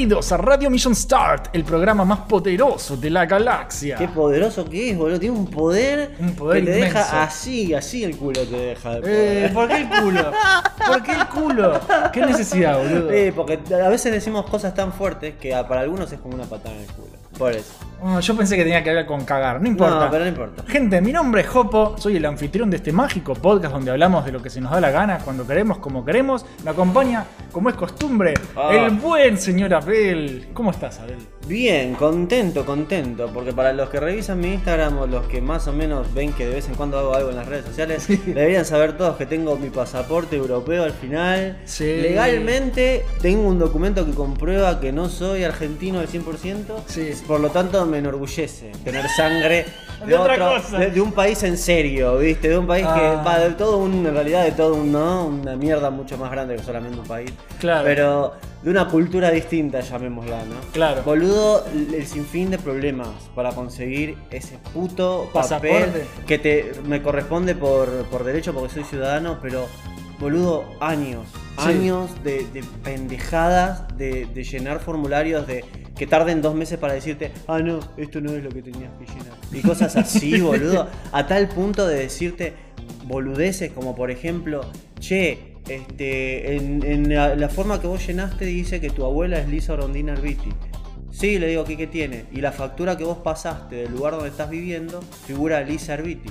Bienvenidos a Radio Mission Start, el programa más poderoso de la galaxia. Qué poderoso que es, boludo. Tiene un poder, Un poder que te inmenso. deja así, así el culo te deja. de Eh. ¿Por qué el culo? ¿Por qué el culo? ¿Qué necesidad, boludo? Eh, porque a veces decimos cosas tan fuertes que para algunos es como una patada en el culo. Por eso. Oh, yo pensé que tenía que ver con cagar, no importa. No, pero no importa. Gente, mi nombre es Jopo, soy el anfitrión de este mágico podcast donde hablamos de lo que se nos da la gana, cuando queremos, como queremos. Me acompaña, como es costumbre, Ah. el buen señor Abel. ¿Cómo estás, Abel? Bien, contento, contento. Porque para los que revisan mi Instagram o los que más o menos ven que de vez en cuando hago algo en las redes sociales, deberían saber todos que tengo mi pasaporte europeo al final. Sí. Legalmente tengo un documento que comprueba que no soy argentino al 100%. Sí. Por lo tanto, me enorgullece tener sangre de, De otra otro, cosa. de, de un país en serio, ¿viste? De un país Ah. que va de todo un, en realidad de todo un, ¿no? Una mierda mucho más grande que solamente un país. Claro. Pero de una cultura distinta, llamémosla, ¿no? Claro. Boludo, el sinfín de problemas para conseguir ese puto Pasaporte. papel que te me corresponde por, por derecho porque soy ciudadano, pero boludo, años, Sí. años de, de pendejadas, de, de llenar formularios de que tarden dos meses para decirte, ah no, esto no es lo que tenías que llenar. Y cosas así, boludo, a tal punto de decirte boludeces como por ejemplo, che, este, en, en la, la forma que vos llenaste dice que tu abuela es Lisa Orondina Arbiti. Sí, le digo, ¿qué, ¿qué tiene? Y la factura que vos pasaste del lugar donde estás viviendo figura Lisa Arbiti.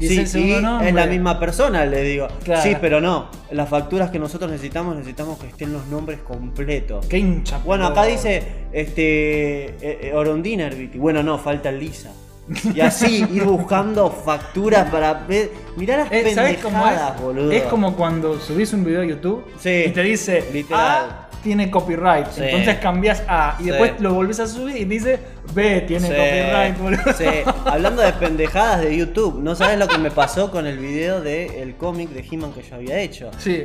Y es Sí, nombre. es la misma persona, le digo. Claro. Sí, pero no. Las facturas que nosotros necesitamos, necesitamos que estén los nombres completos. Qué hincha. Bueno, acá dice este eh, eh, Orondina Arbiti. Bueno, no, falta Lisa. Y así ir buscando facturas para ver. Mirá las Eh, ¿Sabes cómo pendejadas, es? boludo. Es como cuando subís un video a YouTube Sí, y te dice literal. A tiene copyright. Sí. Entonces cambias A y Sí. después lo volvés a subir y dice B tiene Sí, copyright, boludo. sí. Hablando de pendejadas de YouTube, no sabes lo que me pasó con el video del cómic de He-Man que yo había hecho. Sí.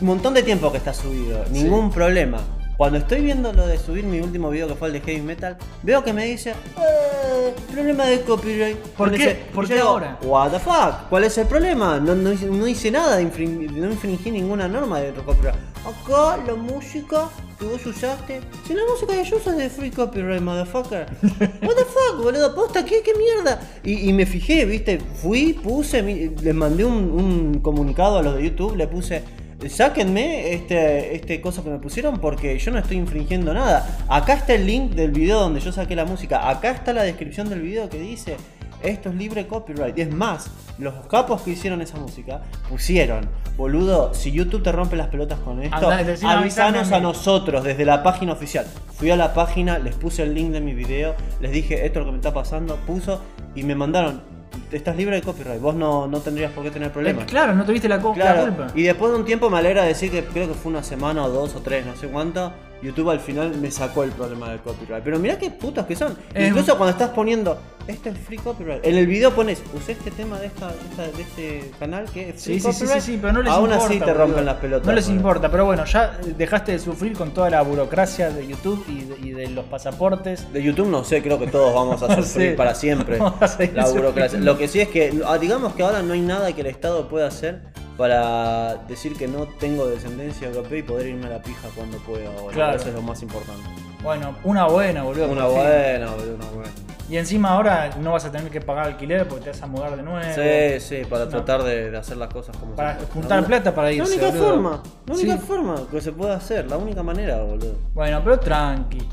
Un montón de tiempo que está subido, ningún problema. Cuando estoy viendo lo de subir mi último video que fue el de Heavy Metal, veo que me dice, "Eh, problema de copyright. ¿Por qué? ¿Por qué digo, ahora? What the fuck? ¿Cuál es el problema? No, no hice, no hice nada, infring- no infringí ninguna norma de copyright. Acá la música que vos usaste, si la música que yo uso es de free copyright, motherfucker. What the fuck, boludo, posta, ¿qué, qué mierda? Y, y me fijé, viste, fui, puse, les mandé un, un comunicado a los de YouTube, le puse, sáquenme este, este cosa que me pusieron porque yo no estoy infringiendo nada. Acá está el link del video donde yo saqué la música, acá está la descripción del video que dice, esto es libre copyright. Es más, los capos que hicieron esa música pusieron, boludo, si YouTube te rompe las pelotas con esto, Andá, avisanos a nosotros desde la página oficial. Fui a la página, les puse el link de mi video, les dije esto es lo que me está pasando, puso y me mandaron, estás libre de copyright, vos no, no tendrías por qué tener problemas. Eh, claro, no tuviste la, co- la culpa. y después de un tiempo me alegra decir que creo que fue una semana o dos o tres, no sé cuánto. YouTube al final me sacó el problema del copyright. Pero mirá qué putos que son. Eh, Incluso cuando estás poniendo, esto es free copyright. En el video pones, usé este tema de, esta, de, esta- de este canal que es free Sí, sí, sí, sí, copyright. sí, pero no les Aún importa. así te boludo. rompen las pelotas. No les boludo. importa, pero bueno, ya dejaste de sufrir con toda la burocracia de YouTube y de, y de los pasaportes. De YouTube no sé, creo que todos vamos a sufrir Sí. para siempre la burocracia. sufriendo. Lo que sí es que, ah, digamos que ahora no hay nada que el Estado pueda hacer para decir que no tengo descendencia europea y poder irme a la pija cuando pueda. boludo. Claro. Eso es lo más importante. Bueno, una buena, boludo. Una buena, boludo, una buena. Y encima ahora no vas a tener que pagar alquiler porque te vas a mudar de nuevo. Sí, sí, para No. tratar de, de hacer las cosas como Para se puede. juntar La- plata para La irse. única boludo. forma, la única Sí. forma que se puede hacer, la única manera, boludo. Bueno, pero tranqui.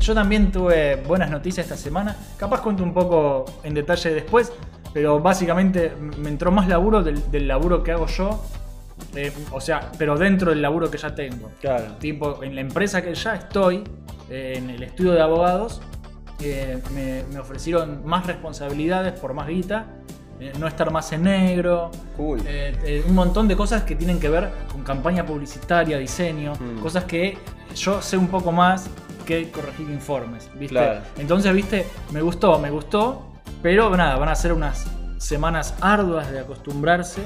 Yo también tuve buenas noticias esta semana. Capaz cuento un poco en detalle después. Pero básicamente me entró más laburo del, del laburo que hago yo. Eh, o sea, pero dentro del laburo que ya tengo. Claro. Tipo, en la empresa que ya estoy, eh, en el estudio de abogados, eh, me, me ofrecieron más responsabilidades por más guita, eh, no estar más en negro, Cool. eh, eh, un montón de cosas que tienen que ver con campaña publicitaria, diseño, Mm. cosas que yo sé un poco más que corregir informes, ¿viste? Claro. Entonces, ¿viste? Me gustó, me gustó, pero nada, van a ser unas semanas arduas de acostumbrarse,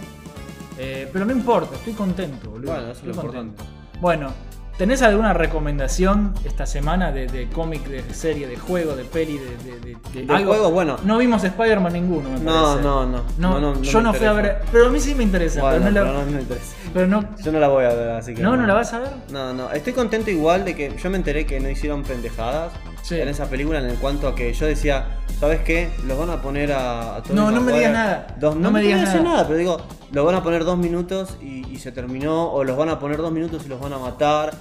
eh, pero no importa, estoy contento, boludo. Bueno, eso es estoy lo contento. importante. Bueno, ¿Tenés alguna recomendación esta semana de, de cómic, de serie, de juego, de peli, de, de, de- juego, bueno. No vimos Spider-Man ninguno, me No, parece. no, no. No, No, no, no yo no fui a ver. Pero a mí sí me interesa. Bueno, pero, no la, no me interesa. pero no. Yo no la voy a ver, así que. ¿No? ¿No la vas a ver? No, no. Estoy contento igual de que yo me enteré que no hicieron pendejadas Sí. en esa película en el cuanto a que yo decía, ¿sabes qué? Los van a poner a, a Tobey No, no me digas nada. dos- No me digas digas nada. nada. pero digo, los van a poner dos minutos y, y se terminó, o los van a poner dos minutos y los van a matar.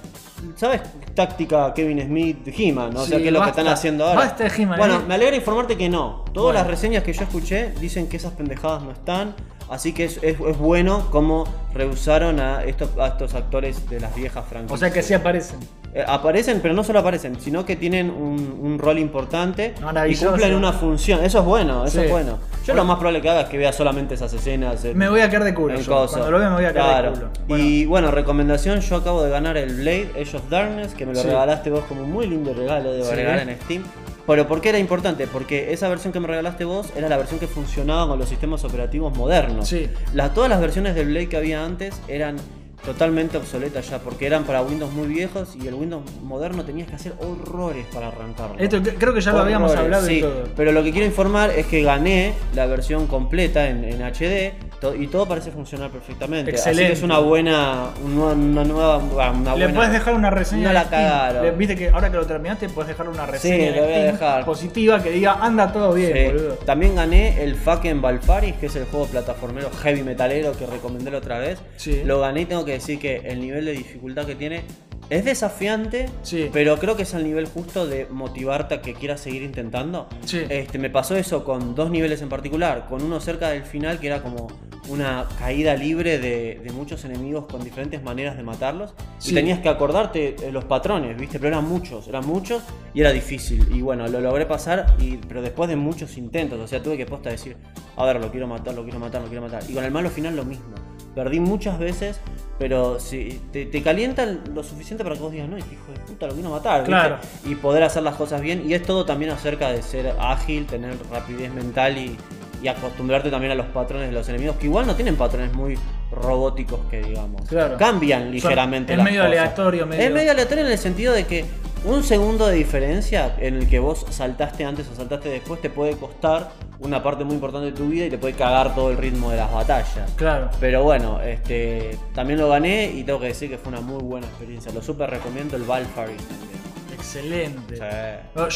¿Sabes? Táctica Kevin Smith, He-Man, ¿no? o sea, que es lo que están haciendo ahora. Basta de He-Man, Bueno, eh. me alegra informarte que no. Todas Bueno. las reseñas que yo escuché dicen que esas pendejadas no están. Así que es, es- es bueno cómo rehusaron a estos, a estos actores de las viejas franquicias. O sea que sí aparecen. Eh, aparecen, pero no solo aparecen, sino que tienen un, un rol importante y cumplen una función. Eso es bueno, eso Sí. es bueno. Yo lo más probable que haga es que vea solamente esas escenas. en- Me voy a quedar de culo. en yo. Cuando lo vea me voy a quedar Claro. de culo. Bueno, Y bueno, recomendación, yo acabo de ganar el Blade Age of Darkness, que me lo Sí. regalaste vos como un muy lindo regalo de Sí. regalar en Steam. Pero ¿por qué era importante? Porque esa versión que me regalaste vos era la versión que funcionaba con los sistemas operativos modernos. Sí. La- todas las versiones del Blade que había antes eran totalmente obsoletas ya, porque eran para Windows muy viejos y el Windows moderno tenías que hacer horrores para arrancarlo. Esto creo que ya lo habíamos hablado y todo. Pero lo que quiero informar es que gané la versión completa en, en HD to- y todo parece funcionar perfectamente. Así Excelente. que es una buena, una, una nueva, una Le puedes dejar una reseña. No la cagaron. Viste que ahora que lo terminaste, puedes dejar una reseña Sí, en le voy a Steam dejar. positiva que diga anda todo bien, Sí. boludo. También gané el fucking Valfaris, que es el juego plataformero heavy metalero que recomendé la otra vez. Sí. Lo gané y tengo que decir que el nivel de dificultad que tiene es desafiante, Sí. pero creo que es al nivel justo de motivarte a que quieras seguir intentando. Sí. Este, me pasó eso con dos niveles en particular, con uno cerca del final que era como una caída libre de, de muchos enemigos con diferentes maneras de matarlos. Sí. Y tenías que acordarte de los patrones, ¿viste? Pero eran muchos, eran muchos y era difícil. Y bueno, lo logré pasar, y, pero después de muchos intentos, o sea, tuve que posta decir, a ver, lo quiero matar, lo quiero matar, lo quiero matar. Y con el malo final lo mismo. Perdí muchas veces, pero si te, te calientan lo suficiente para que vos digas, no, este hijo de puta, lo quiero matar. ¿viste? Claro. Y poder hacer las cosas bien. Y es todo también acerca de ser ágil, tener rapidez mental y, y acostumbrarte también a los patrones de los enemigos, que igual no tienen patrones muy robóticos que digamos. Claro. Cambian ligeramente. es las medio cosas. aleatorio, medio- Es medio aleatorio en el sentido de que un segundo de diferencia en el que vos saltaste antes o saltaste después te puede costar una parte muy importante de tu vida y te puede cagar todo el ritmo de las batallas. Claro. Pero bueno, este también lo gané y tengo que decir que fue una muy buena experiencia. Lo súper recomiendo el Valfaris también. Excelente. Sí.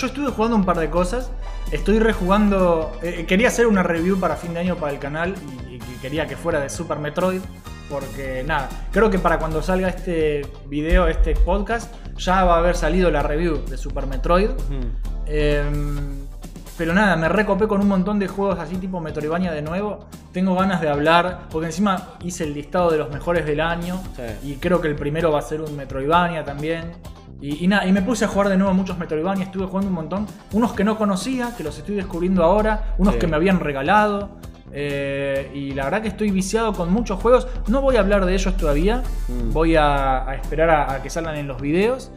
Yo estuve jugando un par de cosas. Estoy rejugando. eh, quería hacer una review para fin de año para el canal y, y que quería que fuera de Super Metroid. Porque nada, creo que para cuando salga este video, este podcast, ya va a haber salido la review de Super Metroid. Em, pero nada, me recopé con un montón de juegos así tipo Metroidvania de nuevo. Tengo ganas de hablar, porque encima hice el listado de los mejores del año. Sí. Y creo que el primero va a ser un Metroidvania también. Y, y nada, y me puse a jugar de nuevo muchos Metroidvania, estuve jugando un montón. Unos que no conocía, que los estoy descubriendo ahora. Unos Sí. que me habían regalado. Eh, y la verdad que estoy viciado con muchos juegos. No voy a hablar de ellos todavía. Mm. Voy a, a esperar a, a que salgan en los videos.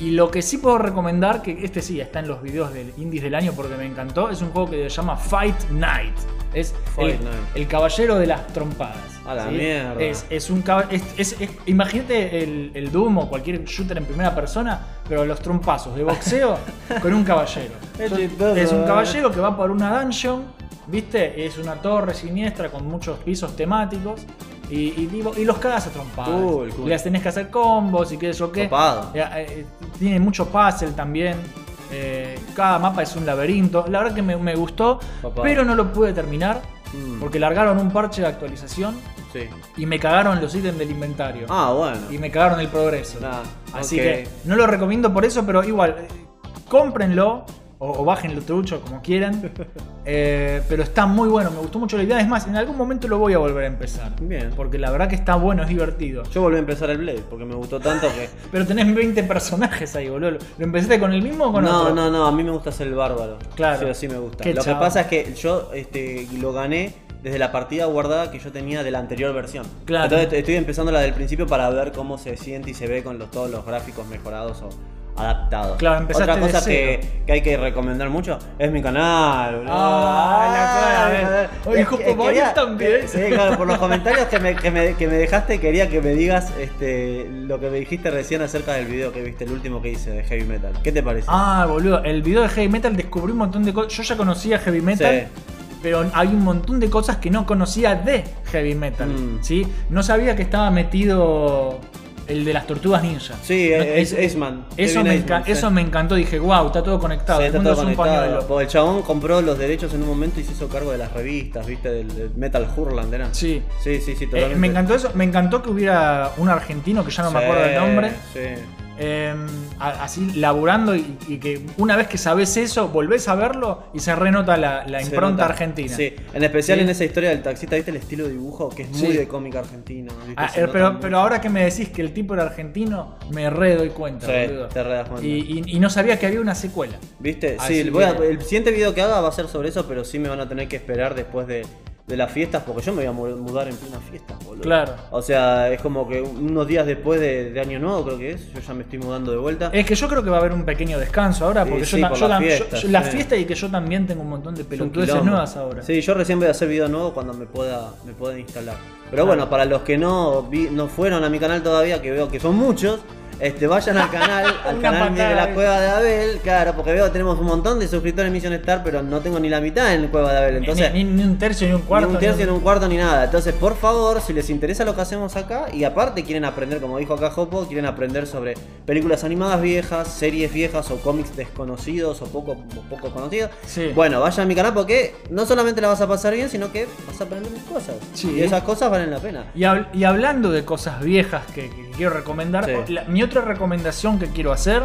Y lo que sí puedo recomendar, que este sí está en los videos del Indies del año porque me encantó, es un juego que se llama Fight Night. Es Fight el, Night. el caballero de las trompadas. A la ¿sí? mierda. Es, es un es- Imagínate el, el Doom o cualquier shooter en primera persona, pero los trompazos de boxeo con un caballero. Es un eh. caballero que va por una dungeon, ¿viste? Es una torre siniestra con muchos pisos temáticos. Y, y, digo- y los cagas a trompadas. Cool, cool. Y les tenés que hacer combos y qué sé yo qué. Eh, eh, tiene mucho puzzle también. Eh, cada mapa es un laberinto. La verdad que me, me gustó, Copado. pero no lo pude terminar. Mm. Porque largaron un parche de actualización Sí. y me cagaron los ítems del inventario. Ah, bueno. Y me cagaron el progreso. Nah, Así que no lo recomiendo por eso, pero igual, cómprenlo o, o bájenlo trucho como quieran. Eh, pero está muy bueno, me gustó mucho la idea. Es más, en algún momento lo voy a volver a empezar. Bien. Porque la verdad que está bueno, es divertido. Yo volví a empezar el Blade porque me gustó tanto que. Pero tenés 20 personajes ahí, boludo. ¿Lo empezaste con el mismo o con no, otro? no, no, a mí me gusta ser el bárbaro. Claro. Sí, así me gusta. Qué Lo chavo. que pasa es que yo este, lo gané desde la partida guardada que yo tenía de la anterior versión. Claro. Entonces estoy empezando la del principio para ver cómo se siente y se ve con los, todos los gráficos mejorados o, adaptado. Claro, empezaste Otra cosa de cero. que, que hay que recomendar mucho es mi canal. boludo. Ah, la cara. Oye, quería- también. Sí, claro, por los comentarios que me, que me- que me dejaste, quería que me digas este, lo que me dijiste recién acerca del video que viste, el último que hice de Heavy Metal. ¿Qué te parece? Ah, boludo, el video de Heavy Metal descubrí un montón de cosas. Yo ya conocía Heavy Metal, Sí. pero hay un montón de cosas que no conocía de Heavy Metal. Mm. ¿sí? No sabía que estaba metido el de las tortugas ninja. Sí, No, es Aceman. Eso, me, sí. eso me encantó. Dije, wow, está todo conectado. Sí, el está mundo todo es un conectado. pañuelo. Porque el chabón compró los derechos en un momento y se hizo cargo de las revistas, ¿viste? Del, del Metal Hurland, ¿era? Sí. Sí, sí, sí, Eh, totalmente. me encantó eso. Me encantó que hubiera un argentino que ya no me acuerdo el nombre. Sí. Eh, a- así laburando y, y que una vez que sabes eso, volvés a verlo y se renota la, impronta nota. argentina. Sí, en especial Sí. en esa historia del taxista, ¿viste el estilo de dibujo? Que es muy Sí. de cómic argentino. Ah, eh, pero, pero ahora que me decís que el tipo era argentino, me re doy cuenta. Sí, te re das cuenta. Y, y- y no sabía que había una secuela. ¿Viste? Así Sí, voy a- que- el siguiente video que haga va a ser sobre eso, pero sí me van a tener que esperar después de, de las fiestas, porque yo me voy a mu- mudar en plena fiesta, boludo. Claro. O sea, es como que unos días después de, de Año Nuevo, creo que es, yo ya me estoy mudando de vuelta. Es que yo creo que va a haber un pequeño descanso ahora, Sí, porque sí, yo, por yo la sí. fiesta y que yo también tengo un montón de pelotudeces nuevas ahora. Sí, yo recién voy a hacer video nuevo cuando me pueda, me pueda instalar. Pero bueno, para los que no, vi- no fueron a mi canal todavía, que veo que son muchos, este, vayan al canal, al canal de la. Cueva de Abel, claro, porque veo que tenemos un montón de suscriptores en Mission Star, pero no tengo ni la mitad en la Cueva de Abel. Entonces, ni, ni- ni un tercio ni un cuarto. ni un tercio, ni ni un cuarto, ni nada. Entonces, por favor, si les interesa lo que hacemos acá, y aparte quieren aprender, como dijo acá Jopo, quieren aprender sobre películas animadas viejas, series viejas o cómics desconocidos o poco, o poco conocidos, Sí. bueno, vayan a mi canal porque no solamente la vas a pasar bien, sino que vas a aprender cosas. Sí. Y esas cosas valen la pena. Y, hab- y hablando de cosas viejas que, que quiero recomendar, Sí. la- mi otra recomendación que quiero hacer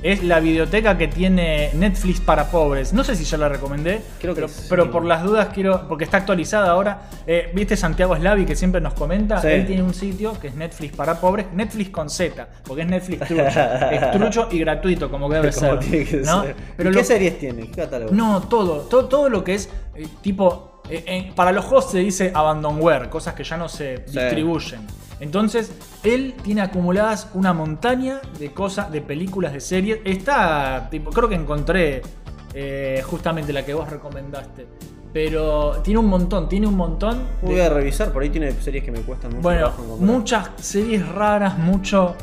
es la videoteca que tiene Netflix para pobres. No sé si ya la recomendé, Creo que pero, sí. pero por las dudas quiero, porque está actualizada ahora. Eh, ¿Viste Santiago Slavi que siempre nos comenta? Sí. Él tiene un sitio que es Netflix para pobres, Netflix con Z, porque es Netflix trucho. es trucho y gratuito, como debe Como ser. tiene que ¿no? ser. Pero ¿Y lo- ¿Qué series tiene? ¿Qué catálogo? no, todo, todo, todo lo que es eh, tipo. eh, eh, para los hosts se dice abandonware, cosas que ya no se Sí. distribuyen. Entonces, él tiene acumuladas una montaña de cosas, de películas, de series. Está, tipo, creo que encontré eh, justamente la que vos recomendaste. Pero tiene un montón, tiene un montón. de- Voy a revisar, por ahí tiene series que me cuestan mucho bueno, muchas series raras, mucho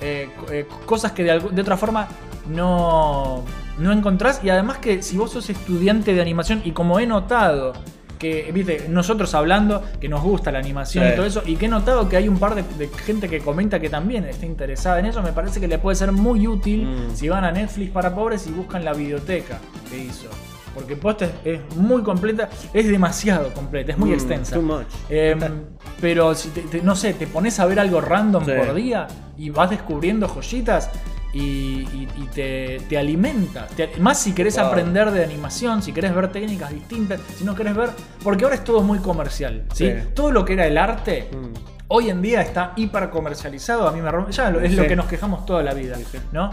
eh, eh, cosas que de otra forma no, no encontrás. Y además que si vos sos estudiante de animación, y como he notado que, viste, nosotros hablando que nos gusta la animación Sí. y todo eso, y que he notado que hay un par de, de gente que comenta que también está interesada en eso, me parece que le puede ser muy útil Mm. si van a Netflix para pobres y buscan la videoteca que hizo. Porque posta es, es muy completa, es demasiado completa, es muy Mm, extensa. Too much. Em, pero si te, te- no sé, te pones a ver algo random Sí. por día y vas descubriendo joyitas y, y- y te, te alimenta. Te- más si querés Wow. aprender de animación, si querés ver técnicas distintas, si no querés ver. Porque ahora es todo muy comercial. ¿sí? Sí. Todo lo que era el arte. Mm. Hoy en día está hiper comercializado, a mí me rompe, ya es lo que nos quejamos toda la vida, sí. ¿no?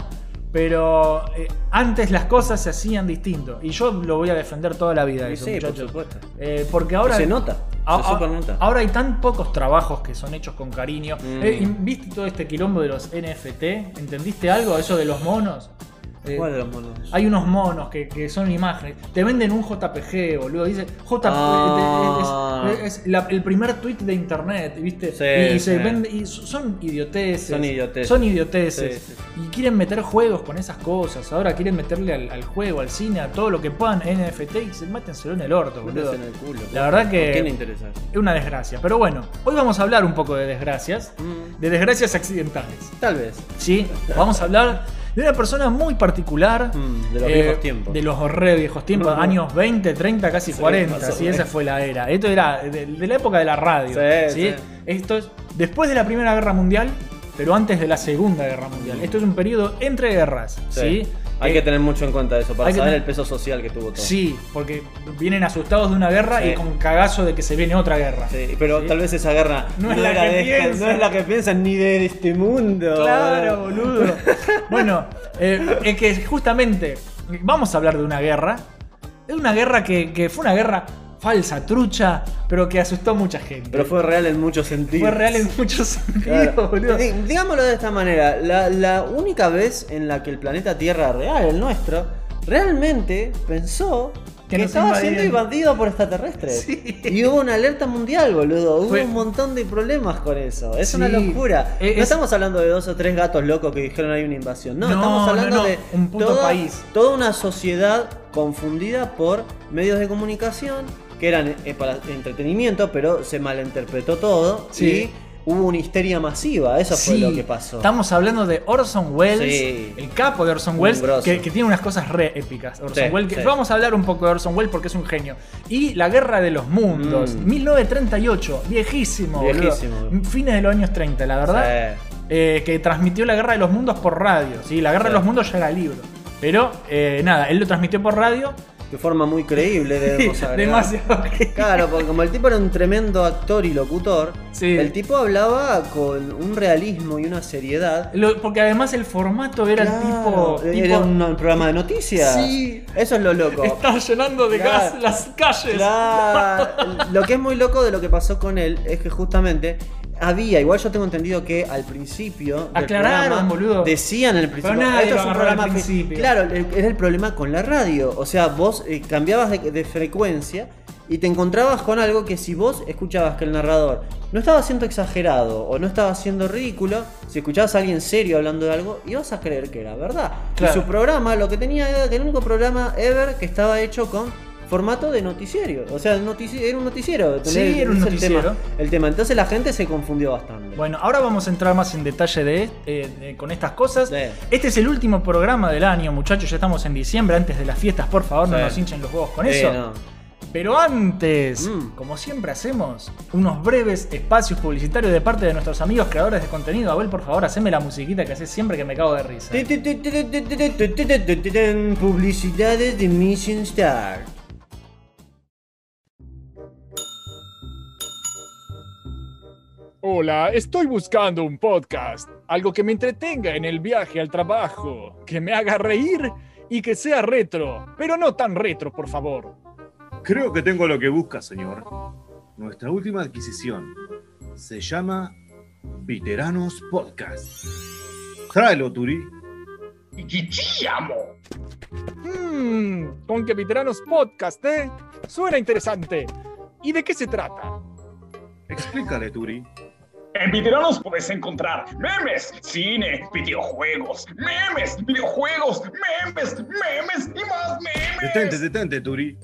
Pero eh, antes las cosas se hacían distinto y yo lo voy a defender toda la vida, eso, sí, por supuesto. Eh, porque ahora se nota. a- se a- super nota. Ahora hay tan pocos trabajos que son hechos con cariño. Mm. Eh, ¿Viste todo este quilombo de los NFT? ¿Entendiste algo? Eso de los monos. Eh, ¿Cuál de los monos? hay unos monos que, que son imágenes. Te venden un JPG, boludo. Dice JPG. Ah. es, es la- el primer tweet de internet, ¿viste? Sí, y, se sí. vende, y son idioteces. Son idioteces. Son idioteces. Sí, Y quieren meter juegos con esas cosas. Ahora quieren meterle al, al juego, al cine, a todo lo que puedan NFT y se mátenselo en el orto, boludo. En el culo. La verdad que- ¿A quién le interesa? Es una desgracia. Pero bueno, hoy vamos a hablar un poco de desgracias. Mm. De desgracias accidentales. Tal vez. ¿Sí? Vamos a hablar de una persona muy particular. Mm, de los eh, viejos tiempos. De los re viejos tiempos, años 20, 30, casi Sí, 40. más o Sí, esa fue la era. Esto era de, de la época de la radio. Sí, ¿sí? sí. Esto es después de la Primera Guerra Mundial, pero antes de la Segunda Guerra Mundial. Esto es un periodo entre guerras. ¿sí? Hay Eh, que tener mucho en cuenta eso, para saber tener- el peso social que tuvo todo. Sí, porque vienen asustados de una guerra Sí. y con cagazo de que se viene otra guerra. Sí, pero Sí. tal vez esa guerra No es la que de no es la que piensan ni de este mundo. Claro, boludo. bueno, eh, es que justamente vamos a hablar de una guerra. Es una guerra que, que fue una guerra falsa, trucha, pero que asustó a mucha gente. Pero fue real en muchos sentidos. Fue real en muchos sentidos, Claro. boludo. Di- Digámoslo de esta manera, la, la única vez en la que el planeta Tierra real, el nuestro, realmente pensó Que estaba siendo invadido por extraterrestres. Sí. Y hubo una alerta mundial, boludo. Hubo Fue- un montón de problemas con eso. Es Sí. una locura. Es- no estamos hablando de dos o tres gatos locos que dijeron hay una invasión. No, No, estamos hablando no, no. de Un puto toda, país. toda una sociedad confundida por medios de comunicación que eran eh, para entretenimiento, pero se malinterpretó todo Sí. y hubo una histeria masiva. Eso fue lo que pasó. Estamos hablando de Orson Welles, Sí. el capo de Orson Welles, que, que tiene unas cosas re épicas. Orson Welles, que-. Vamos a hablar un poco de Orson Welles porque es un genio. Y La Guerra de los Mundos, Mm. 1938, viejísimo, boludo. Viejísimo. Fines de los años 30, la verdad. Eh, que transmitió La Guerra de los Mundos por radio. ¿sí? La Guerra de los Mundos ya era libro. Pero eh, nada, él lo transmitió por radio. De forma muy creíble, debemos agregar. Demasiado. Claro, porque como el tipo era un tremendo actor y locutor, Sí. el tipo hablaba con un realismo y una seriedad. Lo- porque además el formato era Claro, tipo. tipo- era un programa de noticias. Sí. Eso es lo loco. Está llenando de Claro. gas las calles. Claro. Lo que es muy loco de lo que pasó con él es que justamente había, igual yo tengo entendido que al principio del Aclararon, programa boludo. decían en el principio, Pero nadie esto es un al programa fi-". principio. Claro, era el problema con la radio, o sea, vos eh, cambiabas de, de frecuencia y te encontrabas con algo que si vos escuchabas que el narrador no estaba siendo exagerado o no estaba siendo ridículo, si escuchabas a alguien serio hablando de algo, ibas a creer que era verdad. Claro. Y su programa lo que tenía era que el único programa ever que estaba hecho con formato de noticiero. O sea, notici- era un noticiero. Sí, era un noticiero. El tema. el tema. Entonces la gente se confundió bastante. Bueno, ahora vamos a entrar más en detalle de, eh, de- con estas cosas. Sí. Este es el último programa del año, muchachos. Ya estamos en diciembre, antes de las fiestas. Por favor, no nos hinchen los huevos con Eh, eso. no. Pero antes, Mm. como siempre hacemos, unos breves espacios publicitarios de parte de nuestros amigos creadores de contenido. Abel, por favor, haceme la musiquita que haces siempre que me cago de risa. Publicidades de Mission Star. Hola, estoy buscando un podcast, algo que me entretenga en el viaje al trabajo, que me haga reír y que sea retro, pero no tan retro, por favor. Creo que tengo lo que busca, señor. Nuestra última adquisición se llama Veteranos Podcast. Tráelo, Turi. Hmm, con que veteranos podcast, ¿eh? Suena interesante. ¿Y de qué se trata? Explícale, Turi. En Veteranos puedes encontrar memes, cine, videojuegos, memes, videojuegos, memes, memes y más memes. Detente, detente, Turi.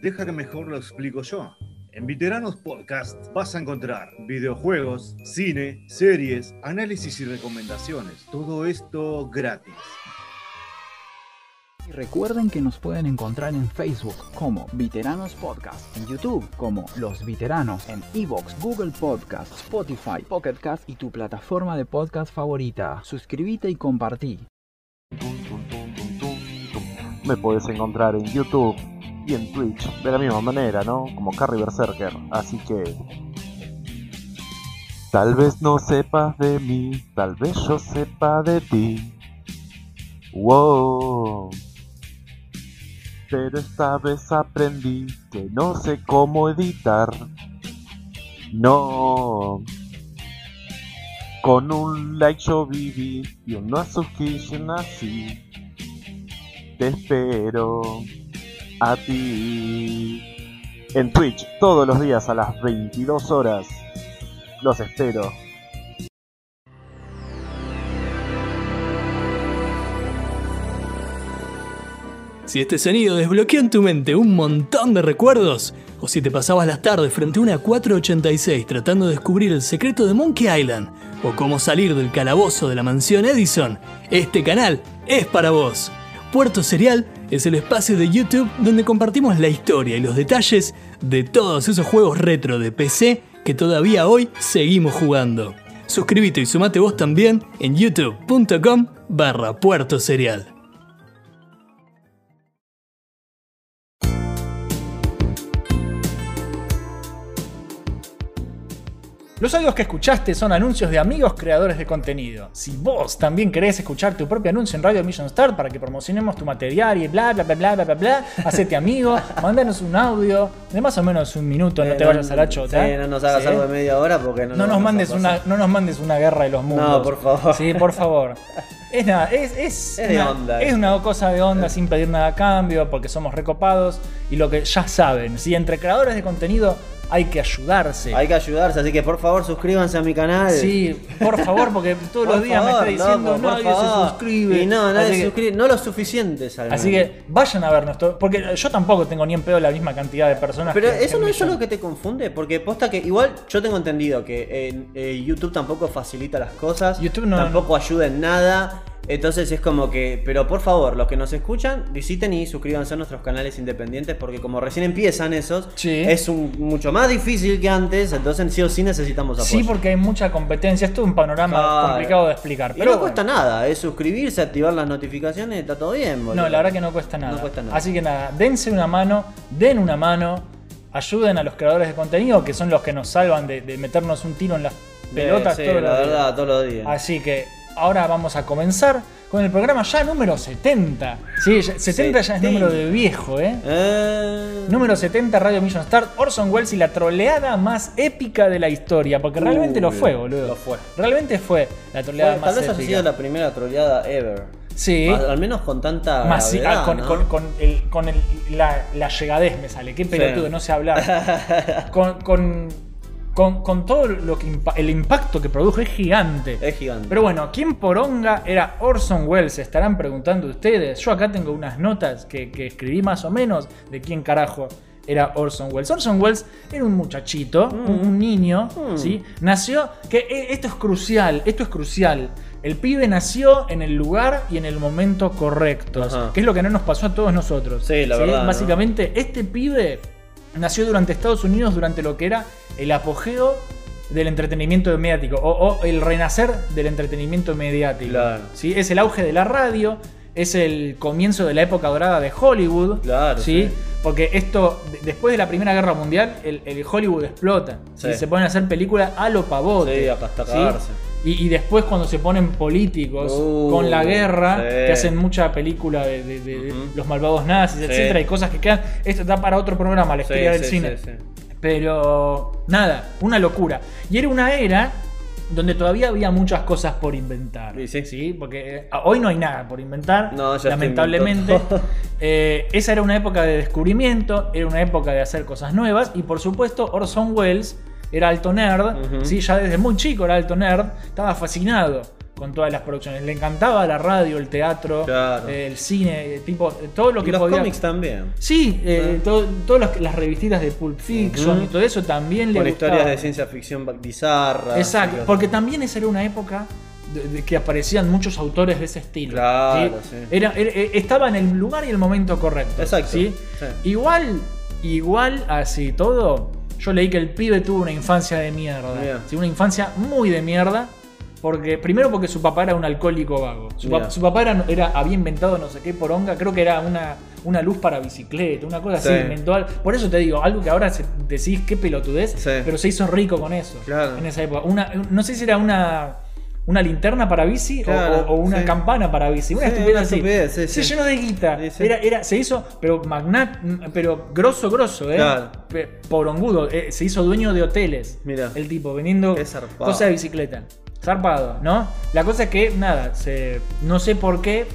Deja que mejor lo explico yo. En Veteranos Podcast vas a encontrar videojuegos, cine, series, análisis y recomendaciones. Todo esto gratis. Y recuerden que nos pueden encontrar en Facebook como Veteranos Podcast, en YouTube como Los Veteranos, en Evox, Google Podcast, Spotify, Pocket Cast y tu plataforma de podcast favorita. Suscríbete y compartí. Me puedes encontrar en YouTube y en Twitch de la misma manera, ¿no? Como Carry Berserker. Así que. Tal vez no sepas de mí, tal vez yo sepa de ti. Wow. Pero esta vez aprendí que no sé cómo editar. No. Con un like yo viví y una suscripción así. Te espero a ti. En Twitch todos los días a las 22 horas. Los espero. Si este sonido desbloqueó en tu mente un montón de recuerdos, o si te pasabas las tardes frente a una 486 tratando de descubrir el secreto de Monkey Island, o cómo salir del calabozo de la mansión Edison, este canal es para vos. Puerto Serial es el espacio de YouTube donde compartimos la historia y los detalles de todos esos juegos retro de PC que todavía hoy seguimos jugando. Suscríbete y sumate vos también en youtube.com barra Puerto Serial. Los audios que escuchaste son anuncios de amigos creadores de contenido. Si vos también querés escuchar tu propio anuncio en Radio Mission Start para que promocionemos tu material y bla bla bla bla bla bla bla, hacete amigo, mandanos un audio de más o menos un minuto, no Eh, te vayas a la chota. Sí, no nos hagas Sí. algo de media hora porque no nos, mandes una, no nos mandes una guerra de los mundos. No, por favor. Sí, por favor. Es nada, es, es, Es de una, onda, es una cosa de onda sin pedir nada a cambio, porque somos recopados y lo que ya saben, si entre creadores de contenido hay que ayudarse. Hay que ayudarse, así que por favor suscríbanse a mi canal. Sí, por favor, porque todos los días favor, me está diciendo loco, nadie se favor". suscribe. Y no, nadie se suscribe. No lo suficientes al Así que vayan a ver nuestro. Porque yo tampoco tengo ni en pedo la misma cantidad de personas. Pero que- eso no es solo llaman. que te confunde, porque posta que igual yo tengo entendido que en, eh, YouTube tampoco facilita las cosas, YouTube no- tampoco ayuda en nada. Entonces es como que, pero por favor, los que nos escuchan, visiten y suscríbanse a nuestros canales independientes porque como recién empiezan esos, Sí. es un, mucho más difícil que antes, entonces sí o sí necesitamos apoyo. Sí, porque hay mucha competencia. Esto es un panorama Claro. complicado de explicar. Y Pero no bueno. cuesta nada, es suscribirse, activar las notificaciones, está todo bien, boludo. No, la verdad que no cuesta nada. No cuesta nada. Así que nada, dense una mano, den una mano, ayuden a los creadores de contenido, que son los que nos salvan de, de meternos un tiro en las pelotas Sí, todos la los días. verdad, todos los días. Así que ahora vamos a comenzar con el programa ya número 70. Sí, ya- 70 ya es 70. número de viejo, ¿eh? Eh, Número 70, Radio Mission Start, Orson Welles y la troleada más épica de la historia. Porque realmente lo fue, boludo. lo fue. Realmente fue la troleada Fue- más tal vez épica. haya sido la primera troleada ever. Sí. Al, al menos con tanta. Más sí, gravedad, ah, con, ¿no? con- con el- con el- la, la llegadez me sale. Qué pelotudo, no sé hablar. con, con, todo lo que impa- el impacto que produjo es gigante. Es gigante. Pero bueno, ¿quién poronga era Orson Welles? Se estarán preguntando ustedes. Yo acá tengo unas notas que, que escribí más o menos de quién carajo era Orson Welles. Orson Welles era un muchachito, Mm. un, un niño, ¿sí? Nació, que eh, esto es crucial, esto es crucial. El pibe nació en el lugar y en el momento correctos, Ajá. que es lo que no nos pasó a todos nosotros. Sí, la verdad, ¿no? Básicamente, este pibe nació durante Estados Unidos durante lo que era el apogeo del entretenimiento mediático o, o el renacer del entretenimiento mediático. Claro. ¿sí? Es el auge de la radio, es el comienzo de la época dorada de Hollywood. Claro, ¿sí? sí. Porque esto, de- después de la Primera Guerra Mundial, el, el Hollywood explota. Sí. Y se ponen a hacer películas a lo pavote. Sí, hasta-. Y, y después cuando se ponen políticos Uh, con la guerra, que hacen mucha película de, de- de- de Ujú. los malvados nazis, etcétera, y cosas que quedan. Esto da para otro programa, la historia del cine. Pero nada, una locura. Y era una era donde todavía había muchas cosas por inventar. Sí, sí. Porque eh, hoy no hay nada por inventar, No, lamentablemente. Eh, esa era una época de descubrimiento, era una época de hacer cosas nuevas y por supuesto Orson Welles era alto nerd. ¿sí? ya desde muy chico era alto nerd, estaba fascinado con todas las producciones, le encantaba la radio, el teatro, Claro. el cine, tipo, todo lo Y que los podía... cómics también. Sí, eh, todo- todas las, revistitas de Pulp Fiction y todo eso también le Con gustaba. historias de ciencia ficción bizarras. Exacto, y porque también esa era una época de, de que aparecían muchos autores de ese estilo. Claro, sí. Era, era- eh, estaba en el lugar y el momento correcto. Exacto, ¿sí? Igual, igual así todo, yo leí que el pibe tuvo una infancia de mierda. Una infancia muy de mierda. Porque, primero porque su papá era un alcohólico vago. Su, pa- Mira. su papá era, era- había inventado no sé qué poronga, creo que era una, una luz para bicicleta, una cosa así. Sí. Inventó por eso te digo, algo que ahora se- decís qué pelotudez, Sí. pero se hizo rico con eso. Claro. En esa época. Una, no sé si era una, una linterna para bici o- Claro, o, o una sí. campana para bici. Una Sí, estupidez así. estupidez, sí, se llenó de guita. Era, era, se hizo, pero magnat, pero grosso, grosso, ¿eh? Claro. Porongudo. eh, se hizo dueño de hoteles. Mira. El tipo, vendiendo cosas de bicicleta. Zarpado, ¿no? La cosa es que, nada, se, no sé por qué.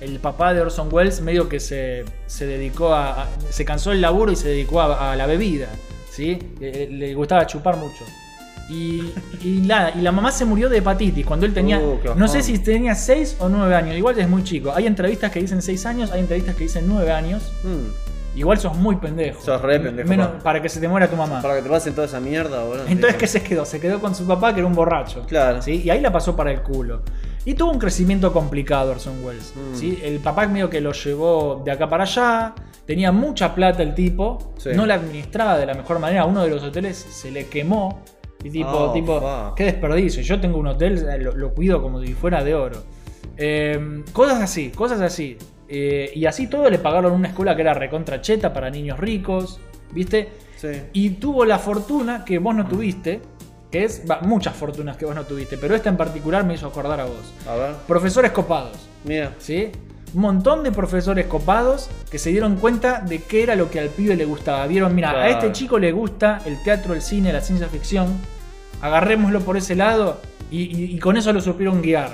El papá de Orson Welles medio que se, se dedicó a, a- Se cansó del laburo y se dedicó a, a la bebida. ¿Sí? Eh, Le, gustaba chupar mucho. Y, y nada, y la mamá se murió de hepatitis cuando él tenía. Uh, no sé si tenía 6 o 9 años. Igual es muy chico. Hay entrevistas que dicen 6 años, hay entrevistas que dicen 9 años. Mm, Igual sos muy pendejo. Sos re pendejo, Menos pa. para que se te muera tu mamá. Para que te pasen toda esa mierda, boludo. Entonces. ¿qué se quedó? Se quedó con su papá, que era un borracho. Claro. ¿sí? Y ahí la pasó para el culo. Y tuvo un crecimiento complicado Orson Welles. Mm. ¿sí? El papá medio que lo llevó de acá para allá. Tenía mucha plata el tipo. Sí. No la administraba de la mejor manera. Uno de los hoteles se le quemó. Y tipo, Oh, tipo fuck. qué desperdicio. Yo tengo un hotel, lo, lo cuido como si fuera de oro. Eh, cosas así, cosas así. Eh, y así todo le pagaron una escuela que era recontra cheta para niños ricos. ¿Viste? Sí. Y tuvo la fortuna que vos no tuviste que es muchas fortunas que vos no tuviste, pero esta en particular me hizo acordar a vos. A ver, Profesores copados, mira. ¿sí? Un montón de profesores copados que se dieron cuenta de qué era lo que al pibe le gustaba. Vieron, mira, a este chico le gusta el teatro, el cine, la ciencia ficción. Agarrémoslo por ese lado y, y- y con eso lo supieron guiar.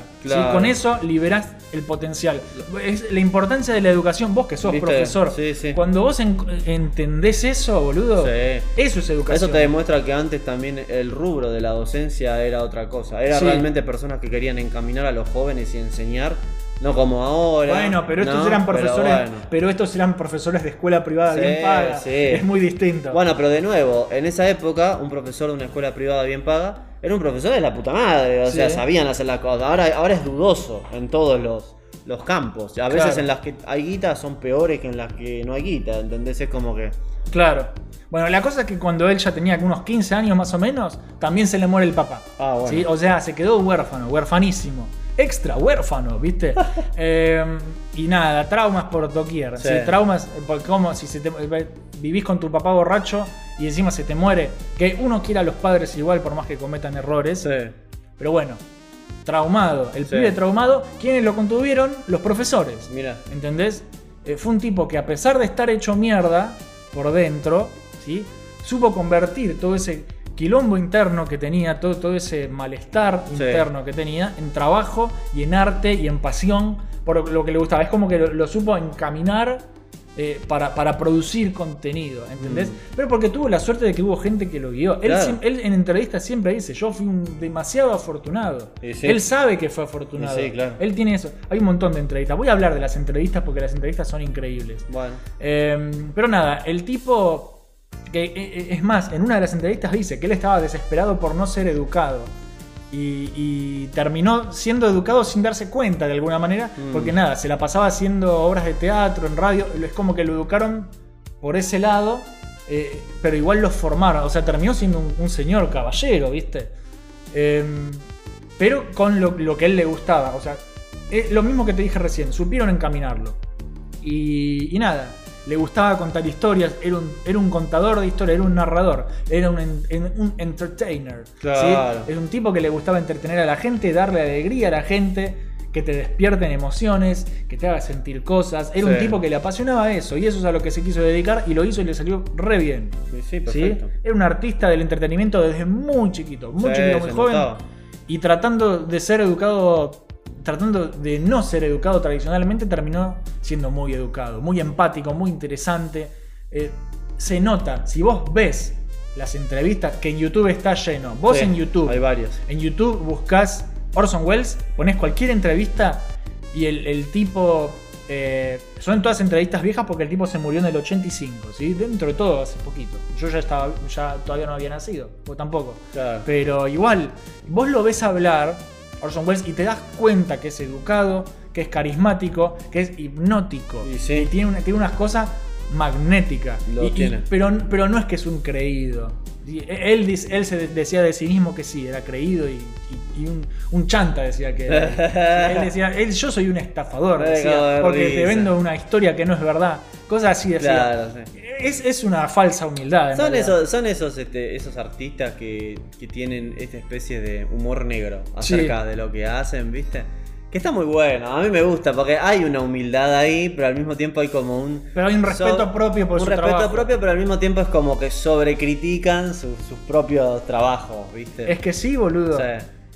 Con eso liberás el potencial. Es la importancia de la educación, vos que sos ¿Viste? profesor. Sí, sí. Cuando vos en- entendés eso, boludo, eso es educación. Eso te demuestra que antes también el rubro de la docencia era otra cosa. Era realmente personas que querían encaminar a los jóvenes y enseñar, no como ahora. Bueno, pero estos ¿no? eran profesores, pero, bueno. estos eran profesores de escuela privada Sí, bien paga. sí. Es muy distinto. Bueno, pero de nuevo, en esa época, un profesor de una escuela privada bien paga era un profesor de la puta madre. O Sí. sea, sabían hacer la cosa. Ahora, ahora es dudoso en todos los, los campos. A veces Claro. en las que hay guita son peores que en las que no hay guita. ¿Entendés? Es como que. Claro. Bueno, la cosa es que cuando él ya tenía unos 15 años más o menos, también se le muere el papá. Ah, bueno. ¿sí? O sea, se quedó huérfano, huérfanísimo. Extra huérfano, ¿viste? Eh, y nada, traumas por doquier. Sí. ¿sí? Traumas, como si se te- vivís con tu papá borracho y encima se te muere. Que uno quiera a los padres igual por más que cometan errores. Sí. Pero bueno, traumado. El Sí. pibe traumado, ¿quiénes lo contuvieron? Los profesores. Mira. ¿Entendés? Eh, fue un tipo que a pesar de estar hecho mierda por dentro, ¿sí? Supo convertir todo ese quilombo interno que tenía, todo, todo ese malestar Sí. interno que tenía, en trabajo y en arte y en pasión por lo que le gustaba. Es como que lo, lo supo encaminar eh, para, para producir contenido, ¿entendés? Pero porque tuvo la suerte de que hubo gente que lo guió. Él, Mm. Claro. siem- él en entrevistas siempre dice, yo fui un demasiado afortunado. Sí. Él sabe que fue afortunado. Sí, claro. Él tiene eso. Hay un montón de entrevistas. Voy a hablar de las entrevistas porque las entrevistas son increíbles. Bueno. Eh, pero nada, el tipo. Que, eh, eh, es más, en una de las entrevistas dice que él estaba desesperado por no ser educado. Y, y terminó siendo educado sin darse cuenta de alguna manera. Mm. Porque nada, se la pasaba haciendo obras de teatro, en radio. Es como que lo educaron por ese lado. eh, pero igual lo formaron. O sea, terminó siendo un, un señor caballero, ¿viste? Eh, pero con lo, lo que a él le gustaba. O sea, es lo mismo que te dije recién, supieron encaminarlo. Y, y nada, le gustaba contar historias, era un, era un contador de historias, era un narrador, era un, en- un entertainer. ¿sí? Claro. Es un tipo que le gustaba entretener a la gente, darle alegría a la gente, que te despierten emociones, que te haga sentir cosas. Era un tipo que le apasionaba eso y eso es a lo que se quiso dedicar y lo hizo y le salió re bien. Sí, sí, ¿sí? perfecto. Era un artista del entretenimiento desde muy chiquito, muy chiquito, muy joven. notaba. Y tratando de ser educado, tratando de no ser educado tradicionalmente, terminó siendo muy educado, muy empático, muy interesante. Eh, se nota, si vos ves las entrevistas, que en YouTube está lleno, vos Sí, en YouTube, Hay varios. en YouTube buscás Orson Welles, pones cualquier entrevista y el, el tipo. eh, son todas entrevistas viejas porque el tipo se murió en el 85, ¿sí? Dentro de todo, hace poquito. Yo ya estaba, ya todavía no había nacido, vos tampoco. Claro. Pero igual, vos lo ves hablar, Orson Welles, y te das cuenta que es educado, que es carismático, que es hipnótico. Y sí. tiene, una- tiene unas cosas magnéticas. Lo Y- y- tiene. pero, pero no es que es un creído. Y Él, él se decía de sí mismo que sí, era creído y, y- y un, un chanta decía que era. Él decía, él, yo soy un estafador, Ay, decía, porque te vendo una historia que no es verdad. Cosas así decía. Claro, sí. Es, es una falsa humildad. Son esos, son esos, este, esos artistas que, que tienen esta especie de humor negro acerca de lo que hacen, ¿viste? Que está muy bueno, a mí me gusta porque hay una humildad ahí, pero al mismo tiempo hay como un... Pero hay un respeto propio por un su respeto trabajo. propio, pero al mismo tiempo es como que sobrecritican su- sus propios trabajos, ¿viste? Es que sí, boludo. Sí.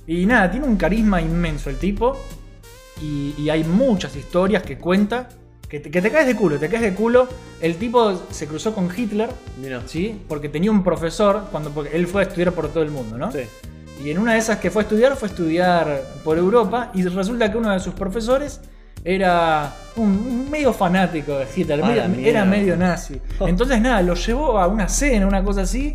Y nada, tiene un carisma inmenso el tipo. Y, y hay muchas historias que cuenta. Que te, que te caes de culo, te caes de culo. El tipo se cruzó con Hitler, Mira. ¿sí? Porque tenía un profesor, cuando porque él fue a estudiar por todo el mundo, ¿no? Sí. Y en una de esas que fue a estudiar, fue a estudiar por Europa. Y resulta que uno de sus profesores era un, medio fanático de Hitler, A medio- la mierda. era medio nazi. Entonces, nada, lo llevó a una cena, una cosa así.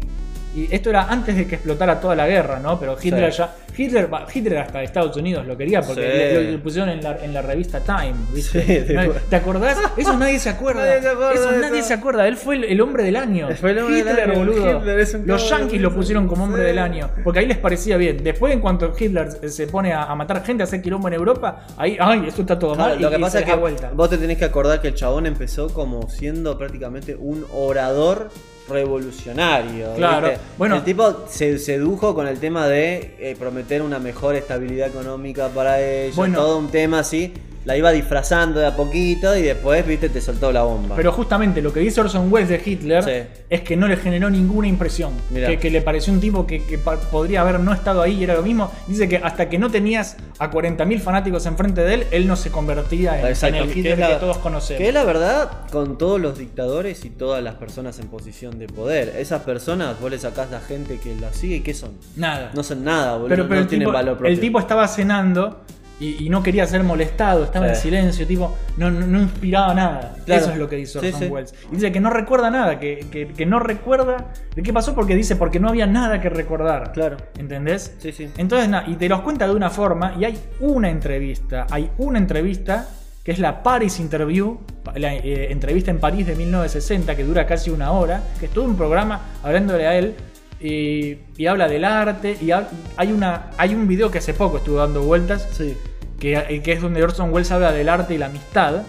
Y esto era antes de que explotara toda la guerra, ¿no? Pero Hitler Sí. ya. Hitler, Hitler hasta de Estados Unidos lo quería porque Sí. le, le pusieron en la, en la revista Time, ¿viste? Sí. ¿Te acordás? Eso nadie se acuerda. Nadie se acuerda Eso nadie eso. se acuerda. Él fue el, el hombre del año. Fue el hombre del año. boludo. Hitler es un Los yankees lo pusieron como hombre Sí. del año. Porque ahí les parecía bien. Después, en cuanto Hitler se pone a, a matar gente, a hacer quilombo en Europa, ahí, ay, esto está todo Claro, mal. lo y- que y pasa es da que vuelta. vos te tenés que acordar que el chabón empezó como siendo prácticamente un orador revolucionario. Claro, ¿viste? bueno. el tipo se sedujo con el tema de eh, prometer una mejor estabilidad económica para ellos, Bueno. todo un tema así. La iba disfrazando de a poquito y después, viste, te soltó la bomba. Pero justamente lo que dice Orson Welles de Hitler Sí. es que no le generó ninguna impresión. Que, que le pareció un tipo que, podría haber no estado ahí y era lo mismo. Dice que hasta que no tenías a 40.000 fanáticos enfrente de él, él no se convertía en, el que Hitler que, la- todos conocemos. Que es la verdad con todos los dictadores y todas las personas en posición de poder. Esas personas, vos le sacás la gente que las sigue y ¿qué son? Nada. No son nada, boludo. pero pero no el, tienen tipo, valor propio. el tipo estaba cenando y, y no quería ser molestado, estaba Sí. en silencio, tipo, no, no, no inspiraba nada. Claro. Eso es lo que dice Sí, Orson sí. Welles. Y dice que no recuerda nada, que, que- que no recuerda de qué pasó porque dice porque no había nada que recordar. Claro. ¿Entendés? Sí, sí. Entonces, na- y te los cuenta de una forma, y hay una entrevista, hay una entrevista que es la Paris Interview, la eh, entrevista en París de 1960, que dura casi una hora, que es todo un programa hablándole a él, y, y habla del arte, y ha- hay, una, hay un video que hace poco estuvo dando vueltas, Sí. que, eh, que es donde Orson Welles habla del arte y la amistad,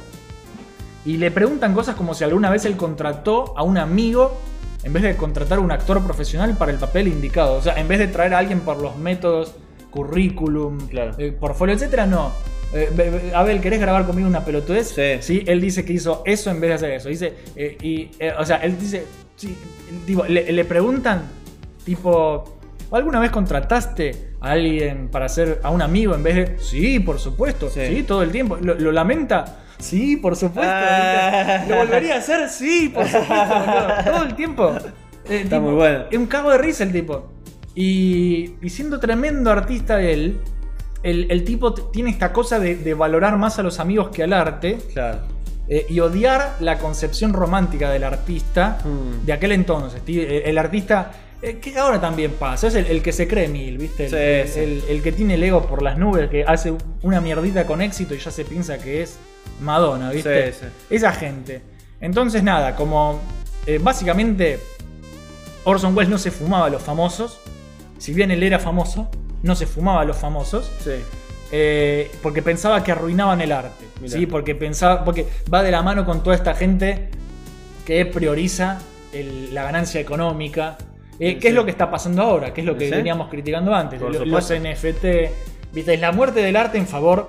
y le preguntan cosas como si alguna vez él contrató a un amigo en vez de contratar a un actor profesional para el papel indicado. O sea, en vez de traer a alguien por los métodos, currículum, Claro. eh, portfolio, etcétera, no. Eh, be- be- Abel, ¿querés grabar conmigo una pelotudez? Sí. Él dice que hizo eso en vez de hacer eso. Dice, eh, y, eh, o sea, él dice, sí, tipo, le, le preguntan, tipo, ¿alguna vez contrataste a alguien para ser a un amigo en vez de, sí, por supuesto, sí, Sí. todo el tiempo? ¿Lo, lo lamenta? Sí, por supuesto. Ah. ¿Lo volvería a hacer? Sí, por supuesto. Todo el tiempo. Eh, Está tipo, muy bueno. Es un cago de risa el tipo. Y, y siendo tremendo artista él, el, el tipo tiene esta cosa de, de valorar más a los amigos que al arte Claro. eh, y odiar la concepción romántica del artista Mm. de aquel entonces. El, el artista, eh, que ahora también pasa, es el, el que se cree mil, ¿viste? El, Sí, sí. el- el que tiene el ego por las nubes, que hace una mierdita con éxito y ya se piensa que es Madonna, ¿viste? Sí. Esa gente. Entonces, nada, como eh, básicamente Orson Welles no se fumaba a los famosos. Si bien él era famoso, no se fumaba a los famosos. Sí. eh, porque pensaba que arruinaban el arte. Mirá. ¿sí? Porque pensaba. Porque va de la mano con toda esta gente que prioriza el- la ganancia económica. Eh, Sí, ¿Qué es lo que está pasando ahora? ¿Qué es lo que Sí. veníamos criticando antes? Los supuesto. NFT. ¿Viste? Es la muerte del arte en favor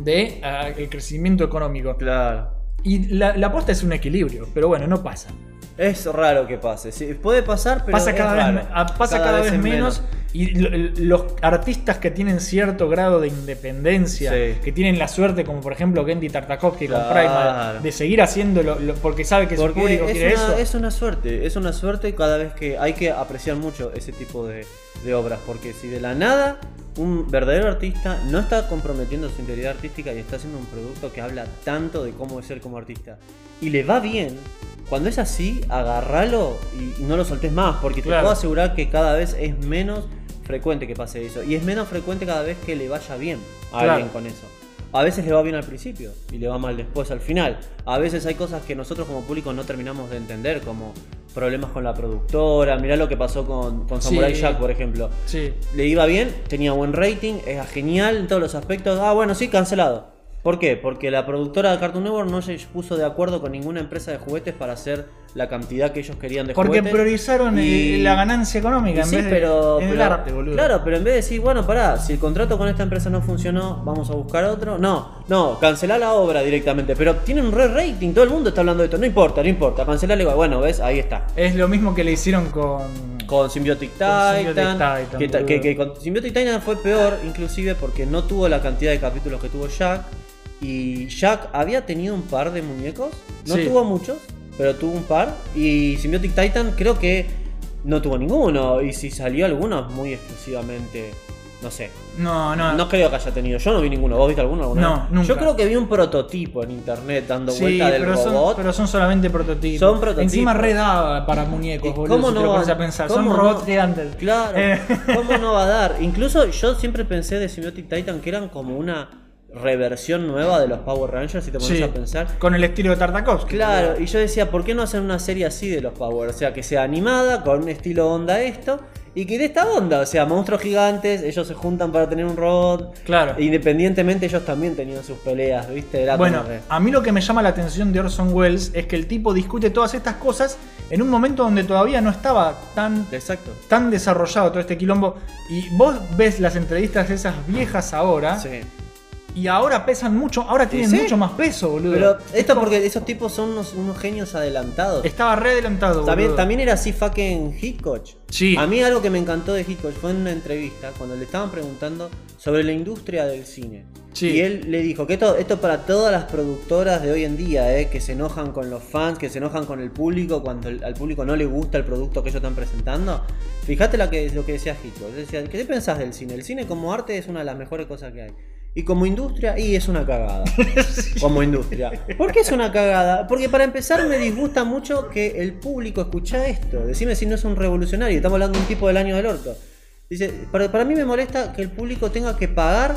del crecimiento económico. Claro. Y la, la aposta es un equilibrio, pero bueno, no pasa. Es raro que pase. Sí, puede pasar, pero. pasa es cada, vez, raro. pasa cada, vez es menos. Y lo- los artistas que tienen cierto grado de independencia, Sí. que tienen la suerte, como por ejemplo Gendy Tartakovsky con Claro. Primal, de seguir haciéndolo lo- porque sabe que su Porque público es quiere una, eso. es una suerte, es una suerte cada vez que hay que apreciar mucho ese tipo de, de obras, porque si de la nada un verdadero artista no está comprometiendo su integridad artística y está haciendo un producto que habla tanto de cómo es ser como artista y le va bien, cuando es así, agarralo y no lo soltes más, porque te puedo asegurar que cada vez es menos frecuente que pase eso, y es menos frecuente cada vez que le vaya bien a Claro. alguien con eso. A veces le va bien al principio y le va mal después al final. A veces hay cosas que nosotros como público no terminamos de entender, como problemas con la productora. Mirá lo que pasó con, con Samurai Sí. Jack, por ejemplo. Sí. Le iba bien, tenía buen rating, era genial en todos los aspectos. Ah, bueno, sí, cancelado. ¿Por qué? Porque la productora de Cartoon Network no se puso de acuerdo con ninguna empresa de juguetes para hacer la cantidad que ellos querían de Porque juguetes. priorizaron eh, Y- la ganancia económica en sí, vez de pero, en el pero- arte, boludo. Claro, pero en vez de decir, bueno, pará, si el contrato con esta empresa no funcionó, vamos a buscar otro. No, no, cancelar la obra directamente. Pero tienen un re rating, todo el mundo está hablando de esto. No importa, no importa, cancelarle igual. Bueno, ves, ahí está. Es lo mismo que le hicieron con. Con Symbiotic Con Titan. Symbiotic Titan, que con Symbiotic Titan fue peor, inclusive porque no tuvo la cantidad de capítulos que tuvo Jack. Y Jack había tenido un par de muñecos. No Sí. tuvo muchos, pero tuvo un par. Y Symbiotic Titan creo que no tuvo ninguno. Y si salió alguno, muy exclusivamente. No sé. No, no. No creo que haya tenido. Yo no vi ninguno. ¿Vos viste alguno? alguna No, vez? nunca. Yo creo que vi un prototipo en internet dando Sí, vuelta del pero son, robot. pero son solamente prototipos. Son prototipos. Encima redaba para muñecos, ¿Y boludo. cómo si no te lo pones a pensar. Son cómo robots no? gigantes. Claro, Eh. ¿cómo no va a dar? Incluso yo siempre pensé de Symbiotic Titan que eran como una reversión nueva de los Power Rangers, si te pones Sí, a pensar. con el estilo de Tartakovsky. Claro, y yo decía, ¿por qué no hacer una serie así de los Power? O sea, que sea animada, con un estilo onda esto, y que de esta onda, o sea, monstruos gigantes, ellos se juntan para tener un robot. Claro. E Independientemente, ellos también tenían sus peleas, ¿viste? Era Bueno, a mí lo que me llama la atención de Orson Welles es que el tipo discute todas estas cosas en un momento donde todavía no estaba tan, Exacto. tan desarrollado todo este quilombo. Y vos ves las entrevistas de esas viejas ahora Sí. Y ahora pesan mucho, ahora tienen sí. mucho más peso, boludo. Pero Es esto porque esos tipos son unos, unos genios adelantados. Estaba re adelantado, También, boludo. también era así fucking Hitchcock. Sí. A mí algo que me encantó de Hitchcock fue en una entrevista cuando le estaban preguntando sobre la industria del cine. Sí. Y él le dijo que esto, esto para todas las productoras de hoy en día, eh, que se enojan con los fans, que se enojan con el público cuando el- al público no le gusta el producto que ellos están presentando. Fíjate lo que, lo que decía Hitchcock. Decía, ¿qué pensás del cine? El cine como arte es una de las mejores cosas que hay. Y como industria, y es una cagada. Como industria. ¿Por qué es una cagada? Porque para empezar me disgusta mucho que el público escucha esto. Decime si no es un revolucionario. Estamos hablando de un tipo del año del orto. Dice, para, para mí me molesta que el público tenga que pagar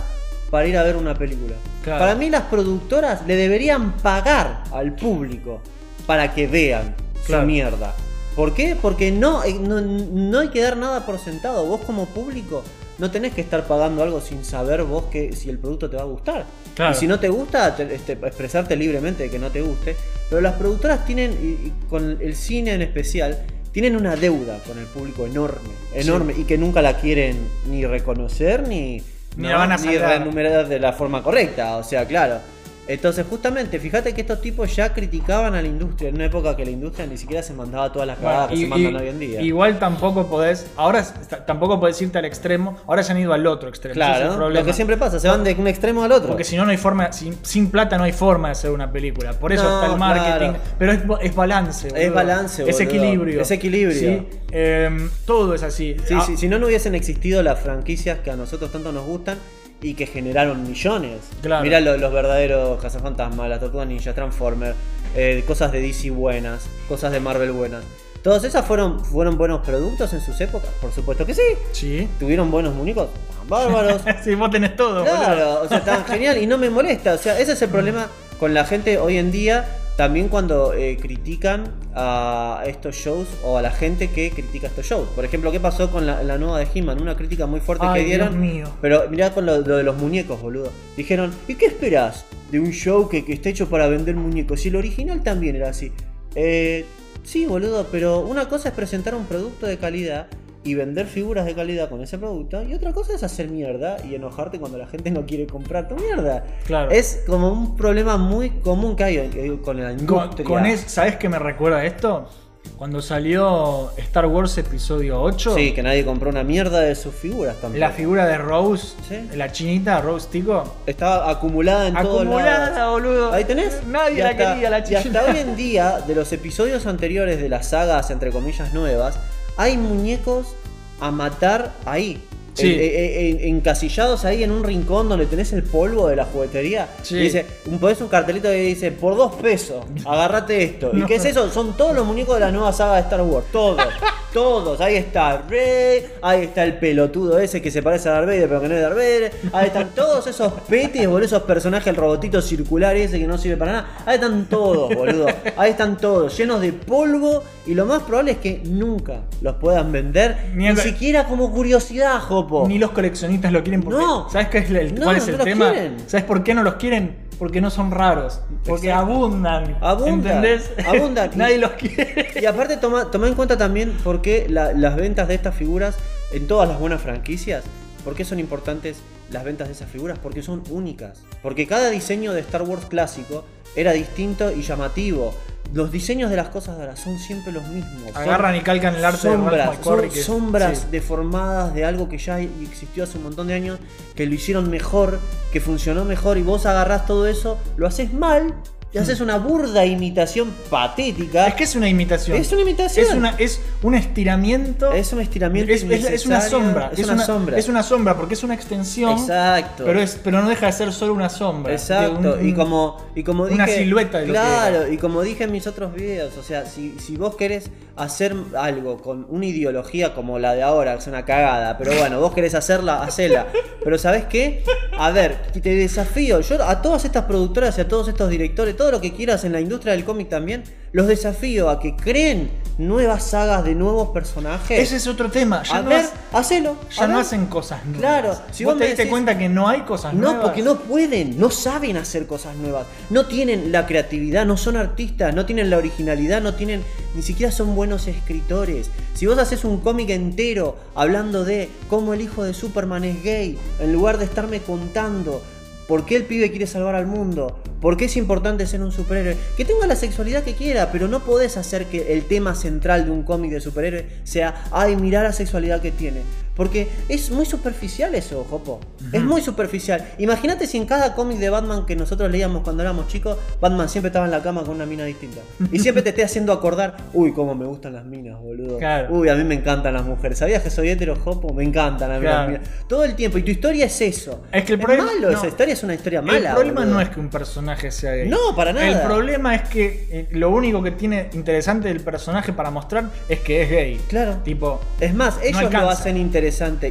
para ir a ver una película. Claro. Para mí las productoras le deberían pagar al público para que vean Claro. su mierda. ¿Por qué? Porque no, eh, no, no hay que dar nada por sentado. Vos como público no tenés que estar pagando algo sin saber vos que si el producto te va a gustar. Claro. Y si no te gusta, te- este, expresarte libremente de que no te guste. Pero las productoras tienen, y, y con el cine en especial, tienen una deuda con el público enorme, enorme, y que nunca la quieren ni reconocer ni, Ni la van a ni sacar. renumerar de la forma correcta. O sea, claro. Entonces, justamente, fíjate que estos tipos ya criticaban a la industria en una época que la industria ni siquiera se mandaba todas las cagadas que y- se mandan y- hoy en día. Igual tampoco podés, ahora tampoco podés irte al extremo, ahora se han ido al otro extremo. claro, lo que siempre pasa, se van de un extremo al otro. Porque si no, no hay forma, sin, sin plata no hay forma de hacer una película. Por eso No, está el marketing. claro. Pero es, es balance, boludo. Es balance, Es equilibrio. Es equilibrio. Sí, em, todo es así. Sí, Ah, sí, si no, no hubiesen existido las franquicias que a nosotros tanto nos gustan y que generaron millones. Claro. Mirá lo- los, verdaderos cazafantasmas, las tortugas ninja, Transformers, eh, cosas de DC buenas, cosas de Marvel buenas. Todas esas fueron, fueron buenos productos en sus épocas, por supuesto que sí. Sí. Tuvieron buenos muñecos, estaban bárbaros. sí, vos tenés todo, boludo. Claro, o sea, tan genial y no me molesta. O sea, ese es el problema con la gente hoy en día. También cuando eh, critican a estos shows o a la gente que critica estos shows. Por ejemplo, ¿qué pasó con la, la nueva de He-Man? Una crítica muy fuerte Ay, que dieron. Dios mío. Pero mirá con lo, lo de los muñecos, boludo. Dijeron, ¿y qué esperás de un show que, que está hecho para vender muñecos? Si el original también era así. Eh, sí, boludo, pero una cosa es presentar un producto de calidad y vender figuras de calidad con ese producto. Y otra cosa es hacer mierda y enojarte cuando la gente no quiere comprar tu mierda. Claro. Es como un problema muy común que hay eh, con la Con, industria. con es- ¿Sabés qué me recuerda esto? Cuando salió Star Wars Episodio 8, Sí, que nadie compró una mierda de sus figuras también. la figura de Rose, Sí. la chinita, Rose Tico, Estaba acumulada en todos lados. acumulada, boludo. Ahí tenés. Nadie Y la hasta- quería, la Y chinita. hasta hoy en día, de los episodios anteriores de las sagas, entre comillas, nuevas, hay muñecos a matar ahí. Sí. En- en- en- encasillados ahí en un rincón donde tenés el polvo de la juguetería. Sí. Y dice, ponés un cartelito que dice, por dos pesos, agárrate esto. ¿Y qué es eso? Son todos los muñecos de la nueva saga de Star Wars. Todos. todos. Ahí está Rey, ahí está el pelotudo ese que se parece a Darth Vader, pero que no es Darth Vader. Ahí están todos esos petes, boludo, esos personajes, el robotito circular ese que no sirve para nada. Ahí están todos, boludo. Ahí están todos, llenos de polvo. Y lo más probable es que nunca los puedan vender. Ni Ni, siquiera como curiosidad, Ni los coleccionistas lo quieren porque. No. ¿Sabes qué es el, No, cuál es no el los tema? quieren. ¿Sabes por qué no los quieren? Porque no son raros. Porque Exacto. abundan. Abundan, ¿Entendés? abundan. Y- Nadie los quiere. Y aparte toma, toma en cuenta también por qué la- las ventas de estas figuras en todas las buenas franquicias, por qué son importantes las ventas de esas figuras, porque son únicas. Porque cada diseño de Star Wars clásico era distinto y llamativo. Los diseños de las cosas de ahora son siempre los mismos. Son Agarran y calcan el arte de sombras, McQuarrie, son sombras sí. deformadas de algo que ya existió hace un montón de años, que lo hicieron mejor, que funcionó mejor y vos agarrás todo eso, lo haces mal, y haces una burda imitación patética. Es que es una imitación. Es una imitación. Es, una, es un estiramiento. Es un estiramiento Es, es- es una sombra. Es, una, sombra. Es una sombra porque es una extensión. Exacto. Pero, es, pero no deja de ser solo una sombra. Exacto, un- y como, y como dije. una silueta de lo que Claro, y como dije en mis otros videos, o sea, si, si vos querés hacer algo con una ideología como la de ahora, que es una cagada, pero bueno, vos querés hacerla, hacela. Pero ¿sabés qué? A ver, te desafío, yo a todas estas productoras y a todos estos directores, todo lo que quieras en la industria del cómic también, los desafío a que creen nuevas sagas de nuevos personajes. Ese es otro tema. Ya, a no, ver, hacelo. ya no ver. hacen cosas nuevas. Claro, si vos vos te diste decís- cuenta que no hay cosas No, nuevas. porque no pueden, no saben hacer cosas nuevas, no tienen la creatividad, no son artistas, no tienen la originalidad, no tienen, ni siquiera son buenos escritores. Si vos haces un cómic entero hablando de cómo el hijo de Superman es gay, en lugar de estarme contando por qué el pibe quiere salvar al mundo, por qué es importante ser un superhéroe, que tenga la sexualidad que quiera, pero no podés hacer que el tema central de un cómic de superhéroe sea, ay, mirá la sexualidad que tiene. Porque es muy superficial eso, Jopo. Es muy superficial. Imagínate si en cada cómic de Batman que nosotros leíamos cuando éramos chicos, Batman siempre estaba en la cama con una mina distinta. Y siempre te esté haciendo acordar, uy, cómo me gustan las minas, boludo. Claro. Uy, a mí me encantan las mujeres. ¿Sabías que soy hetero, Jopo? Me encantan a mí Claro. las minas. Todo el tiempo. Y tu historia es eso. Es que el problema- malo, no. esa historia es una historia mala. el problema boludo. no es que un personaje sea gay. No, para nada. El problema es que eh, lo único que tiene interesante del personaje para mostrar es que es gay. Claro. Tipo, Es más, ellos lo alcanza. hacen interesante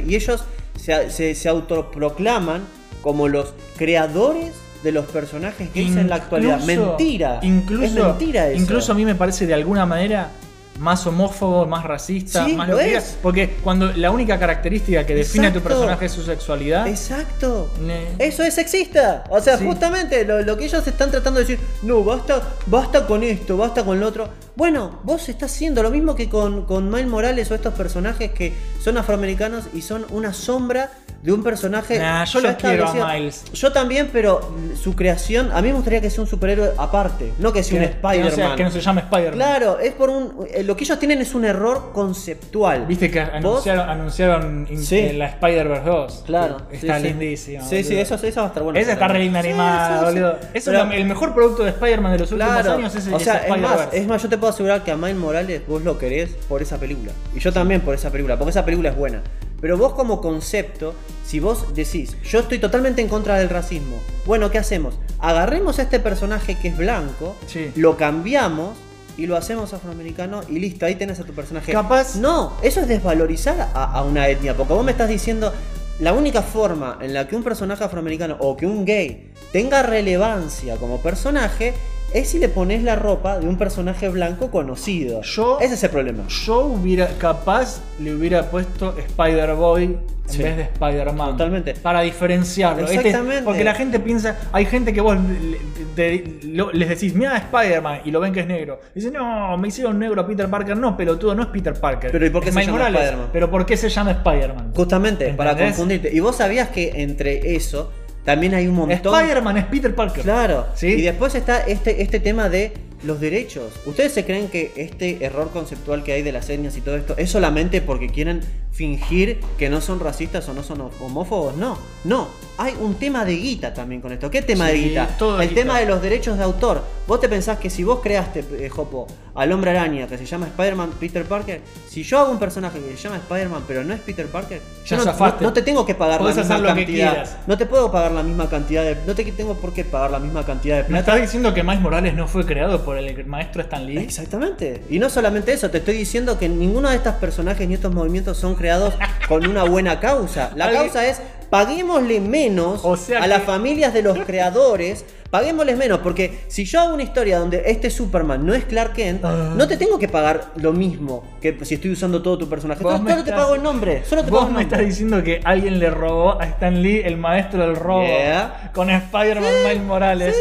y ellos se, se, se autoproclaman como los creadores de los personajes que en la actualidad. incluso- Mentira. Incluso, es mentira eso. Incluso a mí me parece de alguna manera más homófobo, más racista, Sí, más lo que es. Porque cuando la única característica que define a tu personaje es su sexualidad. Exacto. Ne- Eso es sexista. O sea, Sí. justamente lo, lo que ellos están tratando de decir, no, basta, basta con esto, basta con lo otro. Bueno, vos estás haciendo lo mismo que con, con Miles Morales o estos personajes que son afroamericanos y son una sombra de un personaje. Nah, yo lo quiero a. Miles. Yo también, pero su creación, a mí me gustaría que sea un superhéroe aparte, no que sea que, un que no sea- Spider-Man. que no se llame Spider-Man. Claro, es por un. eh, Lo que ellos tienen es un error conceptual. Viste que anunciaron, anunciaron in- Sí. eh, la Spider-Verse 2. Claro. sí, Está sí. lindísima. Sí, sí, eso, eso va a estar bueno. Esa está re linda animada, boludo. Eso Pero- es el mejor producto de Spider-Man de los últimos Claro, años es, o sea, es más, Spider-Verse. es más, yo te puedo asegurar que a Miles Morales vos lo querés por esa película. Y yo también por esa película, porque esa película es buena. Pero vos como concepto, si vos decís, yo estoy totalmente en contra del racismo, bueno, ¿qué hacemos? Agarremos a este personaje que es blanco, Sí. lo cambiamos y lo hacemos afroamericano y listo, ahí tenés a tu personaje. Capaz- No, eso es desvalorizar a, a una etnia, porque vos me estás diciendo, la única forma en la que un personaje afroamericano o que un gay tenga relevancia como personaje es si le pones la ropa de un personaje blanco conocido. Yo- Ese es el problema. Yo hubiera, capaz, le hubiera puesto Spider-Boy en Sí. vez de Spider-Man. Totalmente. Para diferenciarlo. Este- Exactamente. porque la gente piensa, hay gente que vos le- te- lo- les decís, mira Spider-Man, y lo ven que es negro. Dicen, no, me hicieron negro a Peter Parker. No, pelotudo, no es Peter Parker. Pero ¿y por qué Es se llama. Spider-Man? Pero ¿por qué se llama Spider-Man? Justamente, para confundirte. Y vos sabías que entre eso también hay un montón... Spider-Man es Peter Parker. Claro. ¿Sí? Y después está este, este tema de los derechos. ¿Ustedes se creen que este error conceptual que hay de las etnias y todo esto es solamente porque quieren fingir que no son racistas o no son homófobos? No, no. Hay un tema de guita también con esto. ¿Qué tema de guita? todo El guita. tema de los derechos de autor. Vos te pensás que si vos creaste, eh, Jopo, al hombre araña que se llama Spider-Man Peter Parker, si yo hago un personaje que se llama Spider-Man pero no es Peter Parker, Ya yo no, zafaste. no- no te tengo que pagar Podés la misma cantidad. No te puedo pagar la misma cantidad de. No te tengo por qué pagar la misma cantidad de ¿Me estás diciendo que Miles Morales no fue creado por el maestro Stan Lee? Exactamente. Y no solamente eso, te estoy diciendo que ninguno de estos personajes ni estos movimientos son creados con una buena causa. La causa es paguémosle menos O sea a que- las familias de los creadores. Paguémosles menos, porque si yo hago una historia donde este Superman no es Clark Kent, Ah. no te tengo que pagar lo mismo que si estoy usando todo tu personaje. Solo, te pago el nombre. Solo te Vos pago el me estás diciendo que alguien le robó a Stan Lee el maestro del robo Yeah. con Spider-Man Miles Morales.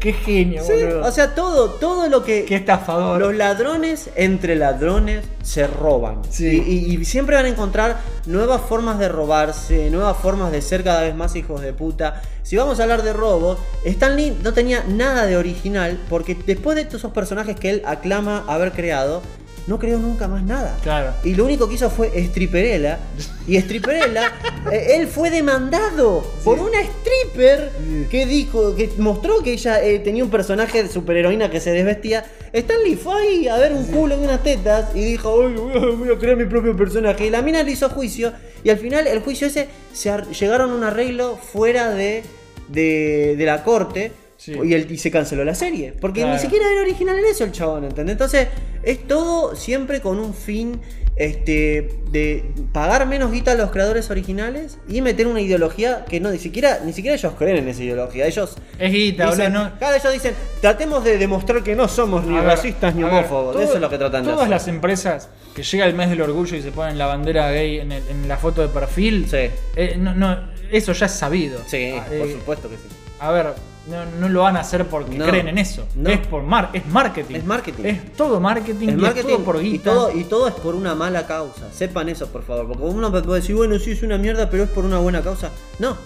Qué genio, Sí, boludo. o sea, todo, todo lo que. Qué estafador. Los ladrones entre ladrones se roban. Sí. Y, y- y siempre van a encontrar nuevas formas de robarse, nuevas formas de ser cada vez más hijos de puta. Si vamos a hablar de robos, Stan Lee no tenía nada de original porque después de todos esos personajes que él aclama haber creado, no creó nunca más nada. Claro. Y lo único que hizo fue Stripperella. Y Stripperella, eh, él fue demandado por una stripper que dijo, que mostró que ella eh, tenía un personaje de superheroína que se desvestía. Stanley fue ahí a ver un culo y unas tetas y dijo, "Ay, voy a- voy a crear mi propio personaje. Y la mina le hizo juicio. Y al final el juicio ese se ar- llegaron a un arreglo fuera de, de, de la corte. Sí. Y, el- y se canceló la serie. Porque Claro. ni siquiera era original en eso el chabón, ¿entendés? Entonces, es todo siempre con un fin este, de pagar menos guita a los creadores originales y meter una ideología que no, ni siquiera, ni siquiera ellos creen en esa ideología. Ellos Es guita, dicen, no- claro, ellos dicen, tratemos de demostrar que no somos ni A ver, racistas ni homófobos. todo- eso es lo que tratan de Todas las empresas que llega el mes del orgullo y se ponen la bandera gay en, el- en la foto de perfil, Sí. eh, no, no, eso ya es sabido. Sí, Ah, por eh, supuesto que sí. A ver, no, no lo van a hacer porque No. creen en eso. No. Es por mar, es marketing. Es marketing. Es todo marketing, es todo por y guita. todo, y todo es por una mala causa. Sepan eso, por favor. Porque uno puede decir, bueno, sí es una mierda, pero es por una buena causa. No,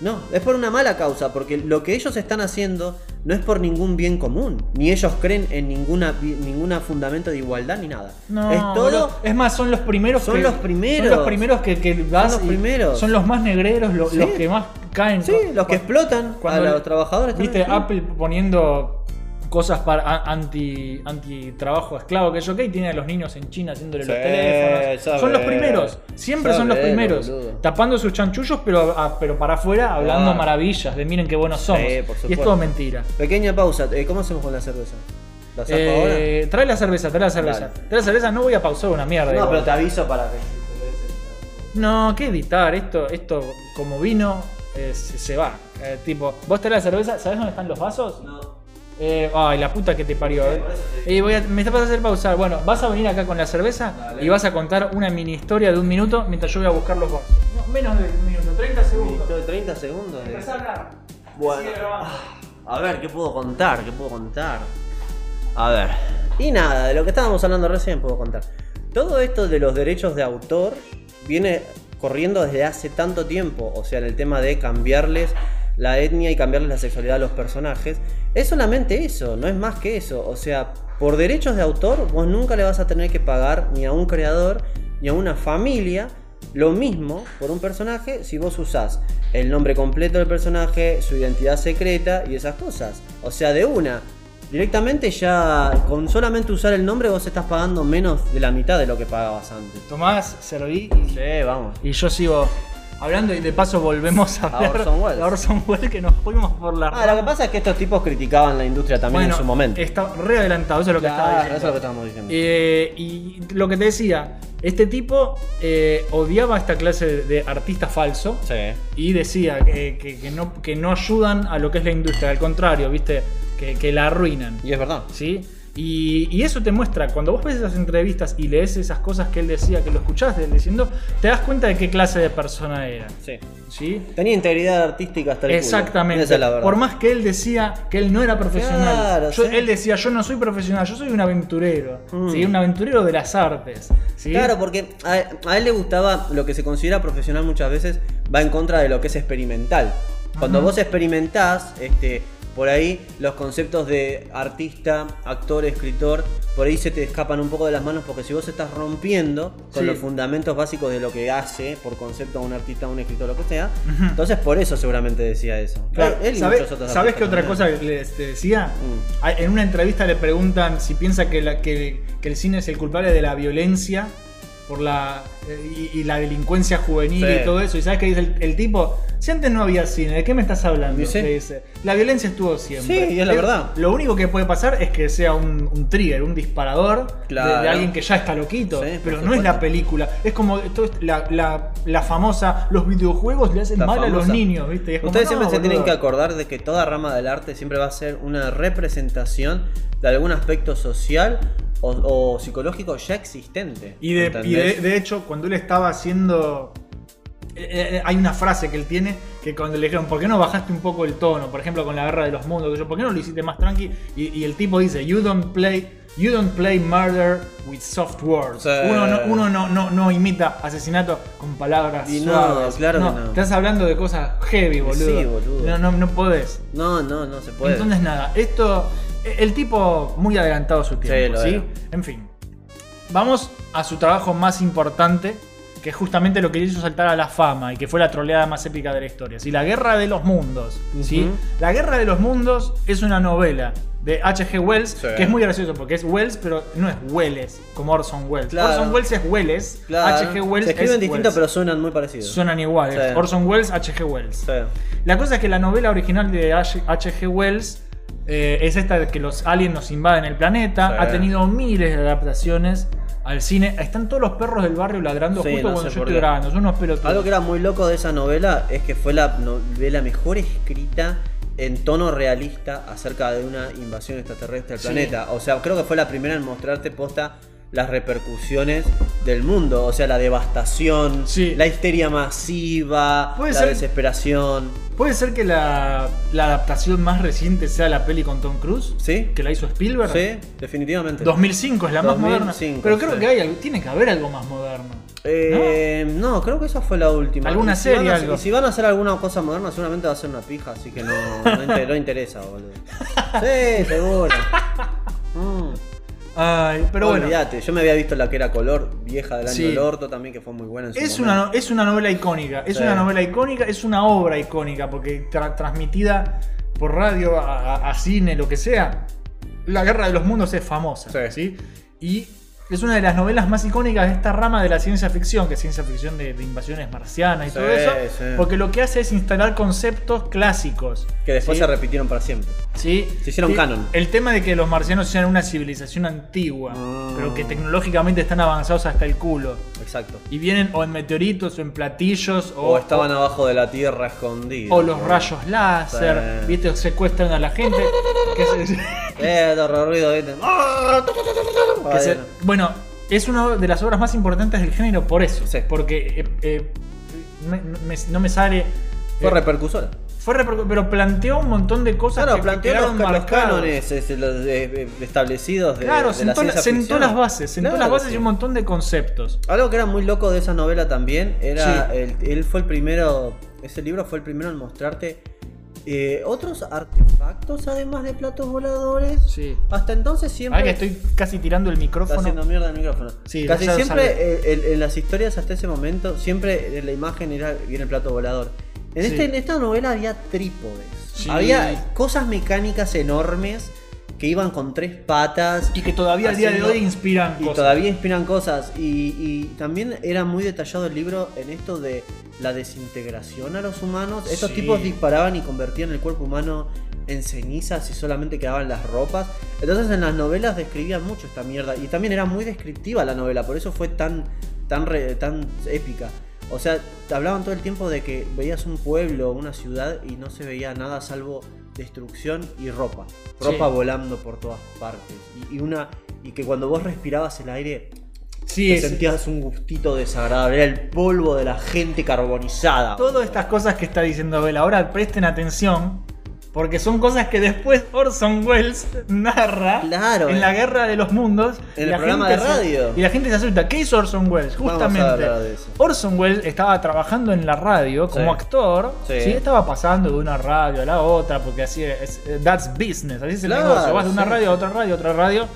no, es por una mala causa. Porque lo que ellos están haciendo no es por ningún bien común. Ni ellos creen en ninguna ninguna fundamento de igualdad ni nada. No, es todo. es más, son los primeros Son que- los primeros. Son los primeros que, que vas los y- primeros. Son los más negreros, lo- Sí. los que más caen. Sí, los que explotan Cuando a los trabajadores. Viste, también. Apple poniendo cosas para anti, anti trabajo esclavo que yo que tiene a los niños en China haciéndole los Sí, teléfonos. sabe. Son los primeros, siempre son los primeros. boludo. Tapando sus chanchullos, pero, a- pero para afuera hablando Ah. maravillas de miren qué buenos somos. por y es todo mentira. Pequeña pausa. eh, ¿Cómo hacemos con la cerveza? ¿La saco ahora? Eh, trae la cerveza, trae la cerveza. Dale. Trae la cerveza, no voy a pausar una mierda. No, igual. pero te aviso para que. No, ¿qué editar? Esto, esto como vino, eh, se, se va. Eh, tipo, vos traes la cerveza, ¿sabés dónde están los vasos? No. Eh, ay, la puta que te parió. eh. Eh, voy a- me estás a hacer pausar. Bueno, vas a venir acá con la cerveza y vas a contar una mini historia de un minuto mientras yo voy a buscar los vasos. No, menos de un minuto, 30 segundos. Listo, 30 segundos. de- Empezá a hablar. Bueno. Grabando. A ver, ¿qué puedo contar? ¿Qué puedo contar? A ver. Y nada, de lo que estábamos hablando recién puedo contar. Todo esto de los derechos de autor viene corriendo desde hace tanto tiempo. O sea, en el tema de cambiarles la etnia y cambiarles la sexualidad a los personajes. Es solamente eso, no es más que eso. O sea, por derechos de autor vos nunca le vas a tener que pagar ni a un creador ni a una familia lo mismo por un personaje si vos usás el nombre completo del personaje, su identidad secreta y esas cosas. O sea, de una. Directamente ya con solamente usar el nombre vos estás pagando menos de la mitad de lo que pagabas antes. Tomás, serví y, Sí, vamos. y yo sigo hablando y de paso volvemos a, Orson Welles. Orson Welles que nos fuimos por la Ah, lo que pasa es que estos tipos criticaban la industria también Bueno, en su momento. Está re adelantado, eso es lo que estaba Claro, diciendo. eso es lo que estábamos diciendo. Eh, y lo que te decía, este tipo eh, odiaba esta clase de, de artista falso Sí. y decía que, que- que no, que no ayudan a lo que es la industria, al contrario, viste, que, que la arruinan. Y es verdad. ¿Sí? Y, y eso te muestra, cuando vos ves esas entrevistas y lees esas cosas que él decía, que lo escuchás de él diciendo, te das cuenta de qué clase de persona era. Sí. ¿Sí? Tenía integridad artística hasta el culo. Exactamente. Esa es la verdad. Por más que él decía que él no era profesional. Claro, Yo- sí. Él decía, yo no soy profesional, yo soy un aventurero. Mm. ¿sí? Un aventurero de las artes. ¿sí? Claro, porque a, a él le gustaba lo que se considera profesional muchas veces, va en contra de lo que es experimental. Cuando Ajá. vos experimentás, este, por ahí los conceptos de artista, actor, escritor, por ahí se te escapan un poco de las manos porque si vos estás rompiendo con Sí. los fundamentos básicos de lo que hace por concepto a un artista, a un escritor, lo que sea, entonces por eso seguramente decía eso. Claro, Él y ¿sabes, ¿sabés qué otra cosa les te decía? Mm. En una entrevista le preguntan si piensa que, la- que- que el cine es el culpable de la violencia por la eh, y, y la delincuencia juvenil Sí. y todo eso. ¿Y sabes qué dice el, el tipo? Si antes no había cine, ¿de qué me estás hablando? Dice. Le dice. La violencia estuvo siempre. Sí, y es la verdad. Lo único que puede pasar es que sea un, un trigger, un disparador de- de, Claro. alguien que ya está loquito. Sí, por pero no es supuesto. la película. Es como esto es la, la- la famosa, los videojuegos le hacen La mal a los famosa- niños, ¿viste? Y es como, Ustedes siempre no, se tienen boludo. que acordar de que toda rama del arte siempre va a ser una representación de algún aspecto social o, o psicológico ya existente. Y, de, y de hecho, cuando él estaba haciendo. Eh, eh, hay una frase que él tiene que cuando le dijeron, ¿por qué no bajaste un poco el tono? Por ejemplo, con la guerra de los mundos, ¿por qué no lo hiciste más tranqui? Y, y el tipo dice, You don't play. You don't play murder with soft words. Sí. Uno, no, uno no, no, no imita asesinato con palabras Y no, suaves. claro que no. Estás hablando de cosas heavy, boludo. Sí, boludo. No, no, no podés. No, no, no se puede. Entonces nada, esto, el tipo muy adelantado a su tiempo, lo ¿sí? era. En fin. Vamos a su trabajo más importante, que es justamente lo que hizo saltar a la fama y que fue la troleada más épica de la historia. ¿sí? La Guerra de los Mundos. ¿sí? La Guerra de los Mundos es una novela de H.G. Wells, Sí. que es muy gracioso porque es Wells, pero no es Welles, como Orson Welles. Claro. Orson Welles es Welles, Claro. H.G. Wells Se escriben es distintos, pero suenan muy parecidos. Suenan iguales. Sí. Orson Welles, H.G. Wells. Sí. La cosa es que la novela original de H- H.G. Wells eh, es esta de que los aliens nos invaden el planeta. Ha tenido miles de adaptaciones al cine. Están todos los perros del barrio ladrando Sí, justo no cuando yo estoy grabando. Son unos pelotudos. Algo que era muy loco de esa novela es que fue la novela mejor escrita en tono realista acerca de una invasión extraterrestre al Sí. planeta. O sea, creo que fue la primera en mostrarte posta las repercusiones del mundo. O sea, la devastación, Sí. la histeria masiva, la ser- desesperación. ¿Puede ser que la, la adaptación más reciente sea la peli con Tom Cruise? ¿Sí? Que la hizo Spielberg. Sí, definitivamente. 2005 es la más moderna. 2005, Pero creo sí. que hay algo, tiene que haber algo más moderno. Eh, ¿No? creo que esa fue la última. ¿Alguna si serie, a- algo? Si van a hacer alguna cosa moderna, seguramente va a ser una pija, así que no, no, inter- no interesa, boludo. Sí, seguro. Mm. Ay, pero bueno. Olvídate, yo me había visto la que era color vieja del año Sí. del orto también, que fue muy buena en su Es momento. una, es una novela icónica, es Sí. una novela icónica, es una obra icónica, porque tra- transmitida por radio, a, a- a cine, lo que sea, La Guerra de los Mundos es famosa, ¿sí? Y es una de las novelas más icónicas de esta rama de la ciencia ficción, que es ciencia ficción de, de invasiones marcianas y Sí, todo eso, sí. porque lo que hace es instalar conceptos clásicos. Que después ¿sí? se repitieron para siempre. Sí. Se hicieron canon. El tema de que los marcianos sean una civilización antigua, Ah. pero que tecnológicamente están avanzados hasta el culo. Exacto. Y vienen o en meteoritos o en platillos o, O, estaban abajo de la tierra escondidos. o los rayos láser. ¿viste? O secuestran a la gente. que se- Eh, ruido, ¿viste? que se- bueno, es una de las obras más importantes del género por eso. Sí. Porque eh, eh, me- me- no me sale. Fue eh, repercusora. fue pero planteó un montón de cosas Claro, que, planteó los, quedaron los marcados. cánones los, eh, establecidos de, Claro, de sentó, la sentó las bases, sentó Claro, las bases sí. y un montón de conceptos. Algo que era muy loco de esa novela también era. Sí. el- él fue el primero. Ese libro fue el primero en mostrarte eh, otros artefactos además de platos voladores. Sí. Hasta entonces siempre. Ahora que estoy casi tirando el Está micrófono. haciendo mierda el micrófono. Sí, Casi siempre sabe. eh, en, en las historias hasta ese momento, siempre en la imagen era viene el plato volador. En, Sí. este, en esta novela había trípodes. Sí. Había cosas mecánicas enormes que iban con tres patas. Y que todavía al día de hoy inspiran Y cosas. todavía inspiran cosas. Y, y también era muy detallado el libro en esto de la desintegración a los humanos. Estos Sí. tipos disparaban y convertían el cuerpo humano en cenizas y solamente quedaban las ropas. Entonces en las novelas describían mucho esta mierda. Y también era muy descriptiva la novela, por eso fue tan, tan, re- tan épica. O sea, hablaban todo el tiempo de que veías un pueblo, una ciudad y no se veía nada salvo destrucción y ropa. Ropa Sí. volando por todas partes. Y, y una y que cuando vos respirabas el aire Sí, te es- sentías un gustito desagradable. Era el polvo de la gente carbonizada. Todas estas cosas que está diciendo Bel, ahora presten atención, porque son cosas que después Orson Welles narra Claro, en eh. la Guerra de los Mundos. En el la programa de se- radio. y la gente se asusta. ¿Qué hizo Orson Welles? Justamente. Orson Welles estaba trabajando en la radio como Sí. actor. Sí. Sí. Estaba pasando de una radio a la otra, porque así es. eh, That's business, así es el Claro, negocio. Vas de una sí. radio a otra radio a otra radio.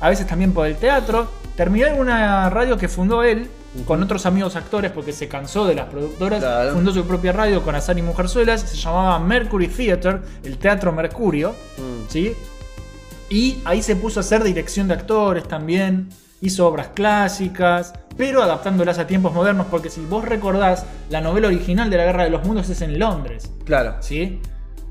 A veces también por el teatro. Terminó en una radio que fundó él. Con otros amigos actores porque se cansó de las productoras, Claro. fundó su propia radio con Azar y Mujerzuelas, se llamaba Mercury Theater, el Teatro Mercurio, Mm. ¿sí? Y ahí se puso a hacer dirección de actores también, hizo obras clásicas, pero adaptándolas a tiempos modernos, porque si vos recordás, la novela original de la Guerra de los Mundos es en Londres, Claro, ¿sí?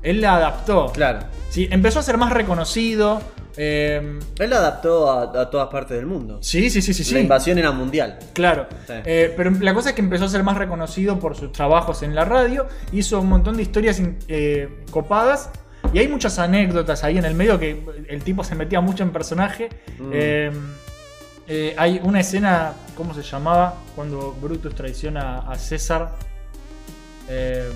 Él la adaptó, claro. ¿sí? Empezó a ser más reconocido, eh, Él la adaptó a, a todas partes del mundo. sí, sí, sí, sí, sí. La invasión era mundial. Claro. Sí. Eh, pero la cosa es que empezó a ser más reconocido por sus trabajos en la radio. Hizo un montón de historias eh, copadas. Y hay muchas anécdotas ahí en el medio que el tipo se metía mucho en personaje. Mm. Eh, eh, hay una escena, ¿cómo se llamaba? Cuando Brutus traiciona a César. Eh,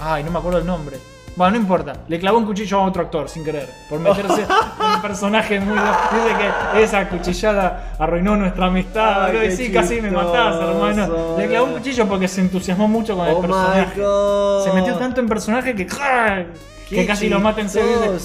ay, no me acuerdo el nombre. Bueno, no importa. Le clavó un cuchillo a otro actor sin querer. Por meterse en un personaje muy. Dice que esa cuchillada arruinó nuestra amistad. Ay, sí, casi me matás, chistoso. hermano. Le clavó un cuchillo porque se entusiasmó mucho con el Oh personaje. Se metió tanto en personaje que. ¡ja! que casi lo maten.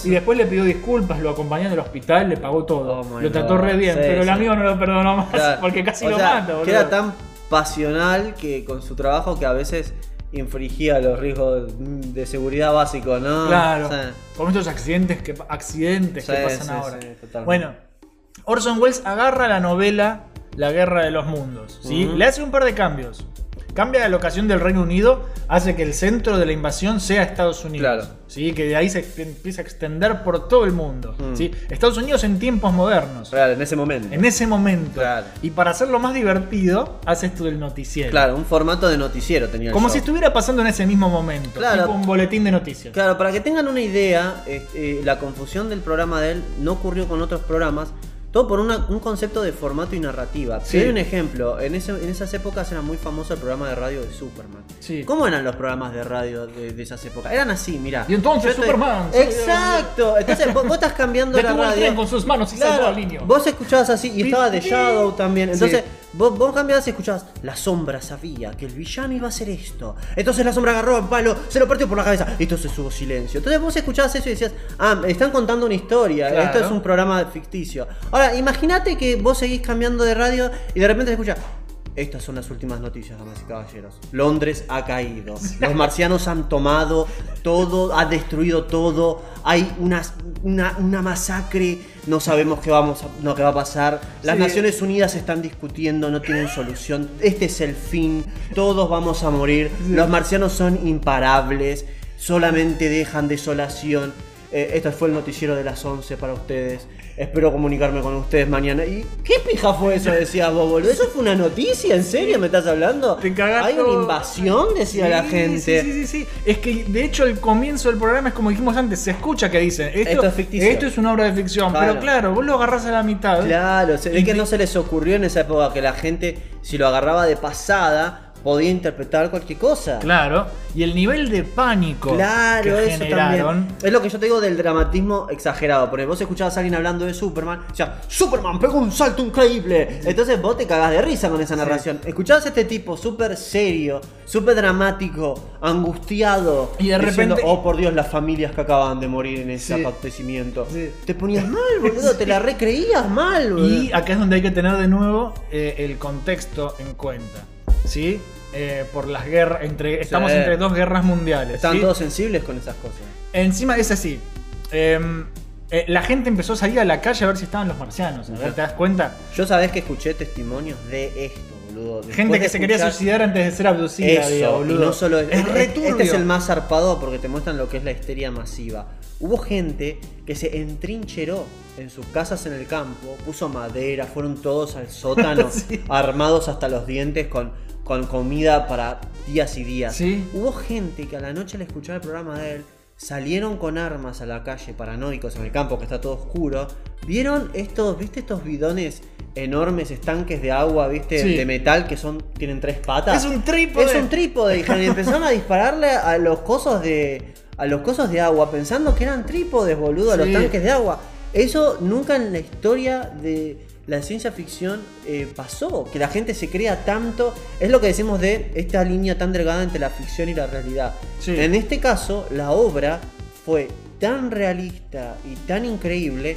Y después le pidió disculpas, lo acompañó al hospital, le pagó todo. Oh lo trató God. re bien, Sí, pero el sí. amigo no lo perdonó más Claro. porque casi O lo sea, mata, boludo. Que era tan pasional que con su trabajo que a veces infringía los riesgos de seguridad básicos, ¿no? Claro. O sea, Con estos accidentes que, accidentes Sí, que pasan sí, ahora. sí, bueno, Orson Welles agarra la novela La Guerra de los Mundos. ¿sí? Le hace un par de cambios. Cambia la locación del Reino Unido, hace que el centro de la invasión sea Estados Unidos. Claro. ¿sí? Que de ahí se empieza a extender por todo el mundo. Mm. ¿sí? Estados Unidos en tiempos modernos. real, en ese momento. En ese momento. Claro. Y para hacerlo más divertido, hace esto del noticiero. Claro, un formato de noticiero tenía el Como show. si estuviera pasando en ese mismo momento. Claro. Tipo un boletín de noticias. Claro, para que tengan una idea, este, la confusión del programa de él no ocurrió con otros programas, todo por una- un concepto de formato y narrativa. Sí. Te doy un ejemplo, en, ese- en esas épocas era muy famoso el programa de radio de Superman. Sí. ¿Cómo eran los programas de radio de, de esas épocas? Eran así, mira. Y entonces Superman, Exacto. Entonces vos, vos estás cambiando la radio. con sus manos y salvó al niño. Vos escuchabas así y estaba The Shadow también. Entonces Sí. Vos, vos cambiabas y escuchabas. La sombra sabía que el villano iba a hacer esto. Entonces la sombra agarró el palo, se lo partió por la cabeza. Y entonces hubo silencio. Entonces vos escuchabas eso y decías, ah, me están contando una historia. Claro. Esto es un programa ficticio. Ahora, imagínate que vos seguís cambiando de radio y de repente se escucha. Estas son las últimas noticias, damas y caballeros. Londres ha caído. Los marcianos han tomado todo, ha destruido todo. Hay una, una, una masacre. No sabemos qué, vamos a, no, qué va a pasar. Las Sí. Naciones Unidas están discutiendo, no tienen solución. Este es el fin. Todos vamos a morir. Los marcianos son imparables. Solamente dejan desolación. Eh, esto fue el noticiero de las 11 para ustedes. Espero comunicarme con ustedes mañana. ¿Y qué pija fue eso? Decía vos, boludo. ¿Eso fue una noticia? ¿En serio me estás hablando? Te cagaste. Hay una invasión, decía la gente. Sí, sí, sí, sí. Es que de hecho el comienzo del programa es como dijimos antes, se escucha que dicen, esto, Esto es ficticio. esto es una obra de ficción, Claro. pero claro, vos lo agarrás a la mitad. Claro, se ve Y que no se les ocurrió en esa época que la gente, si lo agarraba de pasada, podía interpretar cualquier cosa. Claro, y el nivel de pánico Claro, que eso generaron. también. Es lo que yo te digo del dramatismo exagerado. Porque vos escuchabas a alguien hablando de Superman, o sea, Superman pegó un salto increíble. Entonces vos te cagás de risa con esa narración. Escuchabas a este tipo súper serio, súper dramático, angustiado. Y de diciendo, repente- oh por Dios, las familias que acaban de morir en ese Sí. acontecimiento. Te ponías mal, boludo, te la recreías mal, boludo. Y acá es donde hay que tener de nuevo eh, el contexto en cuenta. ¿Sí? Eh, por las guerras, entre, estamos Sí. entre dos guerras mundiales. ¿sí? todos sensibles con esas cosas. Encima es así. em, eh, la gente empezó a salir a la calle a ver si estaban los marcianos. A ver, ¿te das cuenta? Yo sabés que escuché testimonios de esto, boludo. Después Gente que se quería suicidar antes de ser abducida, Eso, digo, y boludo. no solo es re este es el más zarpado porque te muestran lo que es la histeria masiva. Hubo gente que se entrincheró en sus casas en el campo, puso madera, fueron todos al sótano, Sí. armados hasta los dientes con, con comida para días y días. Sí. Hubo gente que a la noche al escuchar el programa de él salieron con armas a la calle paranoicos en el campo que está todo oscuro. ¿Vieron estos, viste estos bidones enormes, estanques de agua, viste, Sí. de metal que son tienen tres patas? Es un trípode. Es un trípode, hija, y empezaron a dispararle a los cosos de a los cosos de agua pensando que eran trípodes, boludo, a los tanques de agua. Eso nunca en la historia de la ciencia ficción eh, pasó, que la gente se crea tanto, es lo que decimos de esta línea tan delgada entre la ficción y la realidad. Sí. En este caso, la obra fue tan realista y tan increíble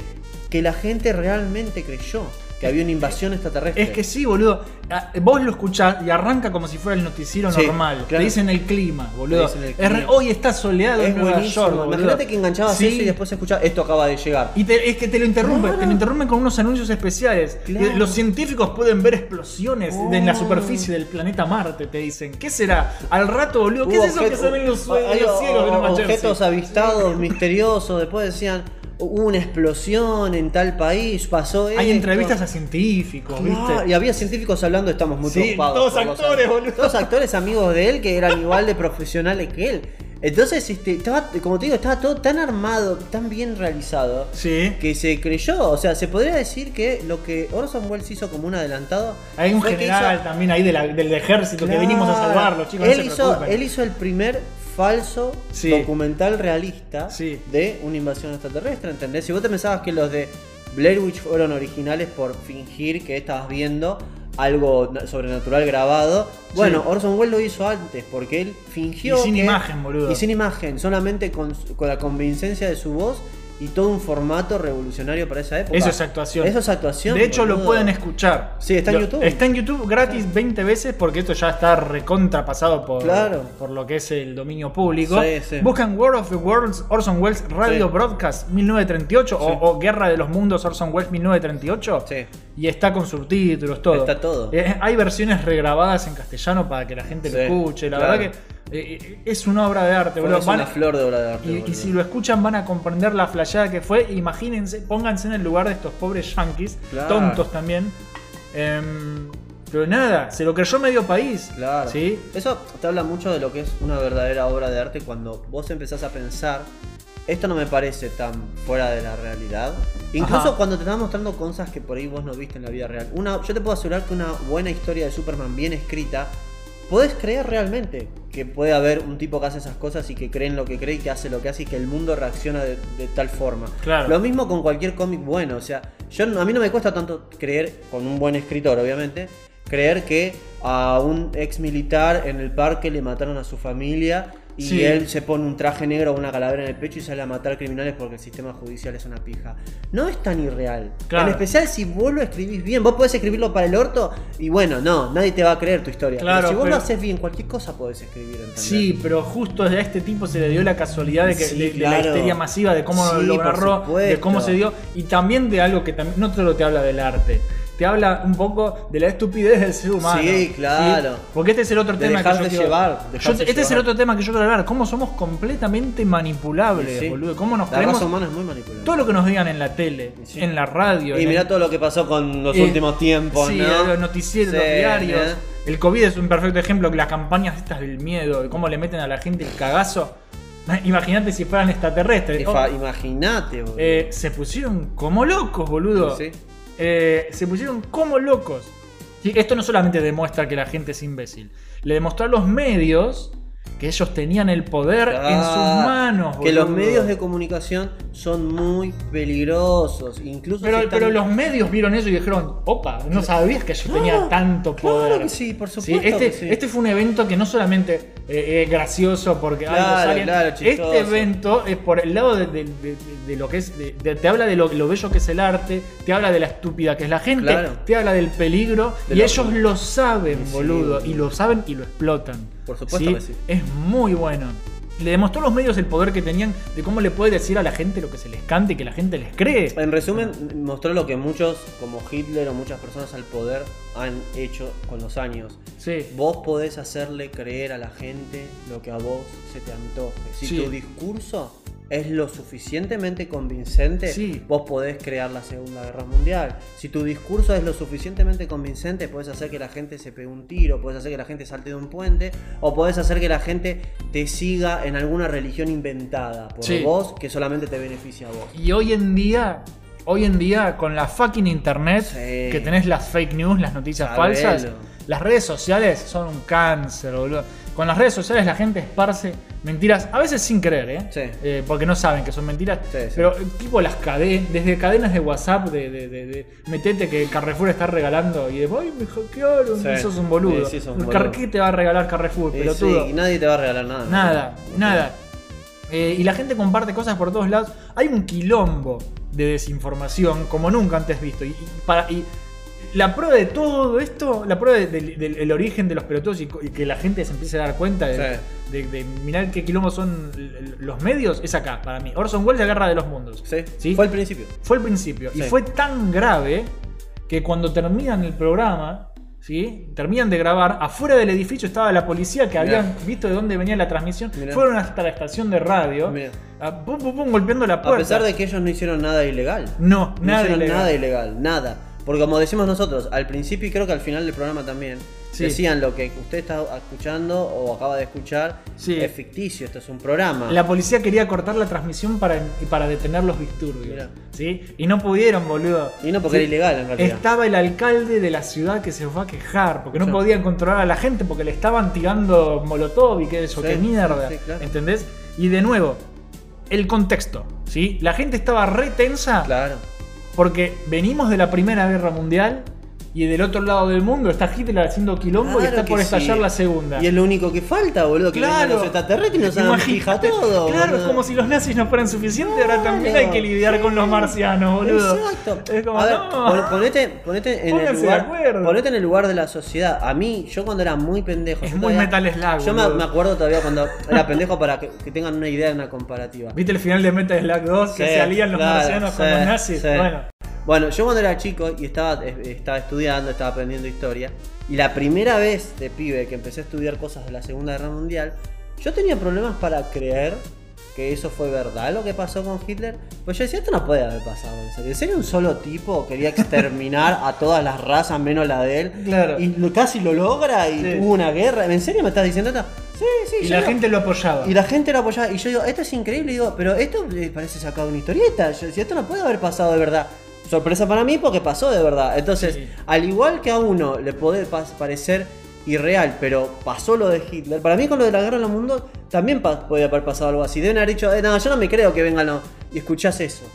que la gente realmente creyó que había una invasión extraterrestre. Es que sí, boludo. Ah, Vos lo escuchás y arranca como si fuera el noticiero Sí, normal. claro. Te dicen el clima, boludo. El Es clima. hoy está soleado en es Nueva buenísimo. York. Imagínate que enganchabas Sí. eso y después escuchás esto acaba de llegar. Y te- es que te lo interrumpen, Claro. te lo interrumpen con unos anuncios especiales. Claro. Los científicos pueden ver explosiones Oh. en la superficie del planeta Marte, te dicen. ¿Qué será? Al rato, boludo, ¿qué Hubo es eso que se ven en los, en los cielos Nueva objetos avistados misteriosos. Después decían hubo una explosión en tal país, pasó Hay esto". entrevistas a científicos, Claro, ¿viste? y había científicos hablando, estamos muy Sí, preocupados. todos actores, boludo. Todos actores amigos de él que eran igual de profesionales que él. Entonces, este, estaba, como te digo, estaba todo tan armado, tan bien realizado, Sí. que se creyó. O sea, se podría decir que lo que Orson Welles hizo como un adelantado. Hay un general hizo- también ahí de la- del ejército que venimos a Claro. salvarlos, chicos. no Él, se hizo, él hizo el primer falso Sí. documental realista Sí. de una invasión extraterrestre, ¿entendés? Si vos te pensabas que los de Blair Witch fueron originales por fingir que estabas viendo algo na- sobrenatural grabado. Bueno, Sí. Orson Welles lo hizo antes porque él fingió. Y sin que- imagen, boludo. Y sin imagen, solamente con, con la convincencia de su voz y todo un formato revolucionario para esa época. Eso es actuación. Eso es actuación. De hecho, lo pueden escuchar. Sí, está en Lo- YouTube. Está en YouTube gratis 20 veces porque esto ya está recontrapasado por, Claro. por lo que es el dominio público. Sí, sí. Buscan World of the Worlds, Orson Welles Radio Sí. Broadcast 1938 Sí. o, o Guerra de los Mundos, Orson Welles 1938. Sí. Y está con subtítulos, todo. Está todo. Eh, hay versiones regrabadas en castellano para que la gente lo Sí, escuche. La claro. verdad que es una obra de arte, boludo. Es Van- una flor de obra de arte. y, si lo escuchan van a comprender la flayada que fue. Imagínense, pónganse en el lugar de estos pobres yankees, Claro. tontos también. Em, pero nada, se lo creyó medio país. Claro. ¿sí? Eso te habla mucho de lo que es una verdadera obra de arte cuando vos empezás a pensar, esto no me parece tan fuera de la realidad. Incluso Ajá. cuando te están mostrando cosas que por ahí vos no viste en la vida real. Una, yo te puedo asegurar que una buena historia de Superman bien escrita, podés creer realmente que puede haber un tipo que hace esas cosas y que cree en lo que cree y que hace lo que hace y que el mundo reacciona de, de tal forma. Claro. Lo mismo con cualquier cómic bueno, o sea, yo a mí no me cuesta tanto creer, con un buen escritor obviamente, creer que a un ex militar en el parque le mataron a su familia y Sí. él se pone un traje negro o una calavera en el pecho y sale a matar criminales porque el sistema judicial es una pija. No es tan irreal. Claro. En especial si vos lo escribís bien, vos podés escribirlo para el orto y bueno, no, nadie te va a creer tu historia. Claro, pero si vos pero- lo haces bien, cualquier cosa podés escribir. ¿entendés? Sí, pero justo a este tipo se le dio la casualidad de, que, Sí, de, de la histeria masiva, de cómo Sí, lo narró, de cómo se dio, y también de algo que también no solo te habla del arte, te habla un poco de la estupidez del ser humano. Sí, claro. Porque este es el otro De tema que yo quiero- llevar, Yo- este es el otro tema que yo quiero hablar, cómo somos completamente manipulables, Sí. boludo, cómo nos La creemos raza humana es muy manipulable. todo lo que nos digan en la tele, Sí. en la radio, Y mirá el- todo lo que pasó con los eh, últimos tiempos, sí, ¿no? los noticieros, los diarios. ¿eh? El COVID es un perfecto ejemplo, las campañas estas del miedo, de cómo le meten a la gente el cagazo. Imagínate si fueran extraterrestres. Imagínate, boludo. eh, se pusieron como locos, boludo. Sí. Eh, se pusieron como locos. Sí, esto no solamente demuestra que la gente es imbécil, le demostró a los medios que ellos tenían el poder en sus manos. Que los boludo. medios de comunicación son muy peligrosos. Incluso Pero, si están- pero los medios vieron eso y dijeron, opa, no sabías que yo tenía tanto poder. claro que sí, por Sí, supuesto este, que sí. este fue un evento que no solamente eh, es gracioso porque ay, Claro, aliens. claro, este evento es por el lado de, de- de- de lo que es, te habla de lo, lo bello que es el arte, te habla de la estúpida que es la gente, Claro. te habla del peligro y lo- ellos lo saben, boludo, boludo. y lo saben y lo explotan. Por supuesto que sí. Es muy bueno. Le demostró a los medios el poder que tenían de cómo le puede decir a la gente lo que se les cante y que la gente les cree. En resumen, mostró lo que muchos, como Hitler o muchas personas al poder, han hecho con los años. Sí. Vos podés hacerle creer a la gente lo que a vos se te antoje. Si Sí. tu discurso es lo suficientemente convincente, Sí. vos podés crear la Segunda Guerra Mundial. Si tu discurso es lo suficientemente convincente, podés hacer que la gente se pegue un tiro, podés hacer que la gente salte de un puente, o podés hacer que la gente te siga en alguna religión inventada por Sí. vos que solamente te beneficia a vos. Y hoy en día, hoy en día, con la fucking internet, Sí. que tenés las fake news, las noticias Sabelo. falsas, las redes sociales son un cáncer, boludo. Con las redes sociales la gente esparce mentiras, a veces sin querer, ¿eh? Sí. Eh, porque no saben que son mentiras. Sí, sí. Pero eh, tipo las cadenas, desde cadenas de WhatsApp, de, de, de- de metete que Carrefour está regalando y después, ay, me hackearon, y sos un boludo. Sos un. ¿Qué te va a regalar Carrefour, pelotudo? sí, y nadie te va a regalar nada. Nada, nada. Eh, y la gente comparte cosas por todos lados. Hay un quilombo de desinformación como nunca antes visto. Y, y para, y la prueba de todo esto, la prueba de- del, del- el origen de los pelotudos y, que la gente se empiece a dar cuenta de, Sí. mirar qué quilombo son los medios, es acá, para mí. Orson Welles, la guerra de los mundos. Sí, ¿Sí? fue el principio. Fue el principio. Y fue tan grave que cuando terminan el programa, ¿sí? Terminan de grabar, afuera del edificio estaba la policía que Mirá. habían visto de dónde venía la transmisión. Mirá. Fueron hasta la estación de radio. A pum, pum, pum, golpeando la A puerta. pesar de que ellos no hicieron nada ilegal. No, No nada hicieron ilegal. nada ilegal, nada. Porque como decimos nosotros, al principio y creo que al final del programa también, Sí. decían lo que usted está escuchando o acaba de escuchar Sí. es ficticio, esto es un programa. La policía quería cortar la transmisión para, para detener los disturbios. Mirá. ¿sí? Y no pudieron, boludo. Y no porque Sí. era ilegal en realidad. Estaba el alcalde de la ciudad que se fue a quejar porque no podían controlar a la gente porque le estaban tirando molotov y qué eso, qué mierda. claro. ¿Entendés? Y de nuevo, el contexto. ¿sí? La gente estaba re tensa Claro. Porque venimos de la Primera Guerra Mundial y del otro lado del mundo está Hitler haciendo quilombo y está por estallar sí. la segunda. Y es lo único que falta, boludo. Que Claro. los extraterrestres y nos hagan fija todo. Claro, es como si los nazis no fueran suficientes, ahora también hay que lidiar con los marcianos, boludo. Exacto. Es como, a ver, no. pon- ponete, ponete en el Pónganse lugar. Ponete en el lugar de la sociedad. A mí, yo cuando era muy pendejo. Es yo muy todavía- Metal Slug, Yo me, boludo. me acuerdo todavía cuando era pendejo para que, que tengan una idea de una comparativa. ¿Viste el final de Metal Slug 2? que se alían los marcianos con los nazis. Bueno, Bueno, yo cuando era chico y estaba, estaba estudiando, estaba aprendiendo historia, y la primera vez de pibe que empecé a estudiar cosas de la Segunda Guerra Mundial, yo tenía problemas para creer que eso fue verdad lo que pasó con Hitler. Pues yo decía, esto no puede haber pasado en serio. ¿En serio un solo tipo quería exterminar a todas las razas menos la de él? Claro. Y casi lo logra y Sí. hubo una guerra. ¿En serio me estás diciendo esto? Sí, sí. y yo la digo- gente lo apoyaba. y la gente lo apoyaba. Y yo digo, esto es increíble. Y digo, pero esto eh, parece sacado de una historieta. Yo decía, esto no puede haber pasado de verdad. Sorpresa para mí porque pasó de verdad. Entonces, Sí. al igual que a uno le puede parecer irreal, pero pasó lo de Hitler, para mí con lo de la guerra en el mundo también puede haber pasado algo así. Deben haber dicho, eh, no, yo no me creo que vengan no. y escuchás eso.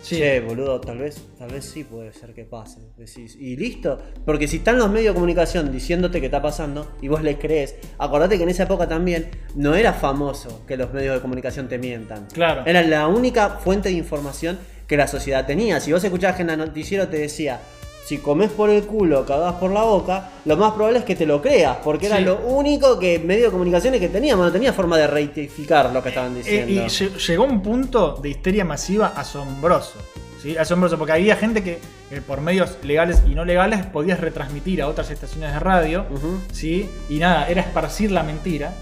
Sí. Che, boludo, tal vez, tal vez sí puede ser que pase. Decís, y listo. Porque si están los medios de comunicación diciéndote que está pasando y vos le crees, acordate que en esa época también no era famoso que los medios de comunicación te mientan. Claro. Era la única fuente de información que la sociedad tenía. Si vos escuchabas que en el noticiero te decía, si comes por el culo, cagás por la boca, lo más probable es que te lo creas, porque era lo único que medio de comunicaciones que teníamos, no tenía forma de rectificar lo que estaban Eh, diciendo. y lle- llegó un punto de histeria masiva asombroso. ¿sí? Asombroso, porque había gente que eh, por medios legales y no legales podías retransmitir a otras estaciones de radio. ¿sí? Y nada, era esparcir la mentira.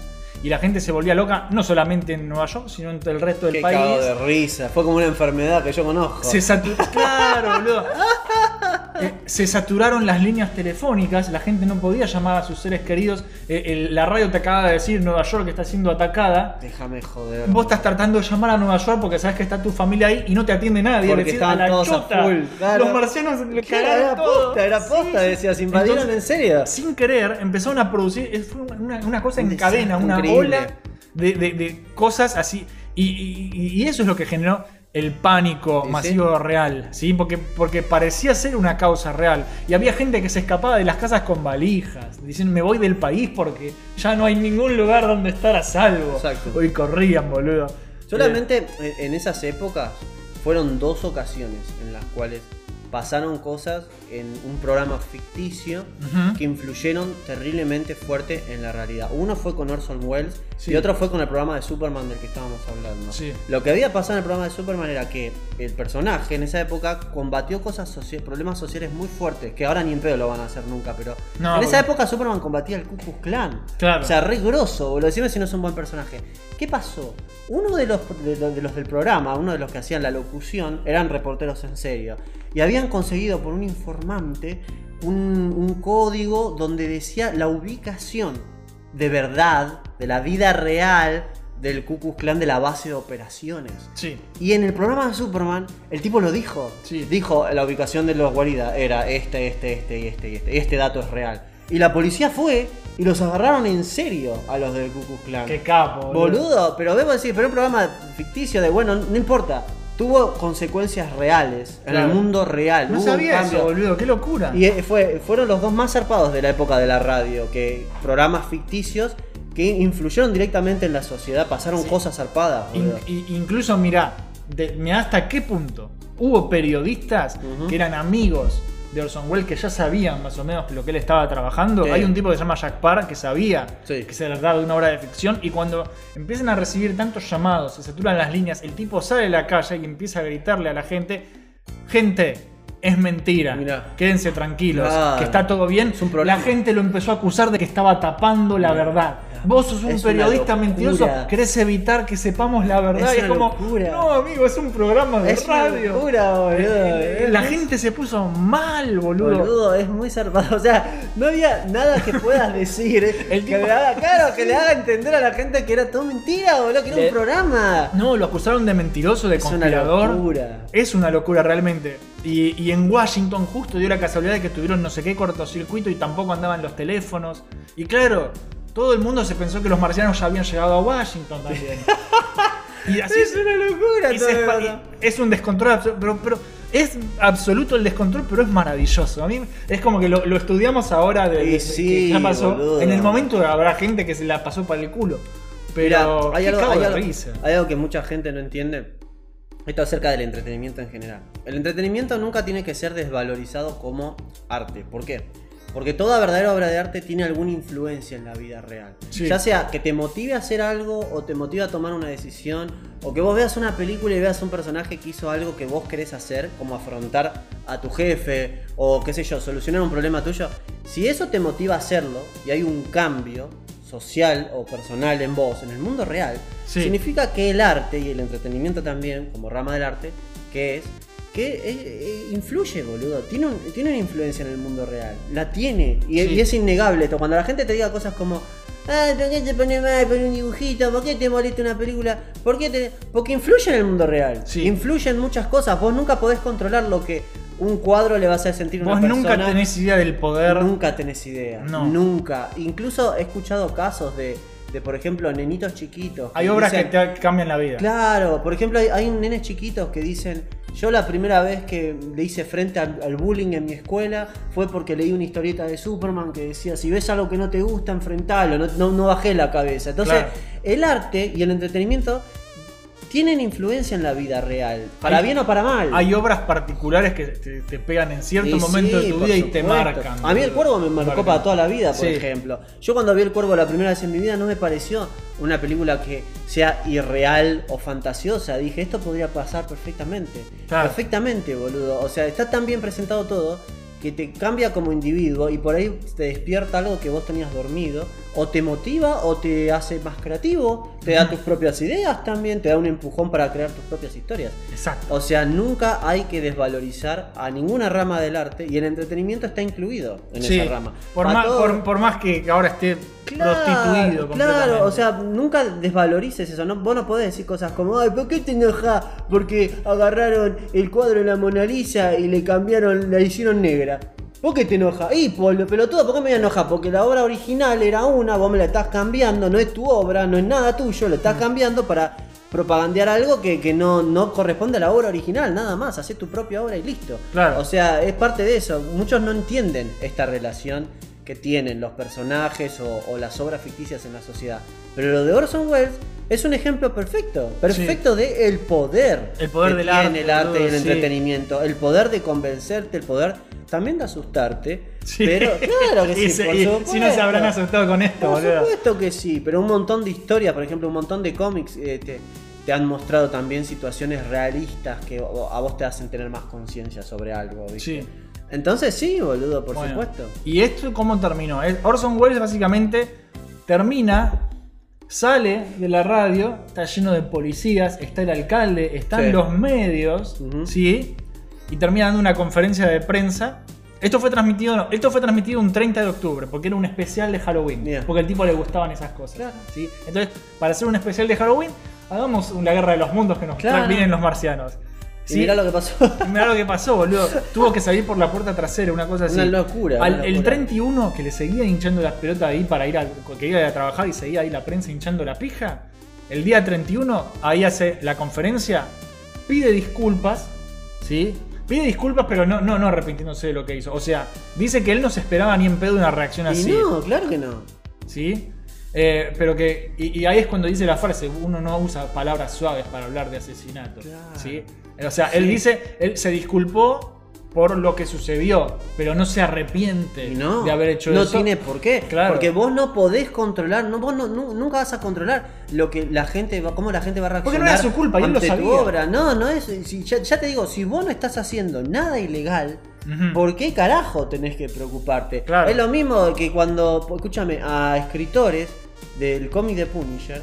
Y la gente se volvía loca, no solamente en Nueva York, sino en todo el resto del Qué país. cago de risa, fue como una enfermedad que yo conozco. Se saturaron. Claro, boludo. Eh, se saturaron las líneas telefónicas, la gente no podía llamar a sus seres queridos. Eh, el- la radio te acaba de decir Nueva York está siendo atacada. Déjame joder. Vos estás tratando de llamar a Nueva York porque sabes que está tu familia ahí y no te atiende nadie. Porque estaban a la todos a chota. full, claro. Los marcianos le era todo. posta, era posta, sí. decías, invadieron Entonces, en serio. Sin querer, empezaron a producir. Fue una, una cosa en cadena, una increíble. ola de, de- de cosas así. Y, y- y eso es lo que generó el pánico Sí, masivo real, ¿sí? Porque, porque parecía ser una causa real. Y había gente que se escapaba de las casas con valijas, diciendo me voy del país porque ya no hay ningún lugar donde estar a salvo. Exacto. Hoy corrían, boludo. Solamente en- en esas épocas fueron dos ocasiones en las cuales pasaron cosas en un programa ficticio Ujú. que influyeron terriblemente fuerte en la realidad. Uno fue con Orson Welles Sí. y otro fue con el programa de Superman del que estábamos hablando. Sí. Lo que había pasado en el programa de Superman era que el personaje en esa época combatió cosas socia- problemas sociales muy fuertes, que ahora ni en pedo lo van a hacer nunca, pero No, en esa época Superman combatía al Ku Klux Klan. Claro. O sea, re grosso, boludo. Decime si no es un buen personaje. ¿Qué pasó? Uno de los, de, los- de los del programa, uno de los que hacían la locución, eran reporteros en serio. Y habían conseguido por un informante un, un código donde decía la ubicación de verdad, de la vida real del Ku Klux Klan de la base de operaciones. Sí. Y en el programa de Superman, el tipo lo dijo. Sí. Dijo la ubicación de los guaridas era este, este, este y este y este. Este dato es real. Y la policía fue y los agarraron en serio a los del Ku Klux Klan. Qué capo, boludo. Boludo, pero debo decir, pero un programa ficticio de bueno, no importa. Tuvo consecuencias reales en el mundo real. No hubo sabía eso, boludo. Qué locura. Y eh, fue, fueron los dos más zarpados de la época de la radio, que programas ficticios que influyeron directamente en la sociedad, pasaron Sí. cosas zarpadas. In- incluso, mirá, de, mirá hasta qué punto hubo periodistas que eran amigos de Orson Welles que ya sabían más o menos lo que él estaba trabajando. Sí. Hay un tipo que se llama Jack Parr que sabía Sí. que se trataba de una obra de ficción y cuando empiezan a recibir tantos llamados, se saturan las líneas, el tipo sale a la calle y empieza a gritarle a la gente, gente, es mentira, Mirá. quédense tranquilos, Claro. que está todo bien. Es un problema. La gente lo empezó a acusar de que estaba tapando la verdad. Vos sos un Es periodista mentiroso, querés evitar que sepamos la verdad. Es y es una como, locura. no, amigo, es un programa de Es una radio. locura, boludo. Eh, La gente se puso mal, boludo. Boludo, es muy zarpado. O sea, no había nada que puedas decir El que tipo- le haga, claro, que le haga entender a la gente que era todo mentira, boludo, que era Le- un programa. No, lo acusaron de mentiroso, de Es una conspirador. locura. Es una locura realmente. Y, y en Washington justo dio la casualidad de que tuvieron no sé qué cortocircuito y tampoco andaban los teléfonos. Y claro, todo el mundo se pensó que los marcianos ya habían llegado a Washington también. y así Es una locura y todo es un descontrol absoluto. Pero, pero Es absoluto el descontrol, pero es maravilloso. A mí es como que lo, lo estudiamos ahora de, de- sí, que ya pasó. boludo. En el momento habrá gente que se la pasó para el culo. Pero Mirá, hay, algo, hay algo que mucha gente no entiende. Esto acerca del entretenimiento en general. El entretenimiento nunca tiene que ser desvalorizado como arte. ¿Por qué? Porque toda verdadera obra de arte tiene alguna influencia en la vida real. Sí. Ya sea que te motive a hacer algo o te motive a tomar una decisión o que vos veas una película y veas un personaje que hizo algo que vos querés hacer, como afrontar a tu jefe o qué sé yo, solucionar un problema tuyo. Si eso te motiva a hacerlo y hay un cambio social o personal en vos, en el mundo real, Sí. significa que el arte y el entretenimiento también, como rama del arte, que es que eh, influye, boludo. Tiene, un- tiene una influencia en el mundo real. La tiene. Y, Sí. y es innegable esto. Cuando la gente te diga cosas como. Ah, ¿por qué te pones mal por un dibujito? ¿Por qué te molesta una película? ¿Por qué te.? Porque influye en el mundo real. Sí. Influye en muchas cosas. Vos nunca podés controlar lo que un cuadro le va a hacer sentir una Vos persona. nunca tenés idea del poder. Nunca tenés idea. No. Nunca. Incluso he escuchado casos de, de por ejemplo, nenitos chiquitos. Hay obras dicen- que te cambian la vida. Claro, por ejemplo, hay, hay nenes chiquitos que dicen, yo la primera vez que le hice frente al, al bullying en mi escuela fue porque leí una historieta de Superman que decía, si ves algo que no te gusta, enfrentalo, no, no, no bajé la cabeza. Entonces, Claro. el arte y el entretenimiento tienen influencia en la vida real, para Hay- bien o para mal. Hay obras particulares que te, te pegan en cierto momento sí, de tu vida y te marcan. A mí el cuervo me marcó Marcan. para toda la vida, por Sí. ejemplo. Yo cuando vi el cuervo la primera vez en mi vida no me pareció una película que sea irreal o fantasiosa. Dije, esto podría pasar perfectamente. Claro. Perfectamente, boludo. O sea, está tan bien presentado todo que te cambia como individuo y por ahí te despierta algo que vos tenías dormido. O te motiva o te hace más creativo. Te da tus propias ideas también. Te da un empujón para crear tus propias historias. Exacto. O sea, nunca hay que desvalorizar a ninguna rama del arte y el entretenimiento está incluido en Sí, esa rama. por más, todo- por, por más que ahora esté prostituido. Claro, o sea, nunca desvalorices eso. ¿no? Vos no podés decir cosas como, ay, ¿por qué te enojas? Porque agarraron el cuadro de la Mona Lisa y le cambiaron, la hicieron negra. ¿Por qué te enojas? Y por pelotudo, ¿por qué me voy a enojar? Porque la obra original era una, vos me la estás cambiando, no es tu obra, no es nada tuyo, lo Mm. estás cambiando para propagandear algo que, que no, no corresponde a la obra original, nada más, hacé tu propia obra y listo. Claro. O sea, es parte de eso. Muchos no entienden esta relación que tienen los personajes o, o las obras ficticias en la sociedad. Pero lo de Orson Welles es un ejemplo perfecto. Perfecto de el poder. El poder que del tiene arte, el arte y el sí. entretenimiento. El poder de convencerte, el poder también de asustarte. Sí. Pero claro que sí. se- por supuesto. si no se habrán asustado con esto, Por boludo. supuesto que sí, pero un montón de historias, por ejemplo, un montón de cómics eh, te, te han mostrado también situaciones realistas que a vos te hacen tener más conciencia sobre algo, ¿viste? Sí. Entonces sí, boludo, por Bueno, supuesto. ¿Y esto cómo terminó? Orson Welles básicamente termina, sale de la radio, está lleno de policías, está el alcalde, están Sí. los medios. ¿sí? Y termina dando una conferencia de prensa. Esto fue transmitido, no, esto fue transmitido un 30 de octubre, porque era un especial de Halloween. Porque al tipo le gustaban esas cosas. Claro. ¿sí? Entonces, para hacer un especial de Halloween, hagamos la guerra de los mundos que nos Claro. vienen los marcianos. Mirá lo que pasó. Mirá lo que pasó, boludo. Tuvo que salir por la puerta trasera, una cosa así. Una locura, Al- una el locura. 31 que le seguía hinchando las pelotas ahí para ir a, que iba a trabajar y seguía ahí la prensa hinchando la pija. El día 31, ahí hace la conferencia, pide disculpas, ¿sí? Pide disculpas, pero no, no, no arrepintiéndose de lo que hizo. O sea, dice que él no se esperaba ni en pedo una reacción y así. no, claro que no. ¿Sí? Eh, pero que. Y, y ahí es cuando dice la frase: uno no usa palabras suaves para hablar de asesinato. Claro. ¿Sí? O sea, él dice, él se disculpó por lo que sucedió, pero no se arrepiente no, de haber hecho no eso. tiene por qué. Claro. Porque vos no podés controlar, no, vos no, nu- nunca vas a controlar lo que la gente va, cómo la gente va a Porque reaccionar. no era su culpa, y él lo sabía. obra. No, no es. si- ya, ya te digo, si vos no estás haciendo nada ilegal. ¿por qué carajo tenés que preocuparte? Claro. Es lo mismo que cuando, escúchame, a escritores del cómic de Punisher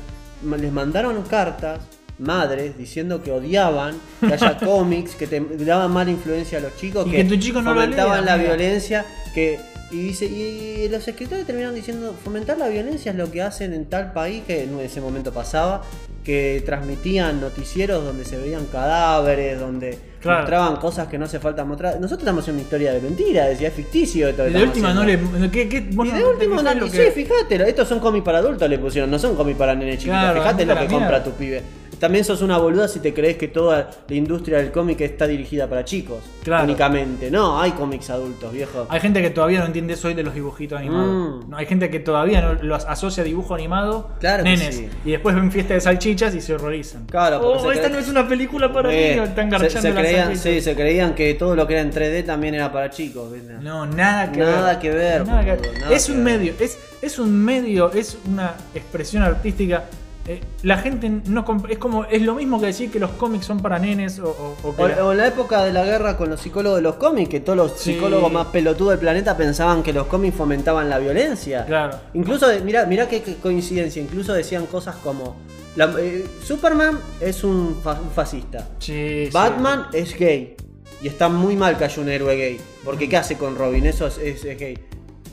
les mandaron cartas madres diciendo que odiaban que haya cómics que te daban mala influencia a los chicos Y que tu chico no fomentaban la mira. violencia que y dice y los escritores terminaron diciendo fomentar la violencia es lo que hacen en tal país que en ese momento pasaba que transmitían noticieros donde se veían cadáveres donde Claro. mostraban cosas que no hace falta mostrar nosotros estamos en una historia de mentira decía es ficticio esto que Y de última no haciendo". le. ¿qué, qué, vos y no de último, fijás no, lo sí, fíjate, estos son cómics para adultos le pusieron, no son cómics para nenes chiquitos. Claro, fíjate lo que compra tu pibe. También sos una boluda si te crees que toda la industria del cómic está dirigida para chicos. Claro. Únicamente. No, hay cómics adultos, viejo. Hay gente que todavía no entiende eso hoy de los dibujitos animados. Mm. No, hay gente que todavía no los asocia a dibujo animado, Claro que nenes, sí. y después ven fiesta de salchichas y se horrorizan. Claro, oh, se esta cre- no es una película para Eh, niños, están se, garchando se creían, salchichas. sí, se creían que todo lo que era en 3D también era para chicos. ¿viste? No, nada que Nada ver. que ver, Nada que- nada es que un ver. medio, es, es un medio, es una expresión artística. Eh, la gente no es como es lo mismo que decir que los cómics son para nenes o, o- o que O, la- en la época de la guerra con los psicólogos de los cómics, que todos los Sí. psicólogos más pelotudos del planeta pensaban que los cómics fomentaban la violencia. Claro. Incluso, mirá, mirá qué, coincidencia, incluso decían cosas como, la- eh, Superman es un, fa- un fascista, Sí, sí. Batman es gay, y está muy mal que haya un héroe gay, porque ¿qué hace con Robin? Eso es, es- es gay.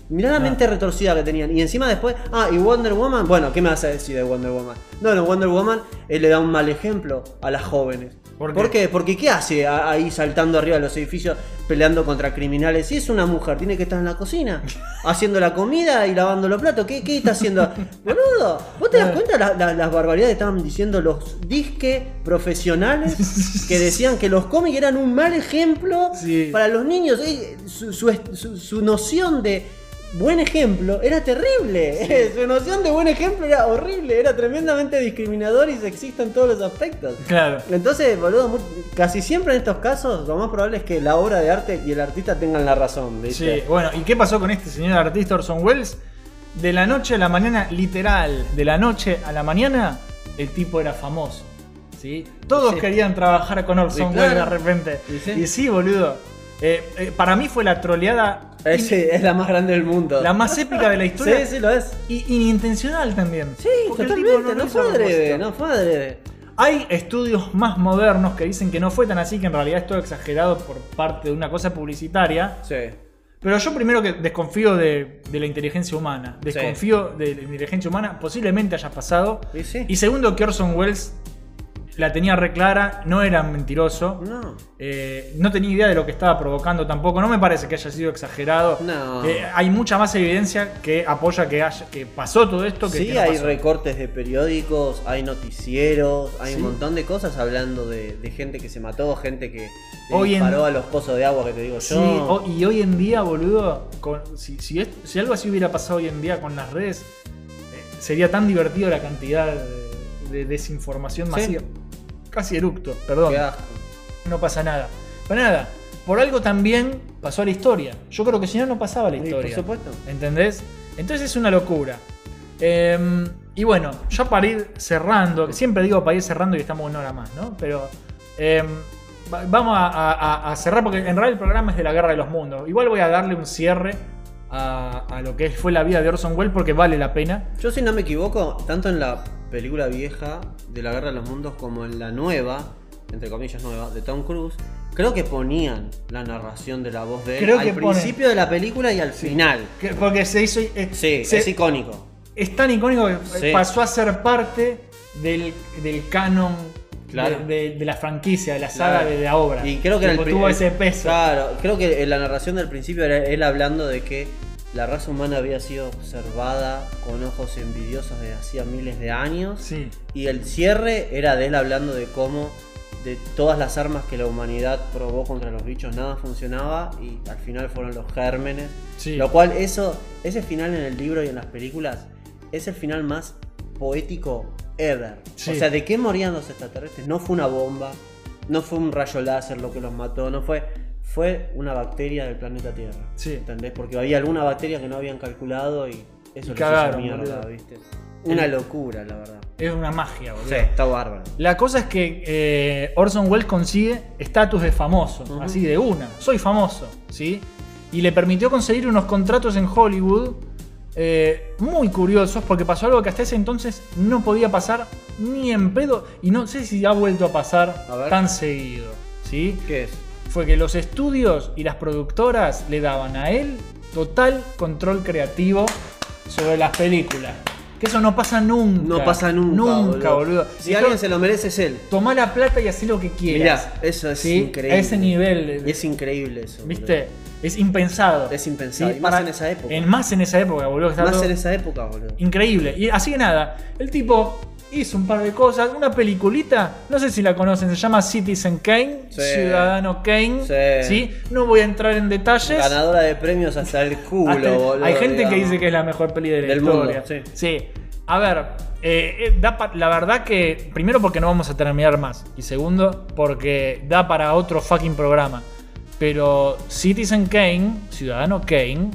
Mirá la mente retorcida que tenían. Y encima después, ah, y Wonder Woman, bueno, ¿qué me vas a decir de Wonder Woman? No, no, Wonder Woman le da un mal ejemplo a las jóvenes. ¿Por ¿Por qué? qué? Porque ¿qué hace ahí saltando arriba de los edificios peleando contra criminales? Si es una mujer, tiene que estar en la cocina, haciendo la comida y lavando los platos. ¿Qué, qué está haciendo? Boludo, ¿vos te das cuenta la- la- las barbaridades que estaban diciendo los disque profesionales que decían que los cómics eran un mal ejemplo Sí. para los niños? Eh, Su, su- su- su noción de buen ejemplo era terrible. Su noción de buen ejemplo era horrible, era tremendamente discriminador y sexista en todos los aspectos. Claro. Entonces, boludo, casi siempre en estos casos lo más probable es que la obra de arte y el artista tengan la razón, ¿viste? Sí, bueno, ¿y qué pasó con este señor artista Orson Welles? De la noche a la mañana, literal, de la noche a la mañana, el tipo era famoso. ¿sí? Todos Sí. querían trabajar con Orson Sí, claro. Welles de repente. Y sí. Y sí, boludo. Eh, eh, para mí fue la troleada Es, es la más grande del mundo. la más épica de la Sí, historia. sí, lo es. Y inintencional también. Sí, totalmente, no, hizo fue adrede, no fue adrede. Hay estudios más modernos que dicen que no fue tan así, que en realidad es todo exagerado por parte de una cosa publicitaria. Sí. Pero yo primero que desconfío de, de la inteligencia humana. Desconfío de la inteligencia humana. Posiblemente haya pasado. Y sí. Y segundo que Orson Welles la tenía reclara, no era mentiroso. No. Eh, no tenía idea de lo que estaba provocando tampoco. No me parece que haya sido exagerado. No. Eh, hay mucha más evidencia que apoya que, haya, que pasó todo esto. Que, Sí, que no hay pasó. recortes de periódicos, hay noticieros, hay Sí. un montón de cosas hablando de, de gente que se mató, gente que Hoy en- disparó a los pozos de agua que te digo Sí, yo. y hoy en día, boludo, con- si, si, es- si algo así hubiera pasado hoy en día con las redes, eh, sería tan divertido la cantidad de, de desinformación Sí. Casi eructo, perdón. Qué asco. No pasa nada. Pero nada, por algo también pasó a la historia. Yo creo que si no, no pasaba la Sí, por historia. supuesto. ¿Entendés? Entonces es una locura. Eh, y bueno, ya para ir cerrando, siempre digo para ir cerrando y estamos una hora más, ¿no? Pero eh, va- vamos a, a- a cerrar porque en realidad el programa es de la guerra de los mundos. Igual voy a darle un cierre a, a lo que fue la vida de Orson Welles porque vale la pena. Yo si no me equivoco, tanto en la película vieja de la Guerra de los Mundos como en la nueva, entre comillas nueva, de Tom Cruise, creo que ponían la narración de la voz de él Creo al que principio de la película y al final. Que- porque se hizo. eh, Sí, se- es icónico. es tan icónico que Sí. pasó a ser parte del, del canon Claro. de, de- de la franquicia, de la saga Claro. de la obra. Y creo que era el tuvo ese peso. Claro, creo que en la narración del principio era él hablando de que la raza humana había sido observada con ojos envidiosos desde hacía miles de años. Sí. Y el cierre era de él hablando de cómo de todas las armas que la humanidad probó contra los bichos nada funcionaba y al final fueron los gérmenes. Sí. Lo cual eso, ese final en el libro y en las películas es el final más poético ever. Sí. O sea, ¿de qué morían los extraterrestres? No fue una bomba, no fue un rayo láser lo que los mató, no fue fue una bacteria del planeta Tierra. Sí. ¿Entendés? Porque había alguna bacteria que no habían calculado y eso hizo mierda. ¿viste? Una El- locura, la verdad. Es una magia, boludo. Sí, está bárbaro. La cosa es que eh, Orson Welles consigue estatus de famoso, así de una. Soy famoso, ¿sí? Y le permitió conseguir unos contratos en Hollywood eh, muy curiosos porque pasó algo que hasta ese entonces no podía pasar ni en pedo y no sé si ha vuelto a pasar A tan seguido, ¿sí? ¿Qué es? Fue que los estudios y las productoras le daban a él total control creativo sobre las películas. Que eso no pasa nunca. No pasa nunca. Nunca, boludo. Si alguien se lo merece es él. Tomá la plata y hacé lo que quieras. Mirá, eso es ¿sí? increíble. A ese nivel. Y es increíble eso. ¿Viste? Es impensado. Es impensado. Y más en esa época. En más en esa época, boludo. Más en esa época, boludo. Increíble. Y así que nada, el tipo hizo un par de cosas. Una peliculita, no sé si la conocen, se llama Citizen Kane, Sí. Ciudadano Kane. Sí. ¿sí? No voy a entrar en detalles. Ganadora de premios hasta el culo, Hasta el- boludo. hay gente que dice que es la mejor peli de la Del mundo, historia. sí. A ver, eh, eh, da la verdad que. Primero, porque no vamos a terminar más. Y segundo, porque da para otro fucking programa. Pero Citizen Kane, Ciudadano Kane,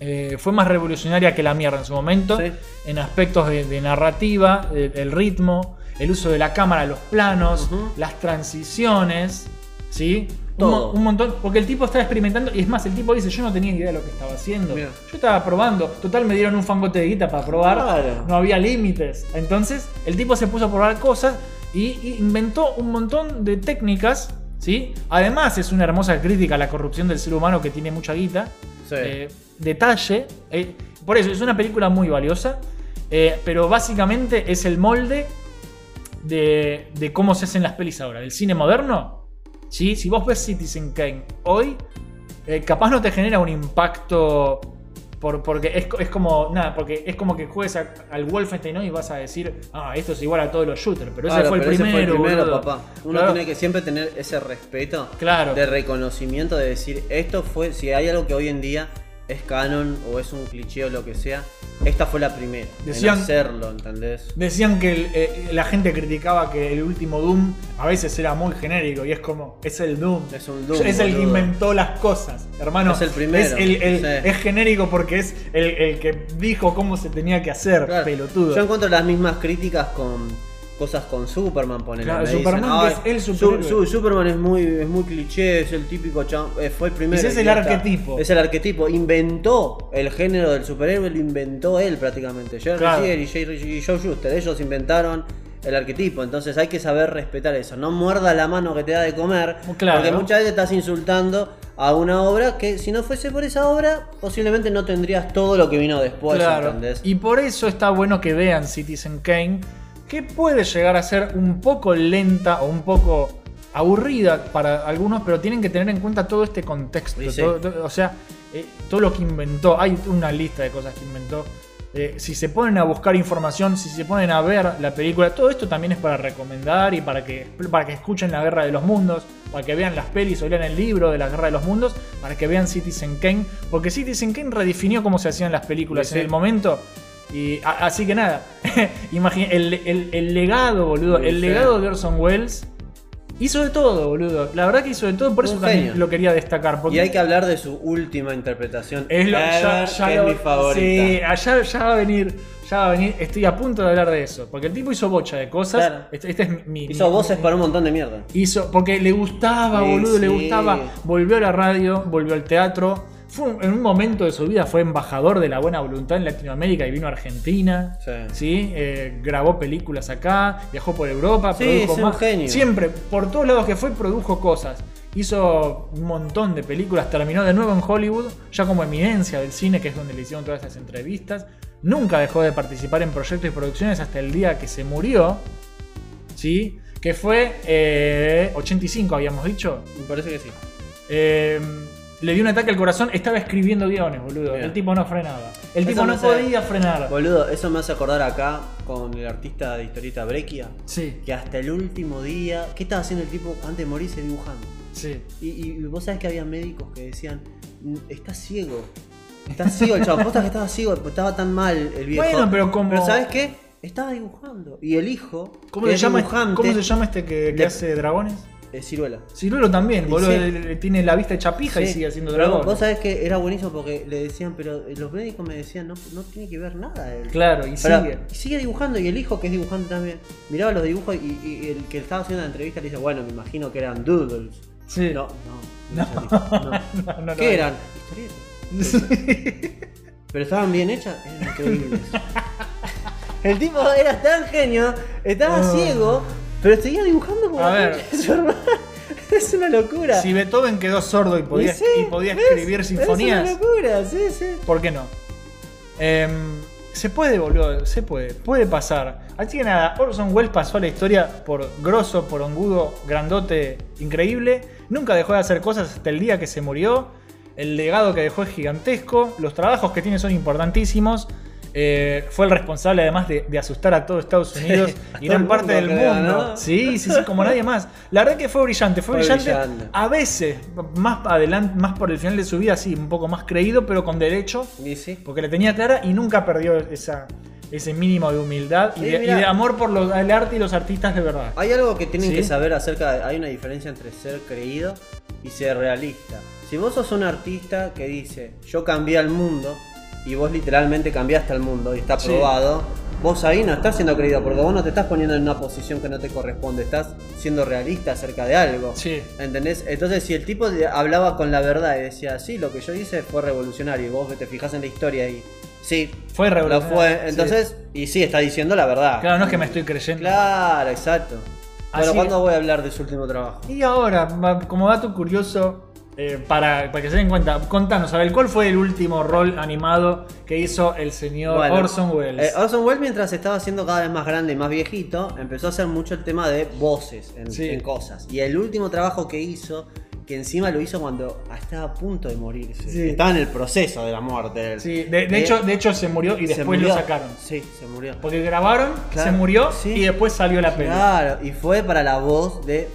eh, fue más revolucionaria que la mierda en su momento. Sí. En aspectos de, de narrativa, el ritmo, el uso de la cámara, los planos, las transiciones. ¿Sí? Un, Todo. un montón. Porque el tipo estaba experimentando. Y es más, el tipo dice: Yo no tenía idea de lo que estaba haciendo. Mira. Yo estaba probando. Total, me dieron un fangote de guita para probar. Claro. No había límites. Entonces, el tipo se puso a probar cosas y, y inventó un montón de técnicas. ¿sí? Además, es una hermosa crítica a la corrupción del ser humano que tiene mucha guita. Sí. Eh, detalle. eh, por eso, es una película muy valiosa. eh, pero básicamente es el molde de, de cómo se hacen las pelis ahora. Del cine moderno. ¿sí? Si vos ves Citizen Kane hoy, eh, capaz no te genera un impacto. Por, porque es, es como. Nada, porque es como que juegues a- al Wolfenstein ¿no? y vas a decir, ah, esto es igual a todos los shooters. Pero ese Claro, fue el pero primero. ese fue el primero, papá. Uno Claro. tiene que siempre tener ese respeto Claro. de reconocimiento de decir, esto fue, si hay algo que hoy en día es canon o es un cliché o lo que sea, esta fue la primera Decían- en hacerlo, ¿entendés? Decían que el- eh, la gente criticaba que el último Doom a veces era muy genérico y es como, es el Doom. Es un Doom, es el que inventó las cosas, hermano. Es el primero, Es, el- el- sí. es genérico porque es el, el que dijo cómo se tenía que hacer, Claro. pelotudo. Yo encuentro las mismas críticas con cosas con Superman, ponele. Claro, dicen, Superman "Ay, es el Su- superhéroe". su- Superman es muy, es muy cliché, es el típico eh, fue el primero. Ese es el está. arquetipo. Es el arquetipo. Inventó el género del superhéroe, lo inventó él prácticamente. Jerry Claro. Siegel y, y Joe Shuster, ellos inventaron el arquetipo. Entonces hay que saber respetar eso. No muerda la mano que te da de comer. Claro. Porque muchas veces estás insultando a una obra que si no fuese por esa obra, posiblemente no tendrías todo lo que vino después, Claro. ¿entendés? Y por eso está bueno que vean Citizen Kane, que puede llegar a ser un poco lenta o un poco aburrida para algunos, pero tienen que tener en cuenta todo este contexto. Sí, sí. todo- todo- o sea, eh, todo lo que inventó. Hay una lista de cosas que inventó. Eh, si se ponen a buscar información, si se ponen a ver la película, todo esto también es para recomendar y para que, para que escuchen la Guerra de los Mundos, para que vean las pelis o lean el libro de la Guerra de los Mundos, para que vean Citizen Kane, porque Citizen Kane redefinió cómo se hacían las películas Sí, en el momento. Y a- así que nada, imagina el, el- el legado, boludo, el legado de Orson Welles hizo de todo, boludo. La verdad que hizo de todo, por eso también lo quería destacar. Porque Y hay que hablar de su última interpretación. es lo, ya, ever, ya que lo- es mi favorita. Sí, allá ya va a venir, ya va a venir. Estoy a punto de hablar de eso, porque el tipo hizo bocha de cosas. Claro. Este, este es mi, Hizo mi- voces mi- para un montón de mierda. Hizo, porque le gustaba, Sí, boludo, le gustaba. Volvió a la radio, volvió al teatro. Fue un- en un momento de su vida fue embajador de la buena voluntad en Latinoamérica y vino a Argentina. Sí. ¿sí? Eh, grabó películas acá, viajó por Europa, Sí, produjo es un más. genio. Siempre, por todos lados que fue, produjo cosas. Hizo un montón de películas, terminó de nuevo en Hollywood, ya como eminencia del cine, que es donde le hicieron todas esas entrevistas. Nunca dejó de participar en proyectos y producciones hasta el día que se murió. ¿Sí? Que fue eh, 85, habíamos dicho. Me parece que sí. Eh, le dio un ataque al corazón, estaba escribiendo guiones, boludo. Bien. El tipo no frenaba. El Eso tipo no hace- podía frenar. Boludo, eso me hace acordar acá con el artista de historieta Brequia. Sí, Que hasta el último día. ¿Qué estaba haciendo el tipo antes de morirse dibujando? sí. Y, y vos sabés que había médicos que decían: "Mm, Está ciego. Está ciego el chavo. Que estaba ciego, estaba tan mal el viejo. Bueno, pero como- Pero ¿sabés qué? Estaba dibujando. Y el hijo. ¿Cómo se, llama, dibujante, ¿Cómo se llama este que, que Le- hace dragones? Eh, Ciruela. Ciruelo también, boludo. sí. le- le- Tiene la vista hecha pija y Sí, sigue haciendo pero dragones. Vos sabés que era buenísimo porque le decían, pero los médicos me decían, no, no tiene que ver nada. él". Claro, y sigue. y sigue dibujando y el hijo que es dibujante también miraba los dibujos y, y el que estaba haciendo la entrevista le dice, bueno, me imagino que eran doodles. Sí. No, no, no, no. No, no, ¿Qué eran? Historietas. Pero estaban bien hechas, eran increíbles. el tipo era tan genio, estaba Oh. ciego, pero seguía dibujando como A ver. Es una locura. Si Beethoven quedó sordo y podía, Y sí, y podía escribir Es sinfonías, una locura, sí, sí. ¿por qué no? Em, se puede, boludo, se puede, puede pasar. Así que nada, Orson Welles pasó a la historia por grosso, por hongudo, grandote, increíble. Nunca dejó de hacer cosas hasta el día que se murió. El legado que dejó es gigantesco. Los trabajos que tiene son importantísimos. Eh, fue el responsable además de, de asustar a todo Estados Unidos y gran parte del mundo. ¿no? Sí, sí, sí, como nadie más. La verdad que fue brillante, fue, Fue brillante, brillante. A veces, más adelante, más por el final de su vida, sí, un poco más creído, pero con derecho, Y sí. porque le tenía clara y nunca perdió esa, ese mínimo de humildad y, de, y mira. de amor por los- el arte y los artistas de verdad. Hay algo que tienen Sí. que saber acerca de, hay una diferencia entre ser creído y ser realista. Si vos sos un artista que dice, yo cambié al mundo, y vos literalmente cambiaste al mundo y está Sí. probado, vos ahí no estás siendo creído porque vos no te estás poniendo en una posición que no te corresponde, estás siendo realista acerca de algo. Sí. ¿Entendés? Entonces, si el tipo hablaba con la verdad y decía, sí, lo que yo hice fue revolucionario, y vos te fijas en la historia y sí, Fue lo revolucionario. sí. entonces, y sí, está diciendo la verdad. Claro, no es que me estoy creyendo. Claro, exacto. Bueno, Así- ¿cuándo voy a hablar de su último trabajo? Y ahora, como dato curioso, eh, para, para que se den cuenta, contanos, Abel, ¿cuál fue el último rol animado que hizo el señor Bueno, Orson Welles? eh, Orson Welles, mientras estaba siendo cada vez más grande y más viejito, empezó a hacer mucho el tema de voces en, Sí. en cosas. Y el último trabajo que hizo, que encima lo hizo cuando estaba a punto de morirse. Sí. Estaba en el proceso de la muerte. sí, de, de Eh, hecho, de hecho se murió y después lo sacaron. Sí, se murió. Porque grabaron, Claro, se murió sí. y después salió la peli. Claro, y fue para la voz de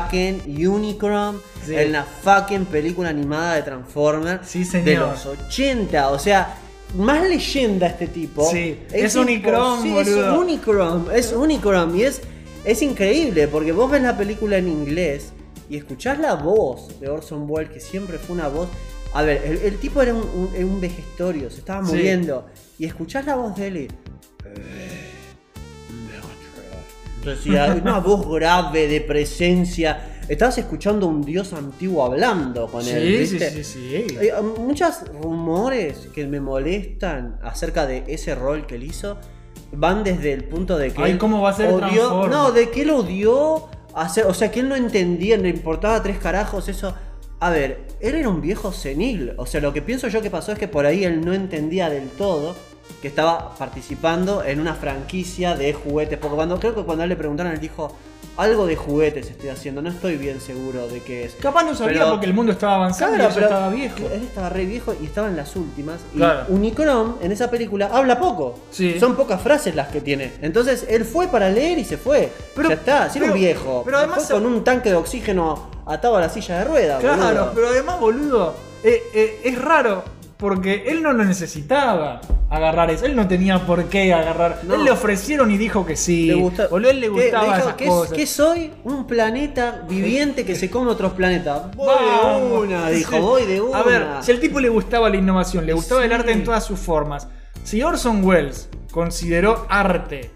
fucking Unicron Sí. en la fucking película animada de Transformers Sí, señor. de los 80. O sea, más leyenda este tipo. Sí, es Unicron, sí, boludo. Es Unicron, es Unicron. Y es, es increíble porque vos ves la película en inglés y escuchás la voz de Orson Welles, que siempre fue una voz. A ver, el, el tipo era un, un, un vejestorio, se estaba Sí. muriendo. Y escuchás la voz de él y. Una voz grave de presencia. Estabas escuchando a un dios antiguo hablando con él. Sí, sí, ¿viste? sí, sí. Hay muchos rumores que me molestan acerca de ese rol que él hizo van desde el punto de que Ay, él ¿cómo va a ser odió, no, de que él odió hacer, o sea, que él no entendía, le importaba tres carajos eso. A ver, él era un viejo senil, o sea, lo que pienso yo que pasó es que por ahí él no entendía del todo que estaba participando en una franquicia de juguetes, porque cuando creo que cuando él le preguntaron él dijo algo de juguetes estoy haciendo, no estoy bien seguro de qué es. Capaz no sabía Pero- porque el mundo estaba avanzando Claro, pero estaba viejo. Él estaba re viejo y estaba en las últimas. Y. Unicron en esa película habla poco. Sí. Son pocas frases las que tiene. Entonces él fue para leer y se fue. Pero- ya está, si era un viejo. pero además- Fue con un tanque de oxígeno atado a la silla de ruedas. Claro, boludo. pero además, boludo, eh, eh, es raro porque él no lo necesitaba agarrar eso. Él no tenía por qué agarrar. No. Él le ofrecieron y dijo que sí. Le a él le ¿Qué? gustaba dijo, esas ¿qué, cosas. ¿Qué soy? Un planeta viviente que se come otros planetas. Voy Vamos. de una, dijo, voy de una. A ver, si al tipo le gustaba la innovación, le gustaba el arte en todas sus formas. Si Orson Welles consideró arte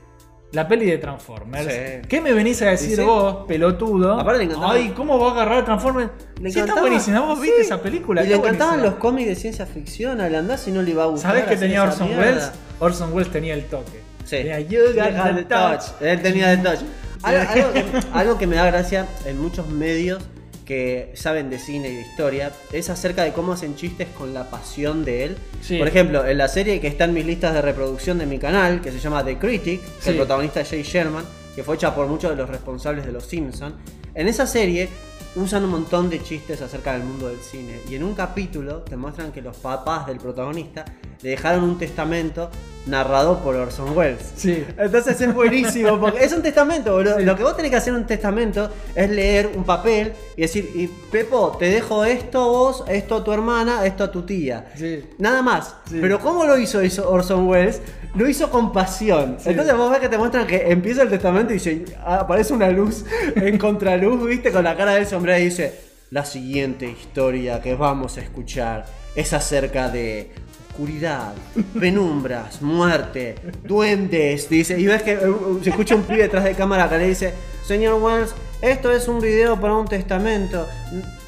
la peli de Transformers, Sí. ¿qué me venís a decir Sí, vos, pelotudo? Aparte le Ay, ¿cómo va a agarrar Transformers? Le sí, está buenísima. ¿Vos viste esa película? Y le encantaban buenísima. los cómics de ciencia ficción. Al andar si no le iba a gustar. ¿Sabés que tenía Orson. Welles? Orson Welles tenía el toque. Sí. Tenía You got the touch. Él tenía de touch. Algo, algo que, algo que me da gracia en muchos medios que saben de cine y de historia es acerca de cómo hacen chistes con la pasión de él. Sí. Por ejemplo, en la serie que está en mis listas de reproducción de mi canal, que se llama The Critic, Sí. el protagonista es Jay Sherman, que fue hecha por muchos de los responsables de Los Simpsons. En esa serie usan un montón de chistes acerca del mundo del cine. Y en un capítulo te muestran que los papás del protagonista le dejaron un testamento narrado por Orson Welles. Sí. Entonces es buenísimo, porque es un testamento, boludo. Lo que vos tenés que hacer en un testamento es leer un papel y decir, y Pepo, te dejo esto a vos, esto a tu hermana, esto a tu tía. Sí. Nada más. Sí. Pero ¿cómo lo hizo eso Orson Welles? Lo hizo con pasión. Entonces vos ves que te muestran que empieza el testamento y dice, ah, aparece una luz en contraluz, viste, con la cara del sombrero y dice, la siguiente historia que vamos a escuchar es acerca de oscuridad, penumbras, muerte, duendes, dice, y ves que eh, se escucha un pibe detrás de cámara que le dice, señor Wells, esto es un video para un testamento.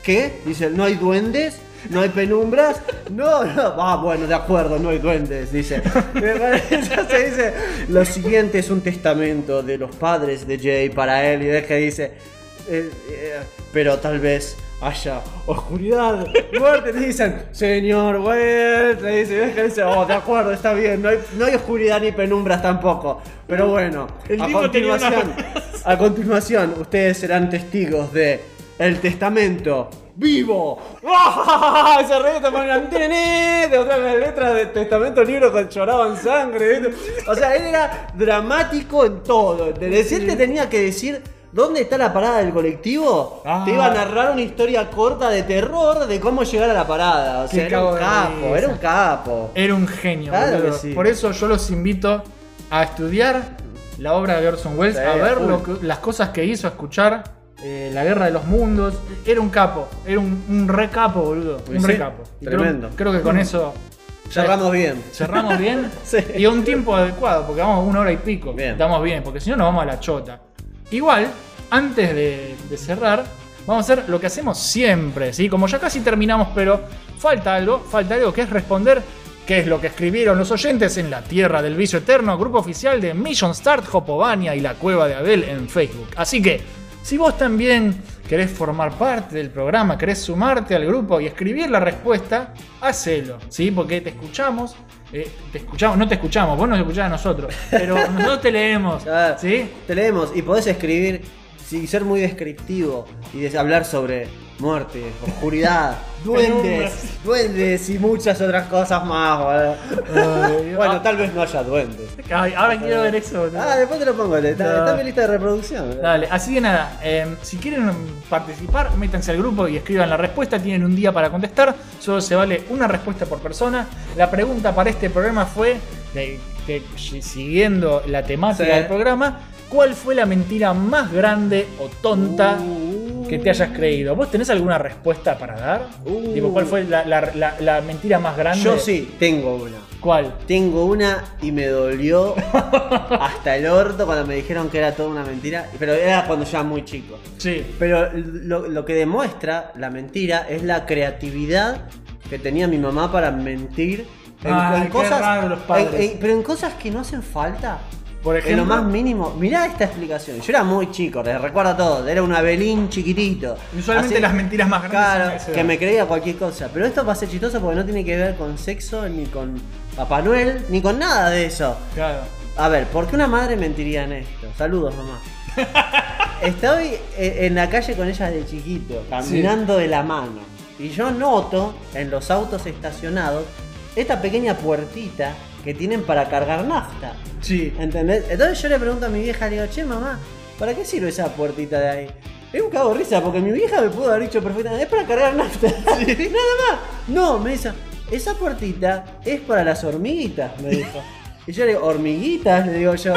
¿Qué? Dice, ¿no hay duendes? ¿No hay penumbras? No, no. Ah, bueno, de acuerdo, no hay duendes, dice. Lo siguiente es un testamento de los padres de Jay para él. Y ves que dice, eh, eh, pero tal vez haya oscuridad, muerte. Le dicen, señor Wells, le dice, ves que dice, oh, de acuerdo, está bien, no hay, no hay oscuridad ni penumbras tampoco. Pero bueno, El a tenía una- continuación, a continuación, ustedes serán testigos de el testamento. ¡Vivo! ¡Ah! Se reía de otra las letras del testamento libro que lloraban sangre. O sea, él era dramático en todo. él te tenía que decir dónde está la parada del colectivo, Ah. te iba a narrar una historia corta de terror de cómo llegar a la parada. O Qué sea, era un capo, era un capo. Era un genio, Claro que sí. Por eso yo los invito a estudiar la obra de Orson Welles, Sí, a ver full. lo que- las cosas que hizo, a escuchar eh, La Guerra de los Mundos. Era un capo, era un, un re capo, boludo. Pues un sí, re capo. Y creo- tremendo. Creo, que con eso Cerramos bien. cerramos bien Sí. y a un tiempo adecuado, porque vamos a una hora y pico. Bien. Estamos bien, porque si no nos vamos a la chota. Igual, antes de, cerrar, vamos a hacer lo que hacemos siempre, ¿sí? Como ya casi terminamos, pero falta algo, falta algo que es responder qué es lo que escribieron los oyentes en La Tierra del Vicio Eterno, grupo oficial de Mission Start, Hopovania y La Cueva de Abel en Facebook. Así que, si vos también querés formar parte del programa, querés sumarte al grupo y escribir la respuesta, hacelo, ¿sí? Porque te escuchamos, eh, te escuchamos, no te escuchamos, vos nos escuchás a nosotros, pero nosotros te leemos, ¿sí? Te leemos y podés escribir sin ser muy descriptivo y hablar sobre muerte, oscuridad, duendes, duendes y muchas otras cosas más. Ay, Bueno, ah, tal vez no haya duendes. ay, ahora quiero ver eso. Ah, después te lo pongo, está, No. está en mi lista de reproducción. Dale, así que nada, eh, si quieren participar, métanse al grupo y escriban la respuesta. Tienen un día para contestar. Solo se vale una respuesta por persona. La pregunta para este programa fue, de- de- siguiendo la temática Sí. del programa, ¿cuál fue la mentira más grande o tonta Uh, que te hayas creído? ¿Vos tenés alguna respuesta para dar? Uh. Digo, ¿cuál fue la, la- la- la mentira más grande? Yo sí, tengo una. ¿Cuál? Tengo una y me dolió hasta el orto cuando me dijeron que era toda una mentira. Pero era cuando yo era muy chico. Sí. Pero lo, lo que demuestra la mentira es la creatividad que tenía mi mamá para mentir en, Ay, en qué cosas. raro los padres. en- en- pero en cosas que no hacen falta. Por En lo ejemplo, más mínimo. Mirá esta explicación. Yo era muy chico, les recuerdo todo. Era un Abelín chiquitito. usualmente Así- las mentiras más grandes Claro, que me creía cualquier cosa. Pero esto va a ser chistoso porque no tiene que ver con sexo, ni con Papá Noel, ni con nada de eso. Claro. A ver, ¿por qué una madre mentiría en esto? Saludos, mamá. Estoy eh, en la calle con ella de chiquito, caminando de la mano. Y yo noto en los autos estacionados esta pequeña puertita que tienen para cargar nafta. Sí. ¿Entendés? Entonces yo le pregunto a mi vieja, le digo, che mamá, ¿para qué sirve esa puertita de ahí? Es un cago de risa porque mi vieja me pudo haber dicho perfectamente, es para cargar nafta. Nada más. No, me dice, esa puertita es para las hormiguitas, me dijo. Y yo le digo, ¿hormiguitas? Le digo yo.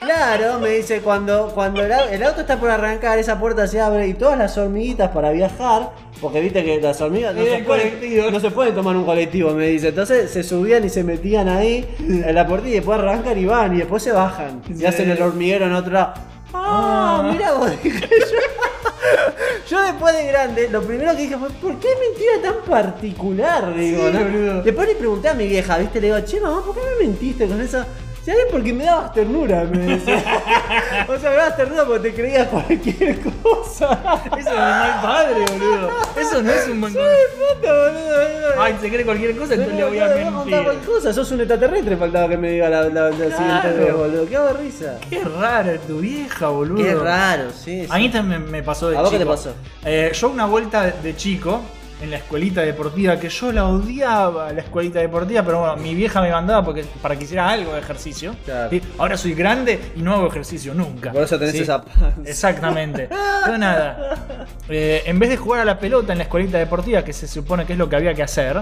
Claro, me dice, cuando, cuando el, au- el auto está por arrancar, esa puerta se abre y todas las hormiguitas para viajar, porque viste que las hormigas no se, pueden, no se pueden tomar un colectivo, me dice. Entonces se subían y se metían ahí en la puerta y después arrancan y van y después se bajan. Y Sí. hacen el hormiguero en otro lado. Ah, Ah. mira vos, dije yo. Yo después de grande, lo primero que dije fue, ¿por qué mentira tan particular? Digo, Sí, ¿no? Después le pregunté a mi vieja, ¿viste? Le digo, che, mamá, ¿por qué me mentiste con eso? ¿Sabes? Porque me dabas ternura, me decía. o sea, me dabas ternura porque te creías cualquier cosa. Eso es de mal padre, boludo. Eso no es un buen puta, boludo. Ay, se cree cualquier cosa, entonces le voy a contar mentir. cualquier cosa, sos un extraterrestre, faltaba que me diga la, la- la siguiente vez, boludo. Qué risa. Qué raro es tu vieja, boludo. Qué raro, sí. sí. A mí también me, me pasó de ¿A vos qué chico. te pasó? Eh, yo una vuelta de chico en la escuelita deportiva, que yo la odiaba, la escuelita deportiva, pero bueno, mi vieja me mandaba porque, para que hiciera algo de ejercicio. Claro. ¿sí? Ahora soy grande y no hago ejercicio nunca. Por eso tenés ¿sí? esa panza. Exactamente. Pero nada, eh, en vez de jugar a la pelota en la escuelita deportiva, que se supone que es lo que había que hacer,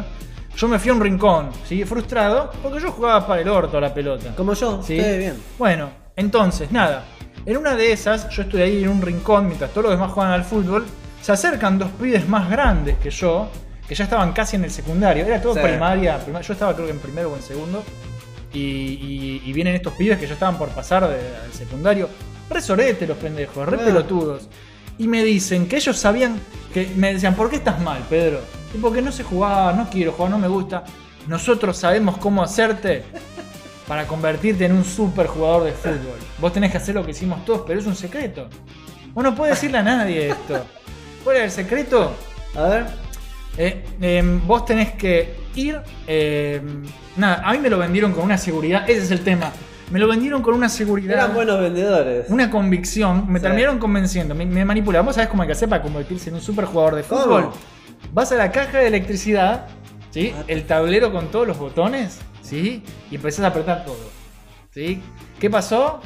yo me fui a un rincón, ¿sí? frustrado, porque yo jugaba para el orto a la pelota. Como yo, ¿Sí? bien. Bueno, entonces, nada. En una de esas, yo estoy ahí en un rincón mientras todos los demás juegan al fútbol. Se acercan dos pibes más grandes que yo, que ya estaban casi en el secundario. Era todo Sí. primaria, prima- Yo estaba creo que en primero o en segundo. Y, y- y vienen estos pibes que ya estaban por pasar de- al secundario. Re sorete los pendejos, re Ah. pelotudos. Y me dicen que ellos sabían que me decían, ¿por qué estás mal, Pedro? Y porque no sé jugar, no quiero jugar, no me gusta. Nosotros sabemos cómo hacerte para convertirte en un super jugador de fútbol. Vos tenés que hacer lo que hicimos todos, pero es un secreto. Vos no podés decirle a nadie esto. ¿Cuál es el secreto? A ver. Eh, em, vos tenés que ir. em, nada, a mí me lo vendieron con una seguridad. Ese es el tema. Me lo vendieron con una seguridad. Eran buenos vendedores. Una convicción, me Sí. terminaron convenciendo, me, me manipularon. ¿Vos sabés cómo hay que hacer para convertirse en un super jugador de ¿Cómo? fútbol? Vas a la caja de electricidad, ¿sí? El tablero con todos los botones, ¿sí? Y empezás a apretar todo. ¿Sí? ¿Qué pasó?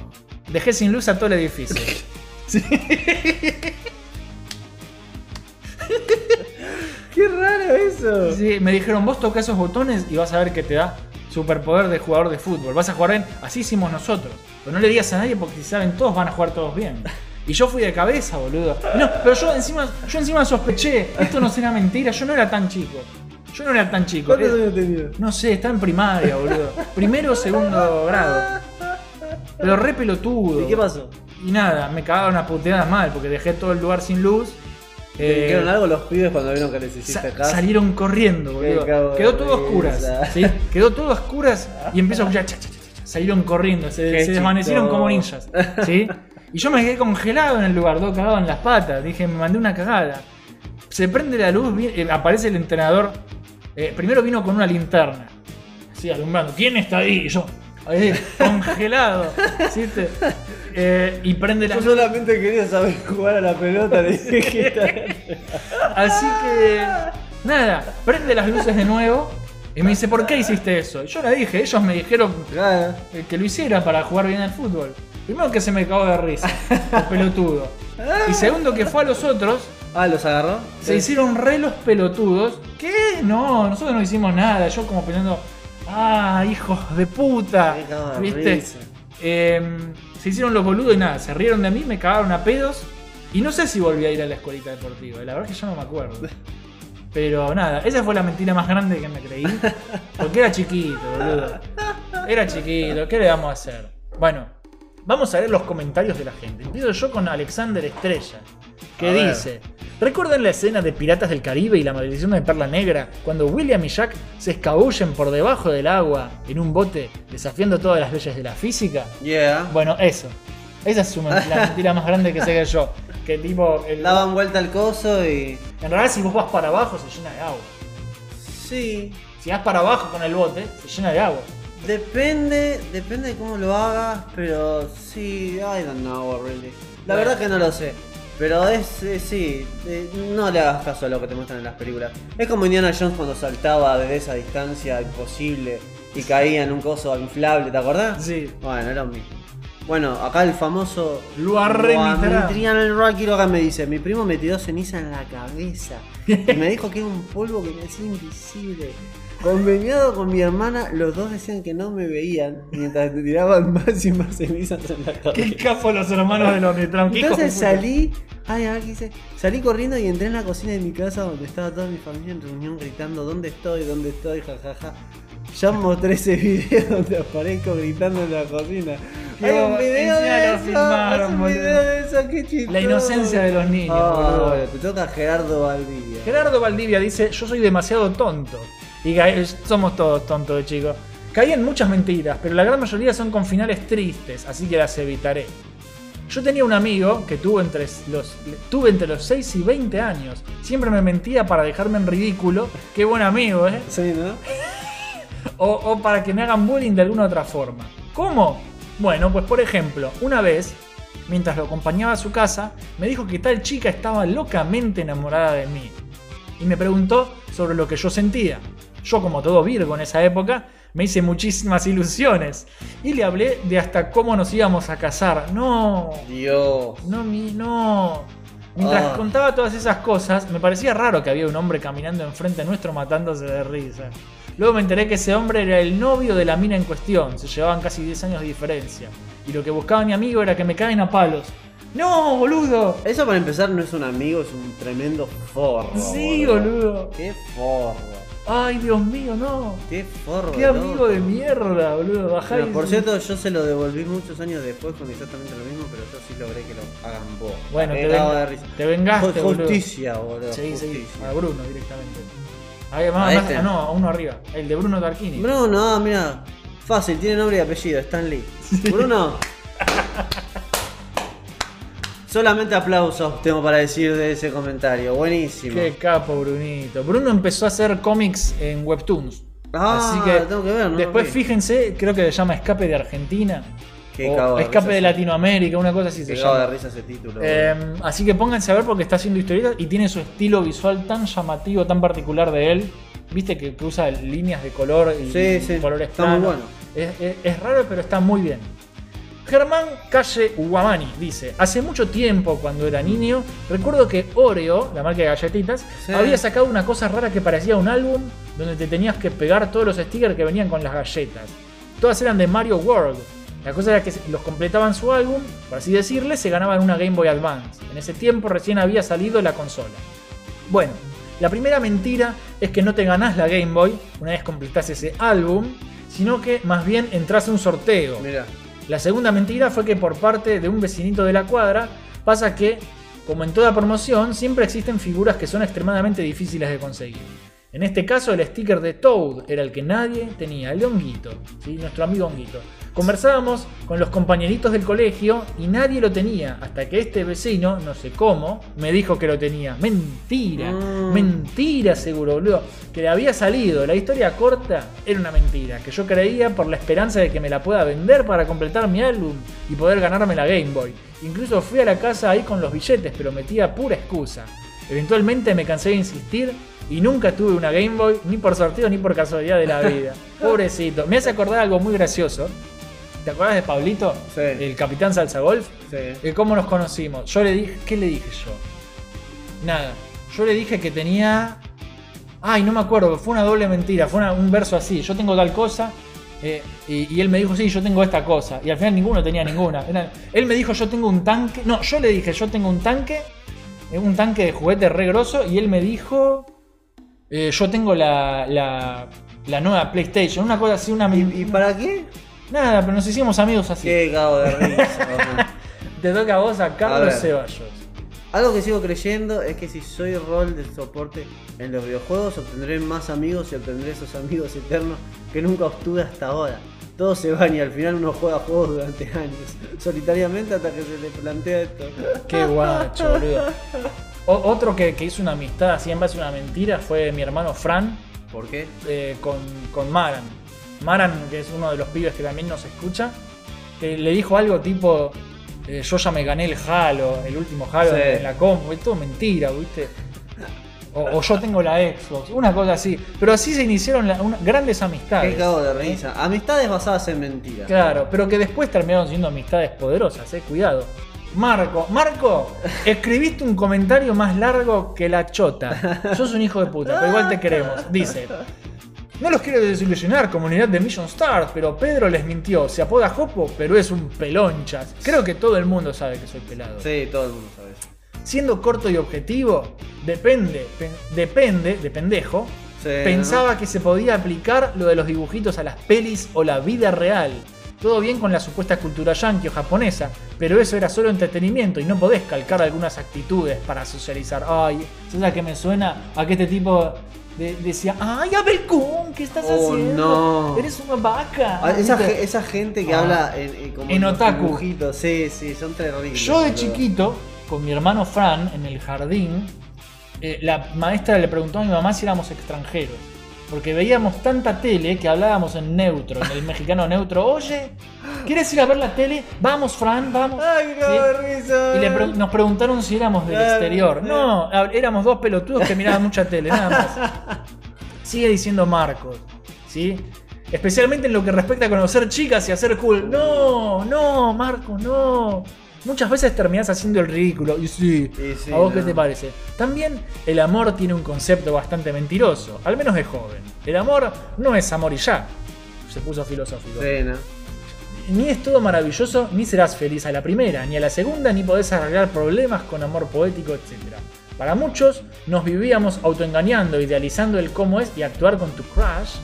Dejé sin luz a todo el edificio. Qué raro eso. Sí, me dijeron, vos toca esos botones y vas a ver que te da superpoder de jugador de fútbol. Vas a jugar bien. Así hicimos nosotros. Pero no le digas a nadie porque si saben todos van a jugar todos bien. Y yo fui de cabeza, boludo. No, pero yo encima, yo encima sospeché. Esto no será mentira. Yo no era tan chico. Yo no era tan chico. ¿Cuántos Eh, años tenías? No sé, estaba en primaria, boludo. Primero o segundo grado. Pero re pelotudo. ¿Y qué pasó? Y nada, me cagaron a puteadas mal porque dejé todo el lugar sin luz. ¿Te Eh, dijeron algo los pibes cuando vieron que les Sa- hiciste caso? salieron corriendo, boludo. Quedó todo oscuras. ¿sí? Quedó todo oscuras y empiezo a escuchar. cha, cha, cha, cha, cha. Salieron corriendo, se, se desvanecieron como ninjas. ¿sí? Y yo me quedé congelado en el lugar, todo cagado en las patas. Dije, me mandé una cagada. Se prende la luz, eh, aparece el entrenador. Eh, primero vino con una linterna. Así, alumbrando. ¿Quién está ahí? Y yo, ahí, congelado. ¿sí? Eh, y prende la Yo solamente quería saber jugar a la pelota, le dije que Así que, nada, prende las luces de nuevo y me dice, ¿por qué hiciste eso? Y yo le dije, ellos me dijeron Claro. eh, que lo hiciera para jugar bien al fútbol. Primero que se me cagó de risa, el pelotudo. Y segundo que fue a los otros, Ah, ¿los agarró? se hicieron re los pelotudos. ¿Qué? No, nosotros no hicimos nada. Yo como pensando, ah, hijos de puta. ¿Viste? Eh, se hicieron los boludos y nada, se rieron de mí, me cagaron a pedos. Y no sé si volví a ir a la escuelita deportiva, la verdad es que yo no me acuerdo. Pero nada, esa fue la mentira más grande que me creí. Porque era chiquito, boludo. Era chiquito, ¿qué le vamos a hacer? Bueno, vamos a ver los comentarios de la gente. Empiezo yo con Alexander Estrella, que A ver. dice: ¿Recuerdan la escena de Piratas del Caribe y la maldición de Perla Negra? Cuando William y Jack se escabullen por debajo del agua en un bote desafiando todas las leyes de la física. Yeah. Bueno, eso. Esa es su la mentira más grande que sé que yo. Que tipo. el- Daban vuelta al coso y. en realidad, si vos vas para abajo, se llena de agua. Sí. Si vas para abajo con el bote, se llena de agua. Depende, depende de cómo lo hagas, pero sí, I don't know really. La Bueno. verdad que no lo sé. Pero es, eh, sí, eh, no le hagas caso a lo que te muestran en las películas. Es como Indiana Jones cuando saltaba desde esa distancia imposible y caía en un coso inflable, ¿te acordás? Sí. Bueno, era lo mismo. Bueno, acá el famoso Luarrenitrán. Luarrenitrán Rocky acá me dice, mi primo me tiró ceniza en la cabeza y me dijo que era un polvo que me hacía invisible. Conveniado con mi hermana, los dos decían que no me veían mientras te tiraban más y más cenizas en la Qué cabeza. capo los hermanos de los qué de Entonces puta. salí, ay, a ver qué hice. Salí corriendo y entré en la cocina de mi casa donde estaba toda mi familia en reunión gritando ¿Dónde estoy? ¿Dónde estoy? jajaja. Ya mostré ese video donde aparezco gritando en la cocina. Hay un video de eso, filmaron, hay un boludo. video de eso, qué chistoso. La inocencia de los niños, Ah, boludo. te toca Gerardo Valdivia. Gerardo Valdivia dice: Yo soy demasiado tonto. Y somos todos tontos chicos. Caí en muchas mentiras, pero la gran mayoría son con finales tristes, así que las evitaré. Yo tenía un amigo que tuvo entre los, tuve entre los 6 y 20 años. Siempre me mentía para dejarme en ridículo. Qué buen amigo, ¿eh? Sí, ¿no? o, o para que me hagan bullying de alguna otra forma. ¿Cómo? Bueno, pues por ejemplo, una vez, mientras lo acompañaba a su casa, me dijo que tal chica estaba locamente enamorada de mí. Y me preguntó sobre lo que yo sentía. Yo, como todo Virgo en esa época, me hice muchísimas ilusiones. Y le hablé de hasta cómo nos íbamos a casar. No, Dios. no, mi, no. Mientras Ah. contaba todas esas cosas, me parecía raro que había un hombre caminando enfrente nuestro matándose de risa. Luego me enteré que ese hombre era el novio de la mina en cuestión, se llevaban casi 10 años de diferencia. Y lo que buscaba mi amigo era que me caen a palos. ¡No, boludo! Eso para empezar no es un amigo, es un tremendo forro. Sí, boludo. Qué forro. Ay, Dios mío, no. Qué forro. Qué amigo loco. de mierda, boludo. Bajá Pero y- por cierto, yo se lo devolví muchos años después con exactamente lo mismo, pero yo sí logré que lo hagan vos. Bueno, te, ven- de risa. te vengaste. Justicia, boludo. Sí, sí, a Bruno directamente. Ahí, más, ¿A más- este? ah, no, a uno arriba. El de Bruno Tarquini. Bruno, mira. Fácil, tiene nombre y apellido, Stan Lee. Bruno. Solamente aplausos tengo para decir de ese comentario. Buenísimo. Qué capo, Brunito. Bruno empezó a hacer cómics en Webtoons. Ah, Así que, tengo que ver, ¿no? después fíjense, creo que se llama Escape de Argentina. Qué o de Escape de Latinoamérica, una cosa así se Qué de llama. risa ese título. Eh, así que pónganse a ver porque está haciendo historietas y tiene su estilo visual tan llamativo, tan particular de él. Viste que, que usa líneas de color y Sí, sí, colores está muy bueno. Es, es- es raro, pero está muy bien. Germán Calle Guamani dice: Hace mucho tiempo, cuando era niño, recuerdo que Oreo, la marca de galletitas, Sí. había sacado una cosa rara que parecía un álbum donde te tenías que pegar todos los stickers que venían con las galletas. Todas eran de Mario World. La cosa era que los completaban su álbum, por así decirle, se ganaban una Game Boy Advance. En ese tiempo recién había salido la consola. Bueno, la primera mentira es que no te ganás la Game Boy una vez completás ese álbum, sino que más bien entras a un sorteo. Mira. La segunda mentira fue que por parte de un vecinito de la cuadra pasa que, como en toda promoción, siempre existen figuras que son extremadamente difíciles de conseguir. En este caso, el sticker de Toad era el que nadie tenía, el de Honguito, ¿sí? nuestro amigo Honguito. Conversábamos con los compañeritos del colegio y nadie lo tenía, hasta que este vecino, no sé cómo, me dijo que lo tenía. Mentira, Mm. mentira seguro, boludo. Que le había salido. La historia corta era una mentira, que yo creía por la esperanza de que me la pueda vender para completar mi álbum y poder ganarme la Game Boy. Incluso fui a la casa ahí con los billetes, pero metía pura excusa. Eventualmente me cansé de insistir y nunca tuve una Game Boy, ni por sorteo ni por casualidad de la vida. Pobrecito. Me hace acordar algo muy gracioso. ¿Te acuerdas de Pablito? Sí. El capitán Salsa Golf. Sí. ¿Cómo nos conocimos? Yo le dije. ¿Qué le dije yo? Nada. Yo le dije que tenía. Ay, no me acuerdo. Fue una doble mentira. Fue una- un verso así. Yo tengo tal cosa. eh, y, y él me dijo, sí, yo tengo esta cosa. Y al final ninguno tenía ninguna. Era- él me dijo, yo tengo un tanque. No, yo le dije, yo tengo un tanque. eh, Un tanque de juguete re grosso. Y él me dijo. Eh, yo tengo la, la, la nueva PlayStation. Una cosa así, una. ¿Y, y para qué? Nada, pero nos hicimos amigos así. Qué cago de risa. Te toca a vos a Carlos. Ceballos. Algo que sigo creyendo es que si soy rol de soporte en los videojuegos obtendré más amigos y obtendré esos amigos eternos que nunca obtuve hasta ahora. Todos se van y al final uno juega juegos durante años, solitariamente hasta que se le plantea esto. Qué guacho, boludo. O- otro que, que hizo una amistad así en base a una mentira fue mi hermano Fran ¿Por qué? eh, con, con Maran. Maran, que es uno de los pibes que también nos escucha, que le dijo algo tipo: eh, Yo ya me gané el Halo, el último Halo Sí. en la compu. Es todo mentira, ¿viste? O, o yo tengo la Xbox, una cosa así. Pero así se iniciaron la- una- grandes amistades. Qué cago de risa. Amistades basadas en mentiras. Claro, pero que después terminaron siendo amistades poderosas, eh, cuidado. Marco, Marco, escribiste un comentario más largo que la chota. Sos un hijo de puta, pero igual te queremos. Dice. No los quiero desilusionar, comunidad de Mission Stars, pero Pedro les mintió. Se apoda Jopo, pero es un pelonchas. Creo que todo el mundo sabe que soy pelado. Sí, todo el mundo sabe eso. Siendo corto y objetivo, depende, pe- depende, de pendejo, Sí, pensaba que se podía aplicar lo de los dibujitos a las pelis o la vida real. Todo bien con la supuesta cultura yankee o japonesa, pero eso era solo entretenimiento y no podés calcar algunas actitudes para socializar. Ay, ¿sabes a qué me suena? A que este tipo de- decía, ay, Abel Kun, ¿qué estás Oh, haciendo? no. Eres una vaca. Ah, esa, esa gente que Ah. habla en, en- como En otaku. dibujitos, Sí, sí, son terribles. Yo de chiquito, con mi hermano Fran, en el jardín, eh, la maestra le preguntó a mi mamá si éramos extranjeros. Porque veíamos tanta tele que hablábamos en neutro, en el mexicano neutro. Oye, ¿quieres ir a ver la tele? Vamos, Fran, vamos. Ay, qué ¿Sí? Y le pre- nos preguntaron si éramos del exterior. No, éramos dos pelotudos que miraban mucha tele, nada más. Sigue diciendo Marcos, ¿sí? Especialmente en lo que respecta a conocer chicas y hacer cool. No, no, Marcos, no. Muchas veces terminás haciendo el ridículo. Y sí, Y sí, ¿a vos qué te parece? También el amor tiene un concepto bastante mentiroso, al menos de joven. El amor no es amor y ya. Se puso filosófico. Sí, ¿no? Ni es todo maravilloso, ni serás feliz a la primera, ni a la segunda, ni podés arreglar problemas con amor poético, etc. Para muchos, nos vivíamos autoengañando, idealizando el cómo es y actuar con tu crush.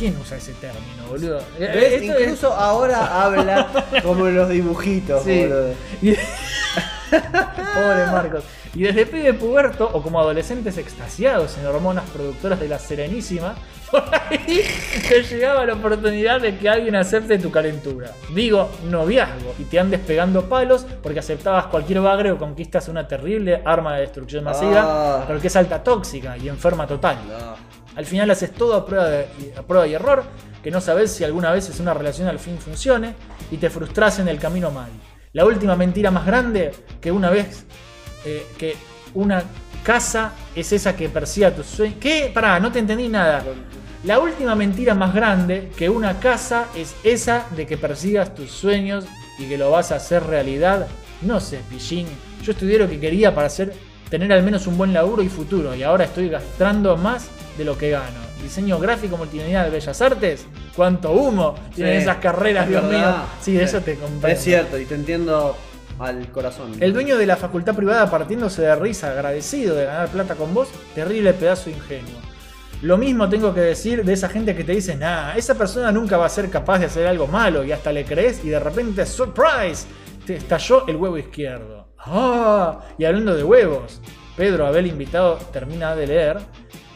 ¿Quién usa ese término, boludo? Eh, ¿Ves? esto es- Incluso ahora habla como en los dibujitos, Sí. boludo. Y- Pobre Marcos. Y desde pibe puberto o como adolescentes extasiados en hormonas productoras de la Serenísima, por ahí te llegaba la oportunidad de que alguien acepte tu calentura. Digo, noviazgo, y te andes pegando palos porque aceptabas cualquier bagre o conquistas una terrible arma de destrucción masiva, Ah. pero que es alta tóxica y enferma total. No. Al final haces todo a prueba, de- prueba y error, que no sabes si alguna vez es una relación al fin funcione y te frustras en el camino mal. La última mentira más grande que una vez eh, que una casa es esa que persiga tus sueños. ¿Qué? Pará, no te entendí nada. La última mentira más grande que una casa es esa de que persigas tus sueños y que lo vas a hacer realidad. No sé, pillín. Yo estudié lo que quería para hacer, tener al menos un buen laburo y futuro. Y ahora estoy gastando más de lo que gano. Diseño gráfico multimedia de Bellas Artes. ¿Cuánto humo tienen Sí, esas carreras, es Dios mío? verdad. Sí, de eso te comprendo. Es cierto, y te entiendo al corazón. El dueño de la facultad privada partiéndose de risa, agradecido de ganar plata con vos, terrible pedazo de ingenuo. Lo mismo tengo que decir de esa gente que te dice, nah, esa persona nunca va a ser capaz de hacer algo malo y hasta le crees y de repente, surprise, te estalló el huevo izquierdo. Ah, y hablando de huevos, Pedro Abel invitado termina de leer.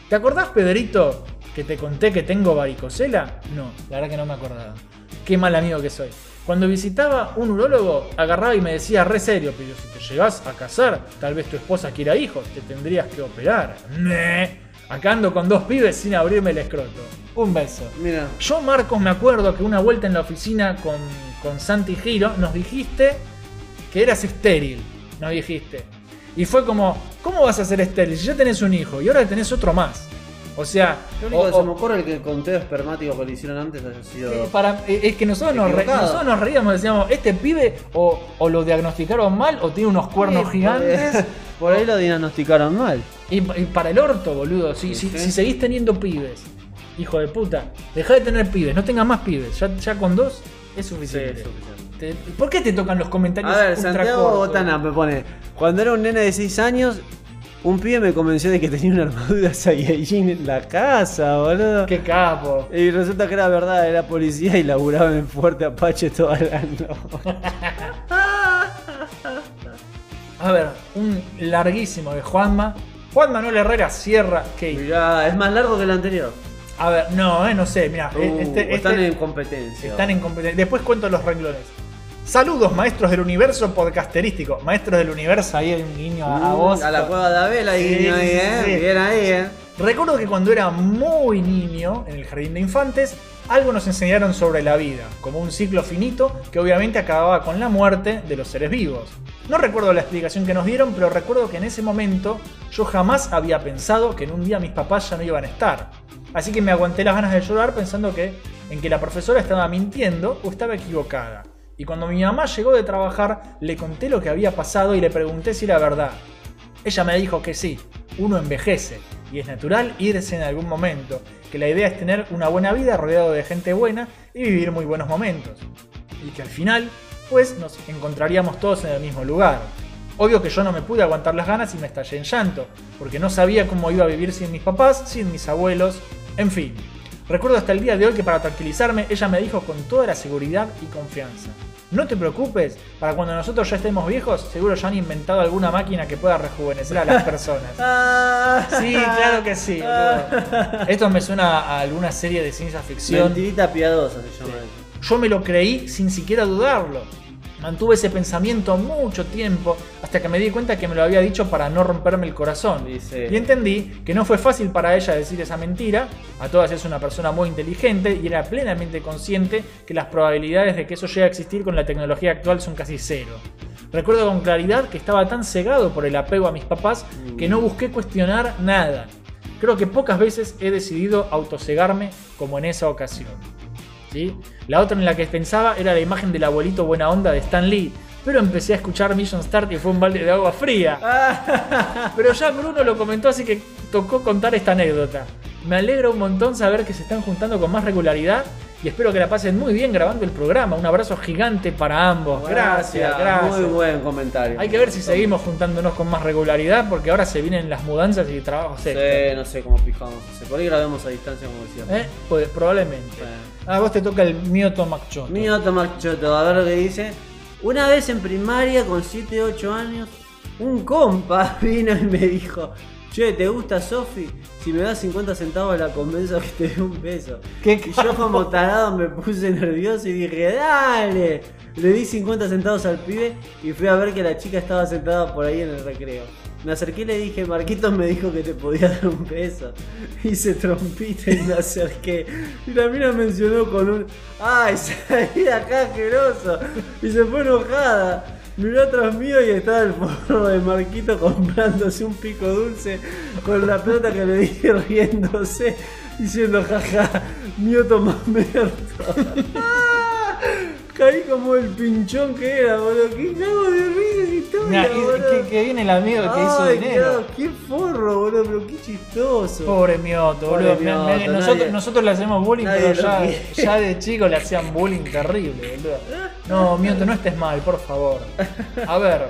¿Te acordás, Pedrito, que te conté que tengo varicocela? No, la verdad que no me acordaba. Qué mal amigo que soy. Cuando visitaba un urólogo, agarraba y me decía re serio, pero si te llegas a casar, tal vez tu esposa quiera hijos, te tendrías que operar. Nee. Acá ando con dos pibes sin abrirme el escroto. Un beso. Mira, Yo, Marcos, me acuerdo que una vuelta en la oficina con, con Santi Giro nos dijiste que eras estéril. Nos dijiste. Y fue como, ¿cómo vas a ser estéril si ya tenés un hijo y ahora tenés otro más? O sea, lo único o- que se o- me ocurre es que el conteo espermático que le hicieron antes haya sido. eh, para, eh, es que nosotros nos, re- nosotros nos reíamos, decíamos, este pibe o, o lo diagnosticaron mal o tiene unos cuernos Sí, gigantes. Por, ahí lo diagnosticaron mal. Y, y para el orto, boludo. Si, si, Sí. si seguís teniendo pibes, hijo de puta, dejá de tener pibes, no tengas más pibes. Ya, ya con dos es suficiente. Te- ¿Por qué te tocan los comentarios? A ver, Santiago? Botana me pone. Cuando era un nene de 6 años, un pibe me convenció de que tenía una armadura Saiyajin en la casa, boludo. Qué capo. Y resulta que era verdad, era policía y laburaba en Fuerte Apache toda la noche. A ver, un larguísimo de Juanma. Juan Manuel Herrera cierra. ¿qué? Mirá, es más largo que el anterior. A ver, no, eh, no sé, mira. Uh, este, están este- en competencia. Están en competencia. Después cuento los renglones. Saludos, maestros del universo podcasterístico. Maestros del universo, ahí hay un guiño a, a Mm, vos. A la cueva de Abel ahí, Sí, guiño ahí, eh. sí. Bien ahí, eh. Recuerdo que cuando era muy niño, en el jardín de infantes, algo nos enseñaron sobre la vida, como un ciclo finito que obviamente acababa con la muerte de los seres vivos. No recuerdo la explicación que nos dieron, pero recuerdo que en ese momento yo jamás había pensado que en un día mis papás ya no iban a estar. Así que me aguanté las ganas de llorar pensando que en que la profesora estaba mintiendo o estaba equivocada. Y cuando mi mamá llegó de trabajar, le conté lo que había pasado y le pregunté si era verdad. Ella me dijo que sí, uno envejece y es natural irse en algún momento, que la idea es tener una buena vida rodeado de gente buena y vivir muy buenos momentos. Y que al final, pues nos encontraríamos todos en el mismo lugar. Obvio que yo no me pude aguantar las ganas y me estallé en llanto, porque no sabía cómo iba a vivir sin mis papás, sin mis abuelos, en fin. Recuerdo hasta el día de hoy que para tranquilizarme ella me dijo con toda la seguridad y confianza. No te preocupes, para cuando nosotros ya estemos viejos, seguro ya han inventado alguna máquina que pueda rejuvenecer a las personas. Ah. Sí, claro que sí. boludo. Esto me suena a alguna serie de ciencia ficción. Mentirita piadosa se llama eso. Yo me lo creí sin siquiera dudarlo. Mantuve ese pensamiento mucho tiempo hasta que me di cuenta que me lo había dicho para no romperme el corazón. Dice- Y entendí que no fue fácil para ella decir esa mentira. A todas es una persona muy inteligente y era plenamente consciente que las probabilidades de que eso llegue a existir con la tecnología actual son casi cero. Recuerdo con claridad que estaba tan cegado por el apego a mis papás que no busqué cuestionar nada. Creo que pocas veces he decidido autocegarme como en esa ocasión. ¿Sí? La otra en la que pensaba era la imagen del abuelito buena onda de Stan Lee. Pero empecé a escuchar Mission Start y fue un balde de agua fría. Pero ya Bruno lo comentó, así que tocó contar esta anécdota. Me alegra un montón saber que se están juntando con más regularidad y espero que la pasen muy bien grabando el programa. Un abrazo gigante para ambos. Gracias, gracias. Muy buen comentario. Hay que ver si seguimos juntándonos con más regularidad porque ahora se vienen las mudanzas y trabajos Sí, extra. no sé cómo pijamos. Se por ahí grabemos a distancia como decíamos. ¿Eh? Pues, probablemente. A vos te toca el Mioto Macchoto. Mío Tomás Choto, a ver lo que dice. Una vez en primaria, con 7, 8 años, un compa vino y me dijo: Che, ¿te gusta Sofi? Si me das 50 centavos la convenzo que te dé un. ¿Qué Y yo como tarado me puse nervioso y dije, dale. Le di 50 centavos al pibe y fui a ver que la chica estaba sentada por ahí en el recreo. Me acerqué y le dije, Marquitos me dijo que te podía dar un beso. Hice trompita y me acerqué. Y la mencionó con un. ¡Ay, salí de acá asqueroso! Y se fue enojada. Miró atrás mío y estaba el forro de Marquito comprándose un pico dulce con la pelota que le dije riéndose, diciendo jaja, mioto más merto. Caí como el pinchón que era, boludo. Qué cago de risa historia, y- boludo. que, que viene el amigo que hizo dinero. Qué, qué forro, boludo, pero qué chistoso. Pobre Mioto, Pobre boludo. Me- me- Mioto, nosotros, nadie- nosotros le hacemos bullying, pero ya, ya de chico le hacían bullying terrible, boludo. No, Mioto, no estés mal, por favor. A ver.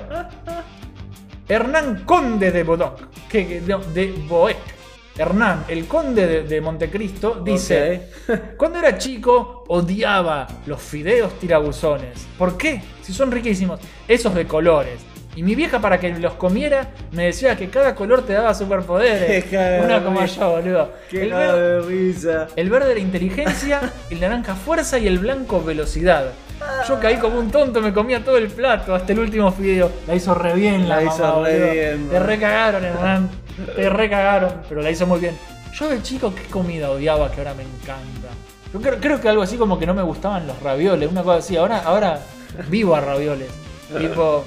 Hernán Conde de Bodoc. Que, no, de Boec. Hernán, el conde de, de Montecristo, dice: Cuando era chico odiaba los fideos tirabuzones. ¿Por qué? Si son riquísimos. Esos de colores. Y mi vieja, para que los comiera, me decía que cada color te daba superpoderes. Qué Una como yo, boludo. Qué El, cago ver- de risa. el verde era inteligencia, el naranja fuerza y el blanco velocidad. Yo caí como un tonto, me comía todo el plato, hasta el último fideo. La hizo re bien la, La hizo re boludo. bien, Te recagaron, Hernán. Te recagaron, pero la hizo muy bien. Yo de chico, ¿qué comida odiaba que ahora me encanta? Yo creo, creo que algo así como que no me gustaban los ravioles, una cosa así. Ahora, ahora vivo a ravioles. Tipo,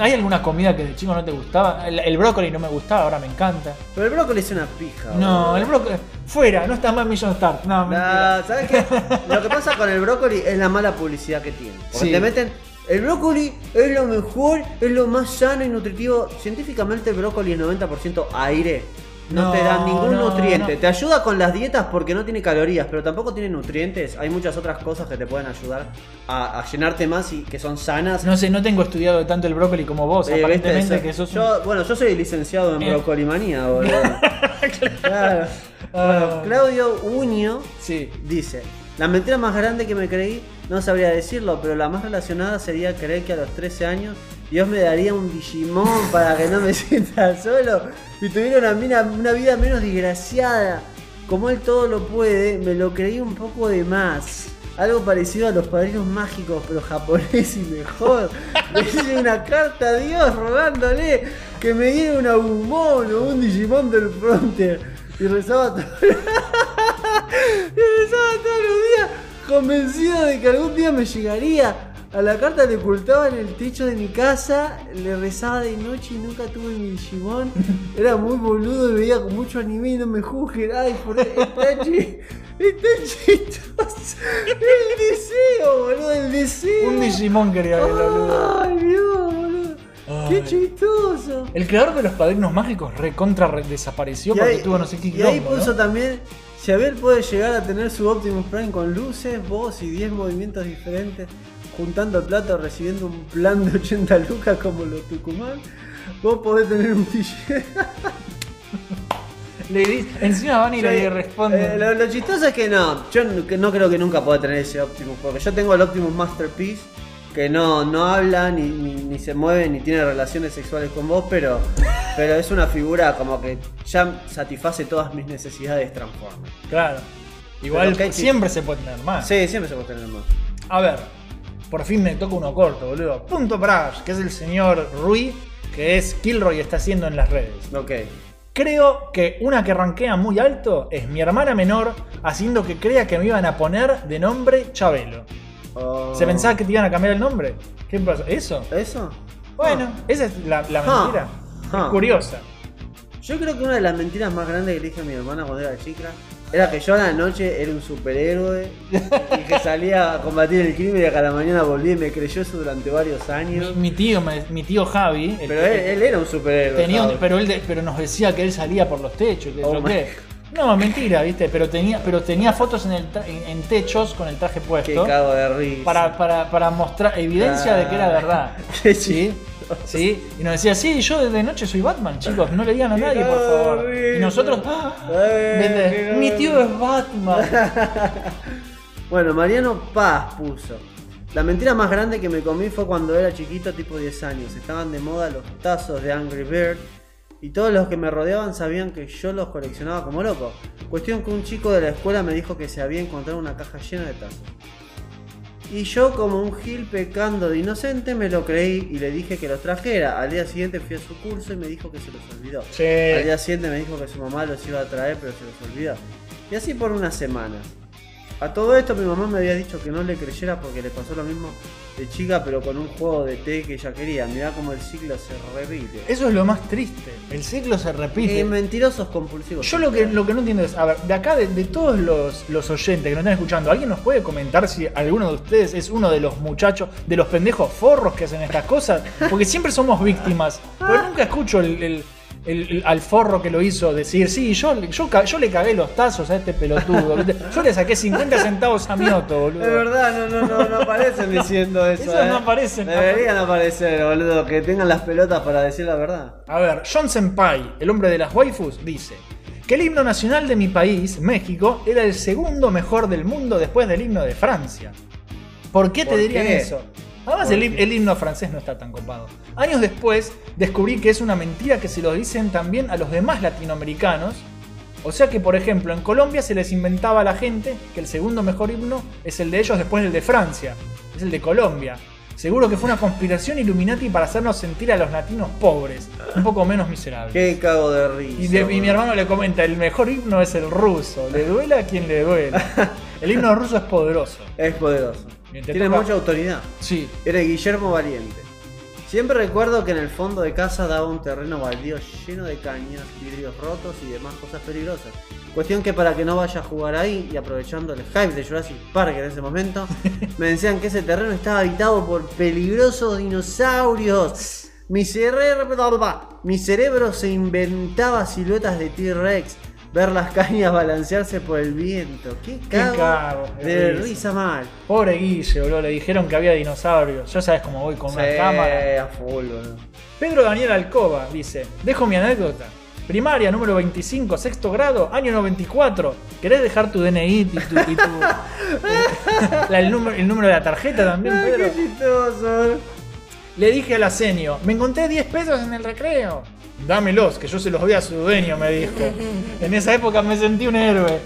¿hay alguna comida que de chico no te gustaba? El, el brócoli no me gustaba, ahora me encanta. Pero el brócoli es una pija. No, el brócoli. Fuera, no está mal Million Star. No. Nah, ¿sabes qué? Lo que pasa con el brócoli es la mala publicidad que tiene. Porque Sí. te meten. El brócoli es lo mejor, es lo más sano y nutritivo. Científicamente el brócoli es 90% aire. No, No, te da ningún no, nutriente. no. Te ayuda con las dietas porque no tiene calorías, pero tampoco tiene nutrientes. Hay muchas otras cosas que te pueden ayudar a, a llenarte más y que son sanas. No sé, no tengo estudiado tanto el brócoli como vos. Eh, aparentemente ¿viste? que sos un- yo, Bueno, yo soy licenciado en Eh. brocolimanía, boludo. claro. Ah. Bueno, Claudio Uño Sí. dice: La mentira más grande que me creí, no sabría decirlo, pero la más relacionada sería creer que a los 13 años Dios me daría un Digimon para que no me sienta solo y tuviera una, mina- una vida menos desgraciada. Como él todo lo puede, me lo creí un poco de más. Algo parecido a los padrinos mágicos, pero japonés y mejor. Le hice una carta a Dios rogándole que me diera una Agumon o un Digimon del Frontier. Y rezaba todo. y rezaba todos los días, convencido de que algún día me llegaría. A la carta le ocultaba en el techo de mi casa, le rezaba de noche y nunca tuve mi Digimon. Era muy boludo y veía con mucho anime y no me juzguen. Ay, por está, está chistoso. El deseo, boludo, el deseo. Un Digimon quería ver, boludo. Ay, Dios, boludo. Qué chistoso. El creador de los padrinos mágicos recontra re- desapareció Y porque ahí- tuvo no sé qué Y ahí puso ¿no? también, si Abel puede llegar a tener su Optimus Prime con luces, voz y 10 movimientos diferentes, juntando plata o recibiendo un plan de 80 lucas como los Tucumán, vos podés tener un DJ. Le di- encima van y le responden. Eh, lo, lo chistoso es que no, yo no creo que nunca pueda tener ese Optimus, porque yo tengo el Optimus Masterpiece, que no, no habla, ni, ni, ni se mueve, ni tiene relaciones sexuales con vos, pero, pero es una figura como que ya satisface todas mis necesidades Transformers. Claro. Igual chi- siempre se puede tener más. Sí, siempre se puede tener más. A ver, por fin me toca uno corto, boludo. Punto para Ash, que es el señor Rui, que es Kilroy está haciendo en las redes. Ok. Creo que una que rankea muy alto es mi hermana menor haciendo que crea que me iban a poner de nombre Chabelo. Oh. ¿Se pensaba que te iban a cambiar el nombre? ¿Qué pasó? ¿Eso? ¿Eso? Bueno, esa es la, la Ah. mentira. Ah. Es curiosa. Yo creo que una de las mentiras más grandes que le dije a mi hermana cuando era chica era que yo a la noche era un superhéroe y que salía a combatir el crimen y a la mañana volví y me creyó eso durante varios años. mi tío, mi tío Javi, el Pero él, él era un superhéroe. tenía un- pero él de- pero nos decía que él salía por los techos, que Oh qué. No, mentira, ¿viste? Pero tenía, pero tenía fotos en, el en, en techos con el traje Qué puesto. cago de risa. Para, para, para mostrar evidencia de que era verdad. Qué ¿Sí? ¿Sí? Y nos decía, sí, yo de noche soy Batman, chicos, no le digan a nadie, por favor. Y nosotros, ¡ah! Eh, qué mi tío es Batman. Bueno, Mariano Paz puso. La mentira más grande que me comí fue cuando era chiquito, tipo 10 años. Estaban de moda los tazos de Angry Bird y todos los que me rodeaban sabían que yo los coleccionaba como loco. Cuestión que un chico de la escuela me dijo que se había encontrado una caja llena de tazos. Y yo, como un gil pecando de inocente, me lo creí y le dije que los trajera. Al día siguiente fui a su curso y me dijo que se los olvidó. Al día siguiente me dijo que su mamá los iba a traer, pero se los olvidó. Y así por una semana. A todo esto mi mamá me había dicho que no le creyera porque le pasó lo mismo de chica, pero con un juego de té que ella quería. Mirá cómo el ciclo se repite. eso es lo más triste. El ciclo se repite. Eh, mentirosos compulsivos. Yo lo que, lo que no entiendo es, a ver, de acá, de, de todos los, los oyentes que nos están escuchando, ¿alguien nos puede comentar si alguno de ustedes es uno de los muchachos, de los pendejos forros que hacen estas cosas? Porque siempre somos víctimas, pero nunca escucho el, el- el- al forro que lo hizo decir, sí, yo, yo, le cagué los tazos a este pelotudo, yo le saqué 50 centavos a Mioto, boludo. Es verdad, no, no, no, no aparecen diciendo eso. Esas eh. no aparecen. Deberían aparecer, boludo, que tengan las pelotas para decir la verdad. A ver, John Senpai, el hombre de las waifus, dice que el himno nacional de mi país, México, era el segundo mejor del mundo después del himno de Francia. ¿Por qué te ¿Por dirían qué? eso? Además, ¿Por el, himno francés no está tan copado. Años después, descubrí que es una mentira que se lo dicen también a los demás latinoamericanos. O sea que, por ejemplo, en Colombia se les inventaba a la gente que el segundo mejor himno es el de ellos después del de Francia. Es el de Colombia. Seguro que fue una conspiración Illuminati para hacernos sentir a los latinos pobres, un poco menos miserables. Qué cago de risa. Y, de- y mi hermano le comenta, el mejor himno es el ruso, le duela a quien le duela. El himno ruso es poderoso. Es poderoso. Tiene toca- mucha autoridad. Sí, Era Guillermo Valiente. Siempre recuerdo que en el fondo de casa daba un terreno baldío lleno de cañas, vidrios rotos y demás cosas peligrosas. Cuestión que para que no vaya a jugar ahí y aprovechando el hype de Jurassic Park en ese momento, me decían que ese terreno estaba habitado por peligrosos dinosaurios. Mi cerebro, mi cerebro se inventaba siluetas de T-Rex, ver las cañas balancearse por el viento. Qué cago, cago de risa. risa mal. pobre Guille, boludo, le dijeron que había dinosaurios. Ya sabes cómo voy con una Sí, cámara. a full, boludo. Pedro Daniel Alcoba dice, dejo mi anécdota. Primaria número 25, sexto grado, año 94. ¿Querés dejar tu DNI y tu... y tu- la- el, número, el número de la tarjeta también, Pedro? qué chistoso. Le dije a la senio, me encontré 10 pesos en el recreo. Dámelos, que yo se los doy a su dueño, me dijo. En esa época me sentí un héroe.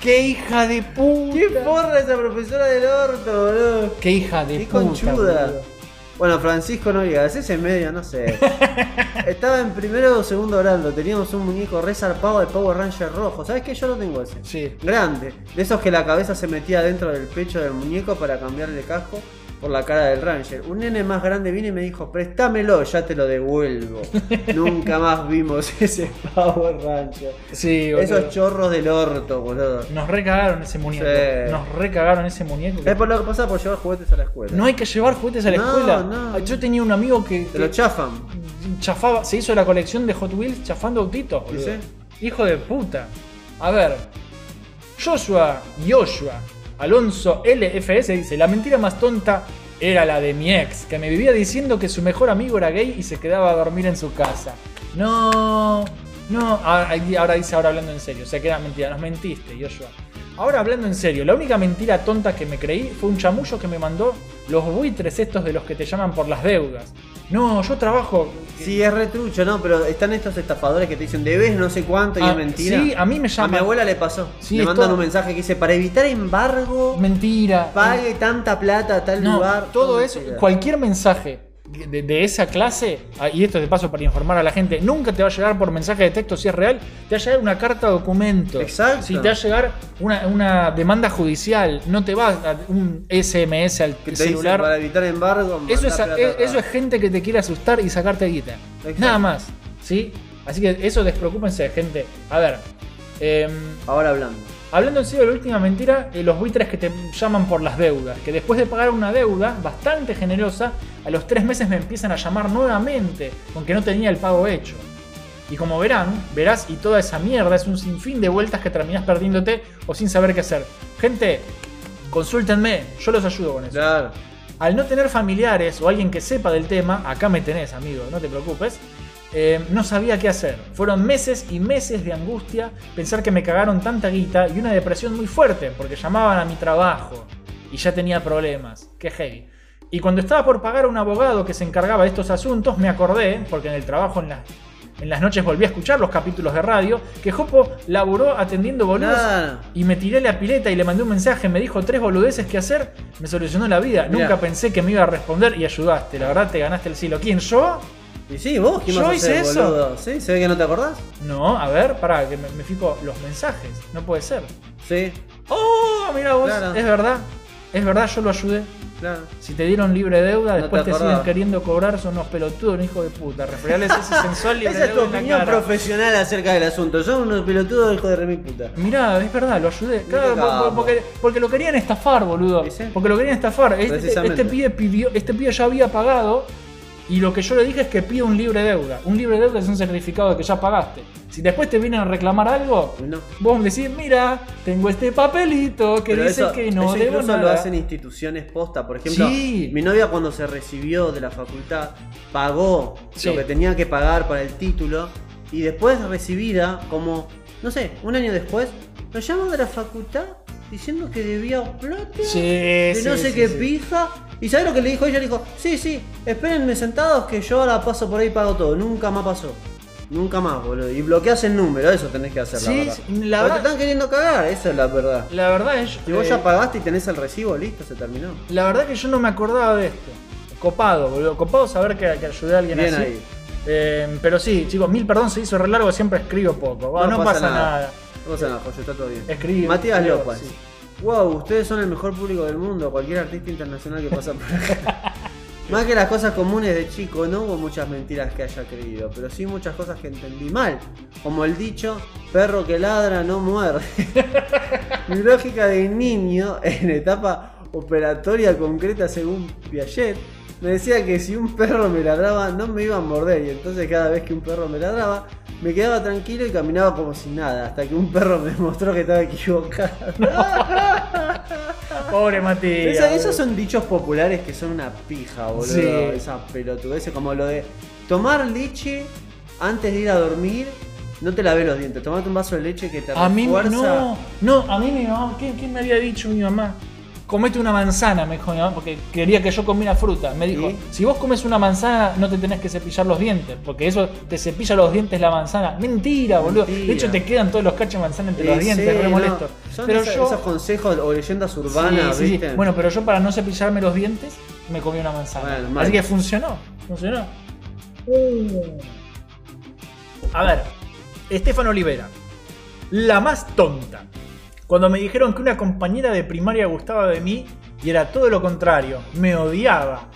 ¡Qué hija de puta! Qué porra esa profesora del orto, boludo. ¡Qué hija de Qué puta! conchuda. boludo. Bueno, Francisco Noriega, ese en medio, no sé. Estaba en primero o segundo grado, teníamos un muñeco re zarpado de Power Ranger rojo. ¿Sabes qué? Yo lo tengo ese. Sí. Grande. De esos que la cabeza se metía dentro del pecho del muñeco para cambiarle casco por la cara del Ranger. Un nene más grande vino y me dijo, préstamelo, ya te lo devuelvo. Nunca más vimos ese Power Ranger. Sí, boludo. Esos chorros del orto, boludo. Nos recagaron ese muñeco. Sí. Nos recagaron ese muñeco. Es por lo que pasa por llevar juguetes a la escuela. No hay que llevar juguetes a la No, escuela. no. Yo tenía un amigo que, Te que lo chafan. chafaba, se hizo la colección de Hot Wheels chafando autitos. boludo. ¿Sí? Hijo de puta. A ver. Joshua Joshua Alonso LFS dice: La mentira más tonta era la de mi ex, que me vivía diciendo que su mejor amigo era gay y se quedaba a dormir en su casa. No, no. Ah, Ahora dice, ahora hablando en serio. O sea que era mentira. Nos mentiste, Joshua. Ahora hablando en serio, la única mentira tonta que me creí fue un chamullo que me mandó los buitres estos de los que te llaman por las deudas. No, yo trabajo. Sí, es retrucho, ¿no? Pero están estos estafadores que te dicen, debes no sé cuánto y Ah, es mentira. sí, a mí me A llaman- mi abuela le pasó. Sí, le es mandan todo- un mensaje que dice, para evitar embargo, Mentira. pague tanta plata a tal No, lugar. todo eso, mentira. cualquier mensaje de, de esa clase, ah, y esto de paso para informar a la gente, nunca te va a llegar por mensaje de texto si es real, te va a llegar una carta documento. Exacto. Si te va a llegar una, una demanda judicial, no te va a un SMS al Que celular. para evitar embargo, Eso es, eso es acá". gente que te quiere asustar y sacarte guita. Exacto. Nada más. ¿Sí? Así que eso despreocúpense, gente. A ver. em, Ahora hablando. Hablando en serio de la última mentira, eh, los buitres que te llaman por las deudas, que después de pagar una deuda bastante generosa, a los tres meses me empiezan a llamar nuevamente con que no tenía el pago hecho. Y como verán, verás y toda esa mierda es un sinfín de vueltas que terminás perdiéndote o sin saber qué hacer. Gente, consúltenme, yo los ayudo con eso. Claro. Al no tener familiares o alguien que sepa del tema, acá me tenés, amigo, no te preocupes. Eh, no sabía qué hacer. Fueron meses y meses de angustia pensar que me cagaron tanta guita y una depresión muy fuerte porque llamaban a mi trabajo y ya tenía problemas. Qué heavy. Y cuando estaba por pagar a un abogado que se encargaba de estos asuntos, me acordé, porque en el trabajo en la, en las noches volví a escuchar los capítulos de radio, que Jopo laburó atendiendo boludos y me tiré la pileta y le mandé un mensaje, me dijo tres boludeces que hacer, me solucionó la vida. Mirá. Nunca pensé que me iba a responder y ayudaste. La verdad te ganaste el cielo. ¿Quién? ¿Yo? Y sí, vos, ¿qué ¿Yo hice hacer, eso? boludo? ¿Sí? ¿Se ve que no te acordás? No, a ver, pará, que me, me fijo los mensajes. No puede ser. Sí, ¡Oh! Mira vos, Claro. es verdad. Es verdad, yo lo ayudé. claro. Si te dieron libre deuda, No después te te, siguen queriendo cobrar, son unos pelotudos, un hijo de puta. Refregales ese sensual libre Esa es tu deuda en la opinión cara. profesional acerca del asunto. Son unos pelotudos hijo de re mi puta. Mirá, es verdad, lo ayudé. Claro, por- por- porque, porque lo querían estafar, boludo. Porque lo querían estafar. Este, Precisamente. este pibe pidió, este pibe ya había pagado. Y lo que yo le dije es que pide un libre deuda. Un libre deuda es un certificado de que ya pagaste. Si después te vienen a reclamar algo, No. vos decís, mira, tengo este papelito que Pero dice eso, que no eso debo nada. lo hacen instituciones posta. Por ejemplo, Sí. mi novia cuando se recibió de la facultad pagó Sí. lo que tenía que pagar para el título y después recibida, como, no sé, un año después, nos llaman de la facultad diciendo que debía plata Sí, de no sé sí, qué pija. ¿Y sabes lo que le dijo ella? Le dijo, sí, sí, espérenme sentados que yo ahora paso por ahí y pago todo. Nunca más pasó. Nunca más, boludo. Y bloqueas el número, eso tenés que hacer, Sí, la verdad. la Porque verdad- te están queriendo cagar, esa es la verdad. La verdad es. Si vos eh, ya pagaste y tenés el recibo, listo, se terminó. La verdad que yo no me acordaba de esto. Copado, boludo. Copado saber que, que ayudé a alguien Bien así. ahí. Eh, pero sí, chicos, mil perdón, se hizo re largo, siempre escribo poco. No, pasa, nada. Está todo bien. Escribe. Matías escribo, López. sí. Wow, ustedes son el mejor público del mundo. Cualquier artista internacional que pasa por acá. Más que las cosas comunes de chico, no hubo muchas mentiras que haya creído, pero sí muchas cosas que entendí mal. Como el dicho, perro que ladra no muerde. Mi lógica de niño, en etapa operatoria concreta según Piaget, me decía que si un perro me ladraba no me iba a morder y entonces cada vez que un perro me ladraba me quedaba tranquilo y caminaba como si nada, hasta que un perro me mostró que estaba equivocado. Pobre Matías. Esa- esos son dichos populares que son una pija, boludo. Sí. Esa pelotudeces, como lo de tomar leche antes de ir a dormir. No te laves los dientes, tomate un vaso de leche que te A mí refuerza. no, no, a mí mi mamá, ¿quién, quién me había dicho mi mamá? Comete una manzana, me dijo mi mamá, porque quería que yo comiera fruta. Me dijo, ¿Sí? si vos comes una manzana no te tenés que cepillar los dientes, porque eso te cepilla los dientes la manzana. Mentira, boludo. De hecho te quedan todos los cachos de manzana entre Sí, los dientes, re no. molesto. Son Pero esa- yo... esos consejos o leyendas urbanas, Sí. ¿viste? Bueno, pero yo para no cepillarme los dientes me comí una manzana. Bueno. Así que funcionó. Funcionó. A ver, Estefan Olivera. La más tonta. Cuando me dijeron que una compañera de primaria gustaba de mí y era todo lo contrario, me odiaba.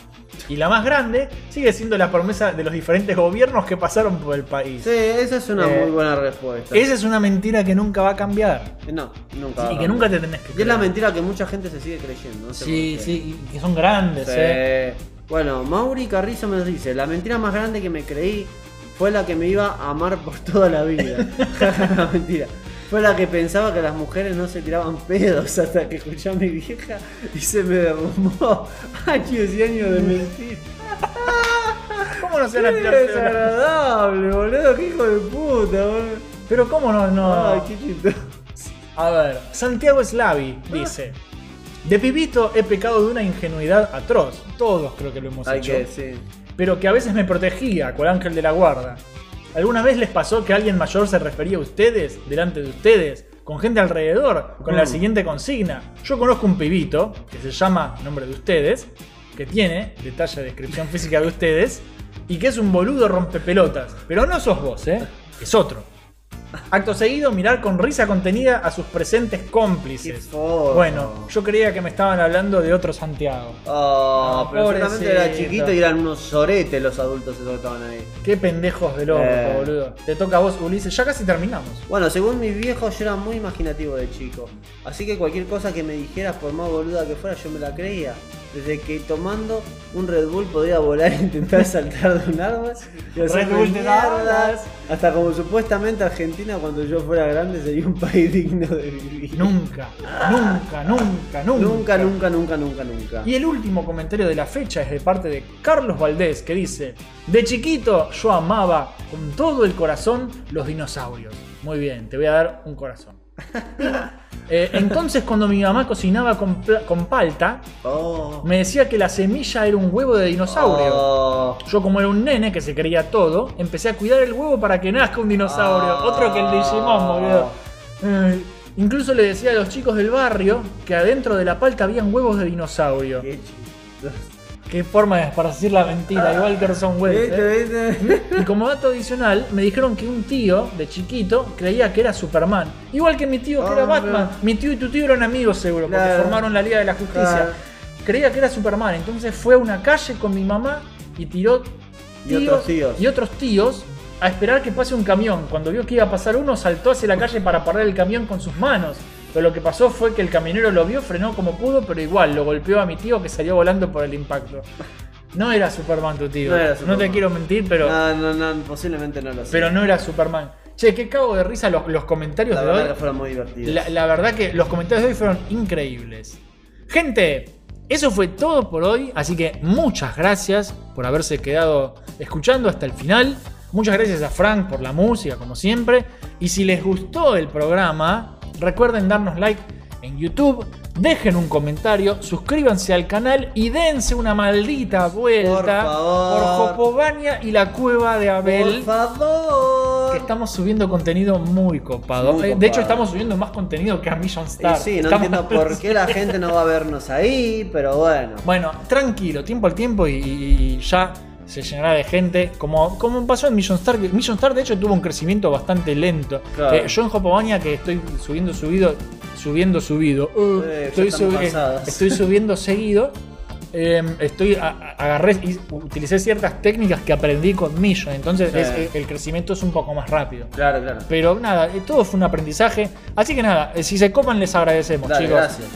Y la más grande sigue siendo la promesa de los diferentes gobiernos que pasaron por el país. Sí, esa es una Eh, muy buena respuesta. Esa es una mentira que nunca va a cambiar. No, nunca. y que nunca te tenés que Y es la mentira que mucha gente se sigue creyendo. No sé Sí, sí, y que son grandes, Sí. eh. Bueno, Mauri Carrizo me dice, la mentira más grande que me creí fue la que me iba a amar por toda la vida. La mentira. Fue la que pensaba que las mujeres no se tiraban pedos hasta que escuché a mi vieja y se me derrumbó años y años de mentira. ¿Cómo no se van a Qué tirar pedos? desagradable, boludo, qué hijo de puta, boludo. Pero cómo no, no. Ay, chistoso. A ver, Santiago Slavi dice: De pibito he pecado de una ingenuidad atroz. Todos creo que lo hemos Hay hecho. que, sí. Pero que a veces me protegía, cual ángel de la guarda. ¿Alguna vez les pasó que alguien mayor se refería a ustedes, delante de ustedes, con gente alrededor, con la Mm. siguiente consigna? Yo conozco un pibito, que se llama nombre de ustedes, que tiene detalle de descripción física de ustedes, y que es un boludo rompepelotas. Pero no sos vos, ¿eh? Es otro. Acto seguido, mirar con risa contenida a sus presentes cómplices. Bueno, yo creía que me estaban hablando de otro Santiago. Oh, No, pero seguramente era chiquito y eran unos soretes los adultos que estaban ahí. Qué pendejos de loco, Eh. boludo. Te toca a vos, Ulises. Ya casi terminamos. Bueno, según mis viejos, yo era muy imaginativo de chico. Así que cualquier cosa que me dijeras, por más boluda que fuera, yo me la creía. Desde que tomando un Red Bull podía volar e intentar saltar de un árbol. y Red Bull das. Hasta como supuestamente Argentina, cuando yo fuera grande, sería un país digno de vivir. Nunca, nunca, nunca, nunca. Nunca, nunca, nunca, nunca, nunca. Y el último comentario de la fecha es de parte de Carlos Valdés, que dice: De chiquito yo amaba con todo el corazón los dinosaurios. Muy bien, te voy a dar un corazón. Eh, entonces, cuando mi mamá cocinaba con, pla- con palta, Oh. me decía que la semilla era un huevo de dinosaurio. Oh. Yo, como era un nene que se creía todo, empecé a cuidar el huevo para que nazca un dinosaurio. Ah. Otro que el Digimon, boludo. Eh, incluso le decía a los chicos del barrio que adentro de la palta habían huevos de dinosaurio. Qué chistoso. Qué forma de esparcir la mentira, igual que Orson Welles. ¿eh? Y como dato adicional, me dijeron que un tío de chiquito creía que era Superman. Igual que mi tío que Ah, era Batman. mira. Mi tío y tu tío eran amigos seguro, porque Claro. formaron la Liga de la Justicia. Claro. Creía que era Superman. Entonces fue a una calle con mi mamá y tiró Y otros tíos. y otros tíos a esperar que pase un camión. Cuando vio que iba a pasar uno, saltó hacia la calle para parar el camión con sus manos. Pero lo que pasó fue que el camionero lo vio, frenó como pudo, pero igual lo golpeó a mi tío que salió volando por el impacto. No era Superman tu tío. No era No te Superman. quiero mentir, pero No, no, no, posiblemente no lo sé. pero no era Superman. Che, qué cago de risa los, los comentarios La de verdad hoy. que fueron muy divertidos. La, la verdad que los comentarios de hoy fueron increíbles. Gente, eso fue todo por hoy. Así que muchas gracias por haberse quedado escuchando hasta el final. Muchas gracias a Frank por la música, como siempre. Y si les gustó el programa, recuerden darnos like en YouTube. Dejen un comentario, suscríbanse al canal y dense una maldita vuelta Por favor. por y la cueva de Abel Por favor. que estamos subiendo contenido muy copado. Muy Eh, De hecho, estamos subiendo más contenido que a Million Y Star. sí, no Estamos- entiendo por qué la gente no va a vernos ahí, pero bueno. Bueno, tranquilo, tiempo al tiempo y, y ya se llenará de gente. Como, como pasó en Million Star. que Million Star, de hecho, tuvo un crecimiento bastante lento. Claro. Eh, yo en Hopobania, que estoy subiendo subido. Subiendo subido. uh, Eh, estoy, subi- cansados. estoy subiendo seguido. eh, estoy agarré y utilicé ciertas técnicas que aprendí con Million. Entonces Sí. es- el crecimiento es un poco más rápido. Claro, claro. Pero nada, eh, todo fue un aprendizaje. Así que nada, eh, si se copan les agradecemos, Dale, chicos. gracias.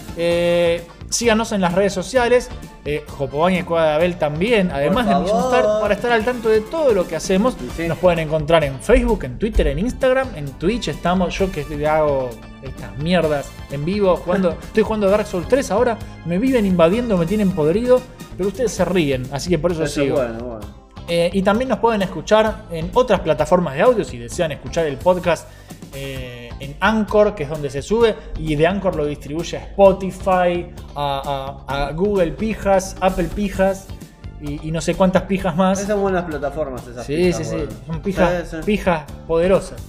Síganos en las redes sociales. Eh, Jopobaña y Cueva de Abel también, además de. Mission Star, para estar al tanto de todo lo que hacemos. Sí. Nos pueden encontrar en Facebook, en Twitter, en Instagram, en Twitch. Estamos, yo que hago estas mierdas en vivo, jugando, estoy jugando Dark Souls 3 ahora. Me viven invadiendo, me tienen podrido, pero ustedes se ríen, así que por eso, Eso es sigo. bueno, bueno. Eh, y también nos pueden escuchar en otras plataformas de audio si desean escuchar el podcast eh, en Anchor, que es donde se sube, y de Anchor lo distribuye a Spotify, a, a- a Google Pijas, Apple Pijas y, y no sé cuántas pijas más. Esas son buenas plataformas esas Sí, pijas, sí, sí, bueno. son pijas, Sí, sí. pijas poderosas.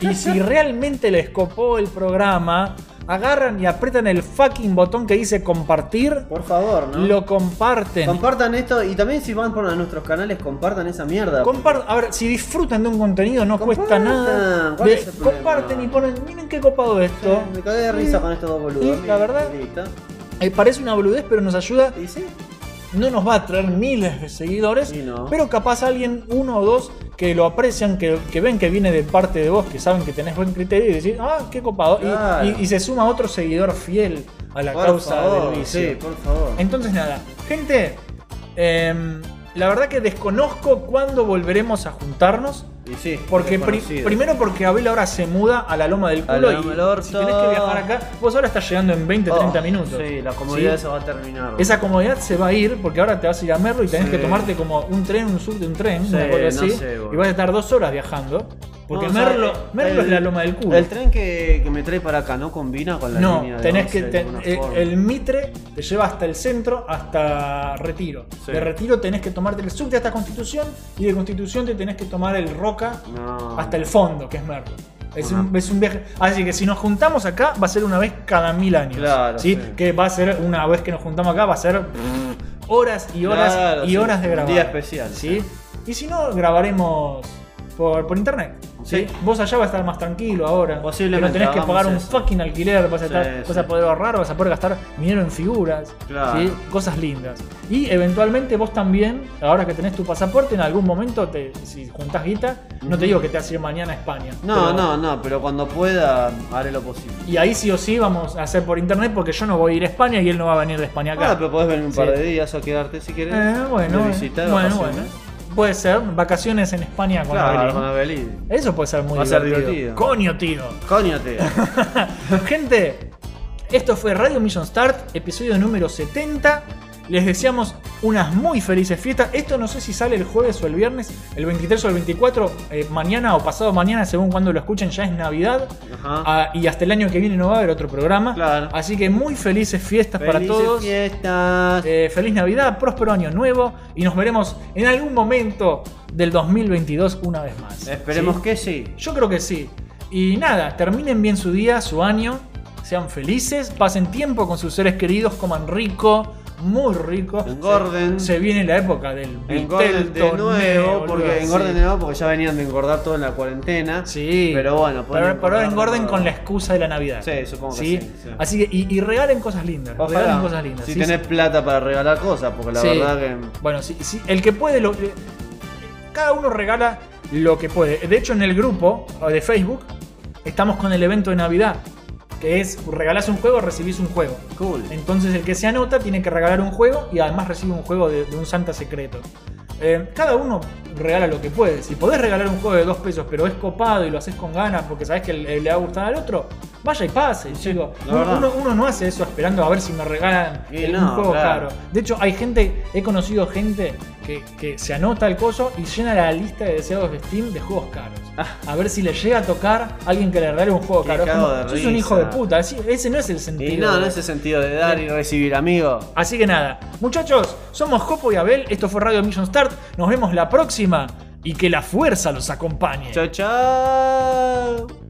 Y si realmente les copó el programa, agarran y apretan el fucking botón que dice compartir, Por favor, ¿no? lo comparten. Compartan esto y también si van por nuestros canales, compartan esa mierda. Compar- a ver, si disfrutan de un contenido no cuesta nada. comparten y ponen, miren qué copado esto. Me cagué de risa con estos dos boludos. Sí, la verdad. Eh, parece una boludez, pero nos ayuda. ¿Y sí? No nos va a traer miles de seguidores, Sí, no. pero capaz alguien, uno o dos, que lo aprecian, que, que ven que viene de parte de vos, que saben que tenés buen criterio y decís, ah, qué copado. Y- Claro. Y, y se suma otro seguidor fiel a la Por causa favor, del vicio. Sí, por favor. Entonces nada, gente, em, la verdad que desconozco cuándo volveremos a juntarnos. Y sí, Porque pri- primero porque Abel ahora se muda a la loma del culo loma y del si tenés que viajar acá, vos ahora estás llegando en 20, 30 Oh, minutos. Sí, la comodidad ¿Sí? se va a terminar. Esa comodidad se va a ir porque ahora te vas a ir a Merlo y tenés Sí. que tomarte como un tren, un sub de un tren, Sí, una cosa no así, sé, boludo. y vas a estar dos horas viajando. Porque No, o sea, Merlo, Merlo el- es la loma del culo. El tren que, que me trae para acá no combina con la no, línea de tenés 11 que. ten- eh, el Mitre te lleva hasta el centro, hasta Retiro. De Retiro tenés que tomarte el subte hasta Constitución y de Constitución te tenés que tomar el Roca No. hasta el fondo, que es Merlo. Es un, es un viaje. Así que si nos juntamos acá, va a ser una vez cada mil años. Claro, ¿sí? sí. Que va a ser una vez que nos juntamos acá, va a ser horas y horas Claro, y sí. horas de Un grabar. día especial. ¿sí? Y si no, grabaremos por, por internet. ¿sí? Sí. Vos allá vas a estar más tranquilo ahora. Posiblemente no tenés que pagar un eso. fucking alquiler, vas a, Sí, estar- vas sí. a poder ahorrar, vas a poder gastar dinero en figuras. Claro. ¿sí? Cosas lindas. Y eventualmente vos también, ahora que tenés tu pasaporte, en algún momento, te, si juntás guita, no te digo que te vas a ir mañana a España. No, pero- no, no, pero cuando pueda haré lo posible. Y ahí sí o sí vamos a hacer por internet porque yo no voy a ir a España y él no va a venir de España acá. Ah, pero podés venir un par de días o quedarte si querés. Eh, bueno, eh, visitar, bueno, bueno. Puede ser, vacaciones en España con Claro, Abelín. con Abelín. Eso puede ser muy Va a ser divertido. divertido. Coño, tío. Coño, te. Gente, esto fue Radio Mission Start, episodio número 70. Les deseamos unas muy felices fiestas. Esto no sé si sale el jueves o el viernes, el 23 o el 24, eh, mañana o pasado mañana, según cuando lo escuchen, ya es Navidad. Ajá. Ah, y hasta el año que viene no va a haber otro programa. Claro. Así que muy felices fiestas para Felices todos. fiestas. Eh, feliz Navidad, próspero año nuevo y nos veremos en algún momento del 2022 una vez más. Esperemos ¿sí? que sí. Yo creo que sí. Y nada, terminen bien su día, su año, sean felices, pasen tiempo con sus seres queridos, coman rico, muy rico. Engorden. Se, se viene la época del Engorden de nuevo, porque sí. de nuevo porque ya venían de engordar todo en la cuarentena. Sí. Pero bueno, pero, pero engorden de con la excusa de la Navidad. Sí, supongo que ¿Sí? sí, sí. Así que, y, y regalen cosas lindas. Ojalá. Regalen cosas lindas. Si ¿sí? tenés plata para regalar cosas, porque la verdad que. Bueno, sí, sí, el que puede, lo- cada uno regala lo que puede. De hecho, en el grupo de Facebook estamos con el evento de Navidad, que es regalás un juego, recibís un juego. Cool. Entonces el que se anota tiene que regalar un juego y además recibe un juego de, de un Santa secreto. Eh, cada uno regala lo que puede. Si podés regalar un juego de dos pesos, pero es copado y lo haces con ganas porque sabes que le, le va a gustar al otro, vaya y pase. Uno, verdad. uno- uno no hace eso esperando a ver si me regalan no, un juego claro. caro. De hecho, hay gente, he conocido gente que, que se anota el coso y llena la lista de deseados de Steam de juegos caros. A ver si le llega a tocar a alguien que le regale un juego Qué caro. Como, de sos un hijo de puta. Ese, no es el sentido. Y no, no es el sentido de dar y recibir, amigo. Así que nada, muchachos, somos Jopo y Abel, esto fue Radio Mission Start, nos vemos la próxima y que la fuerza los acompañe. Chao, chao.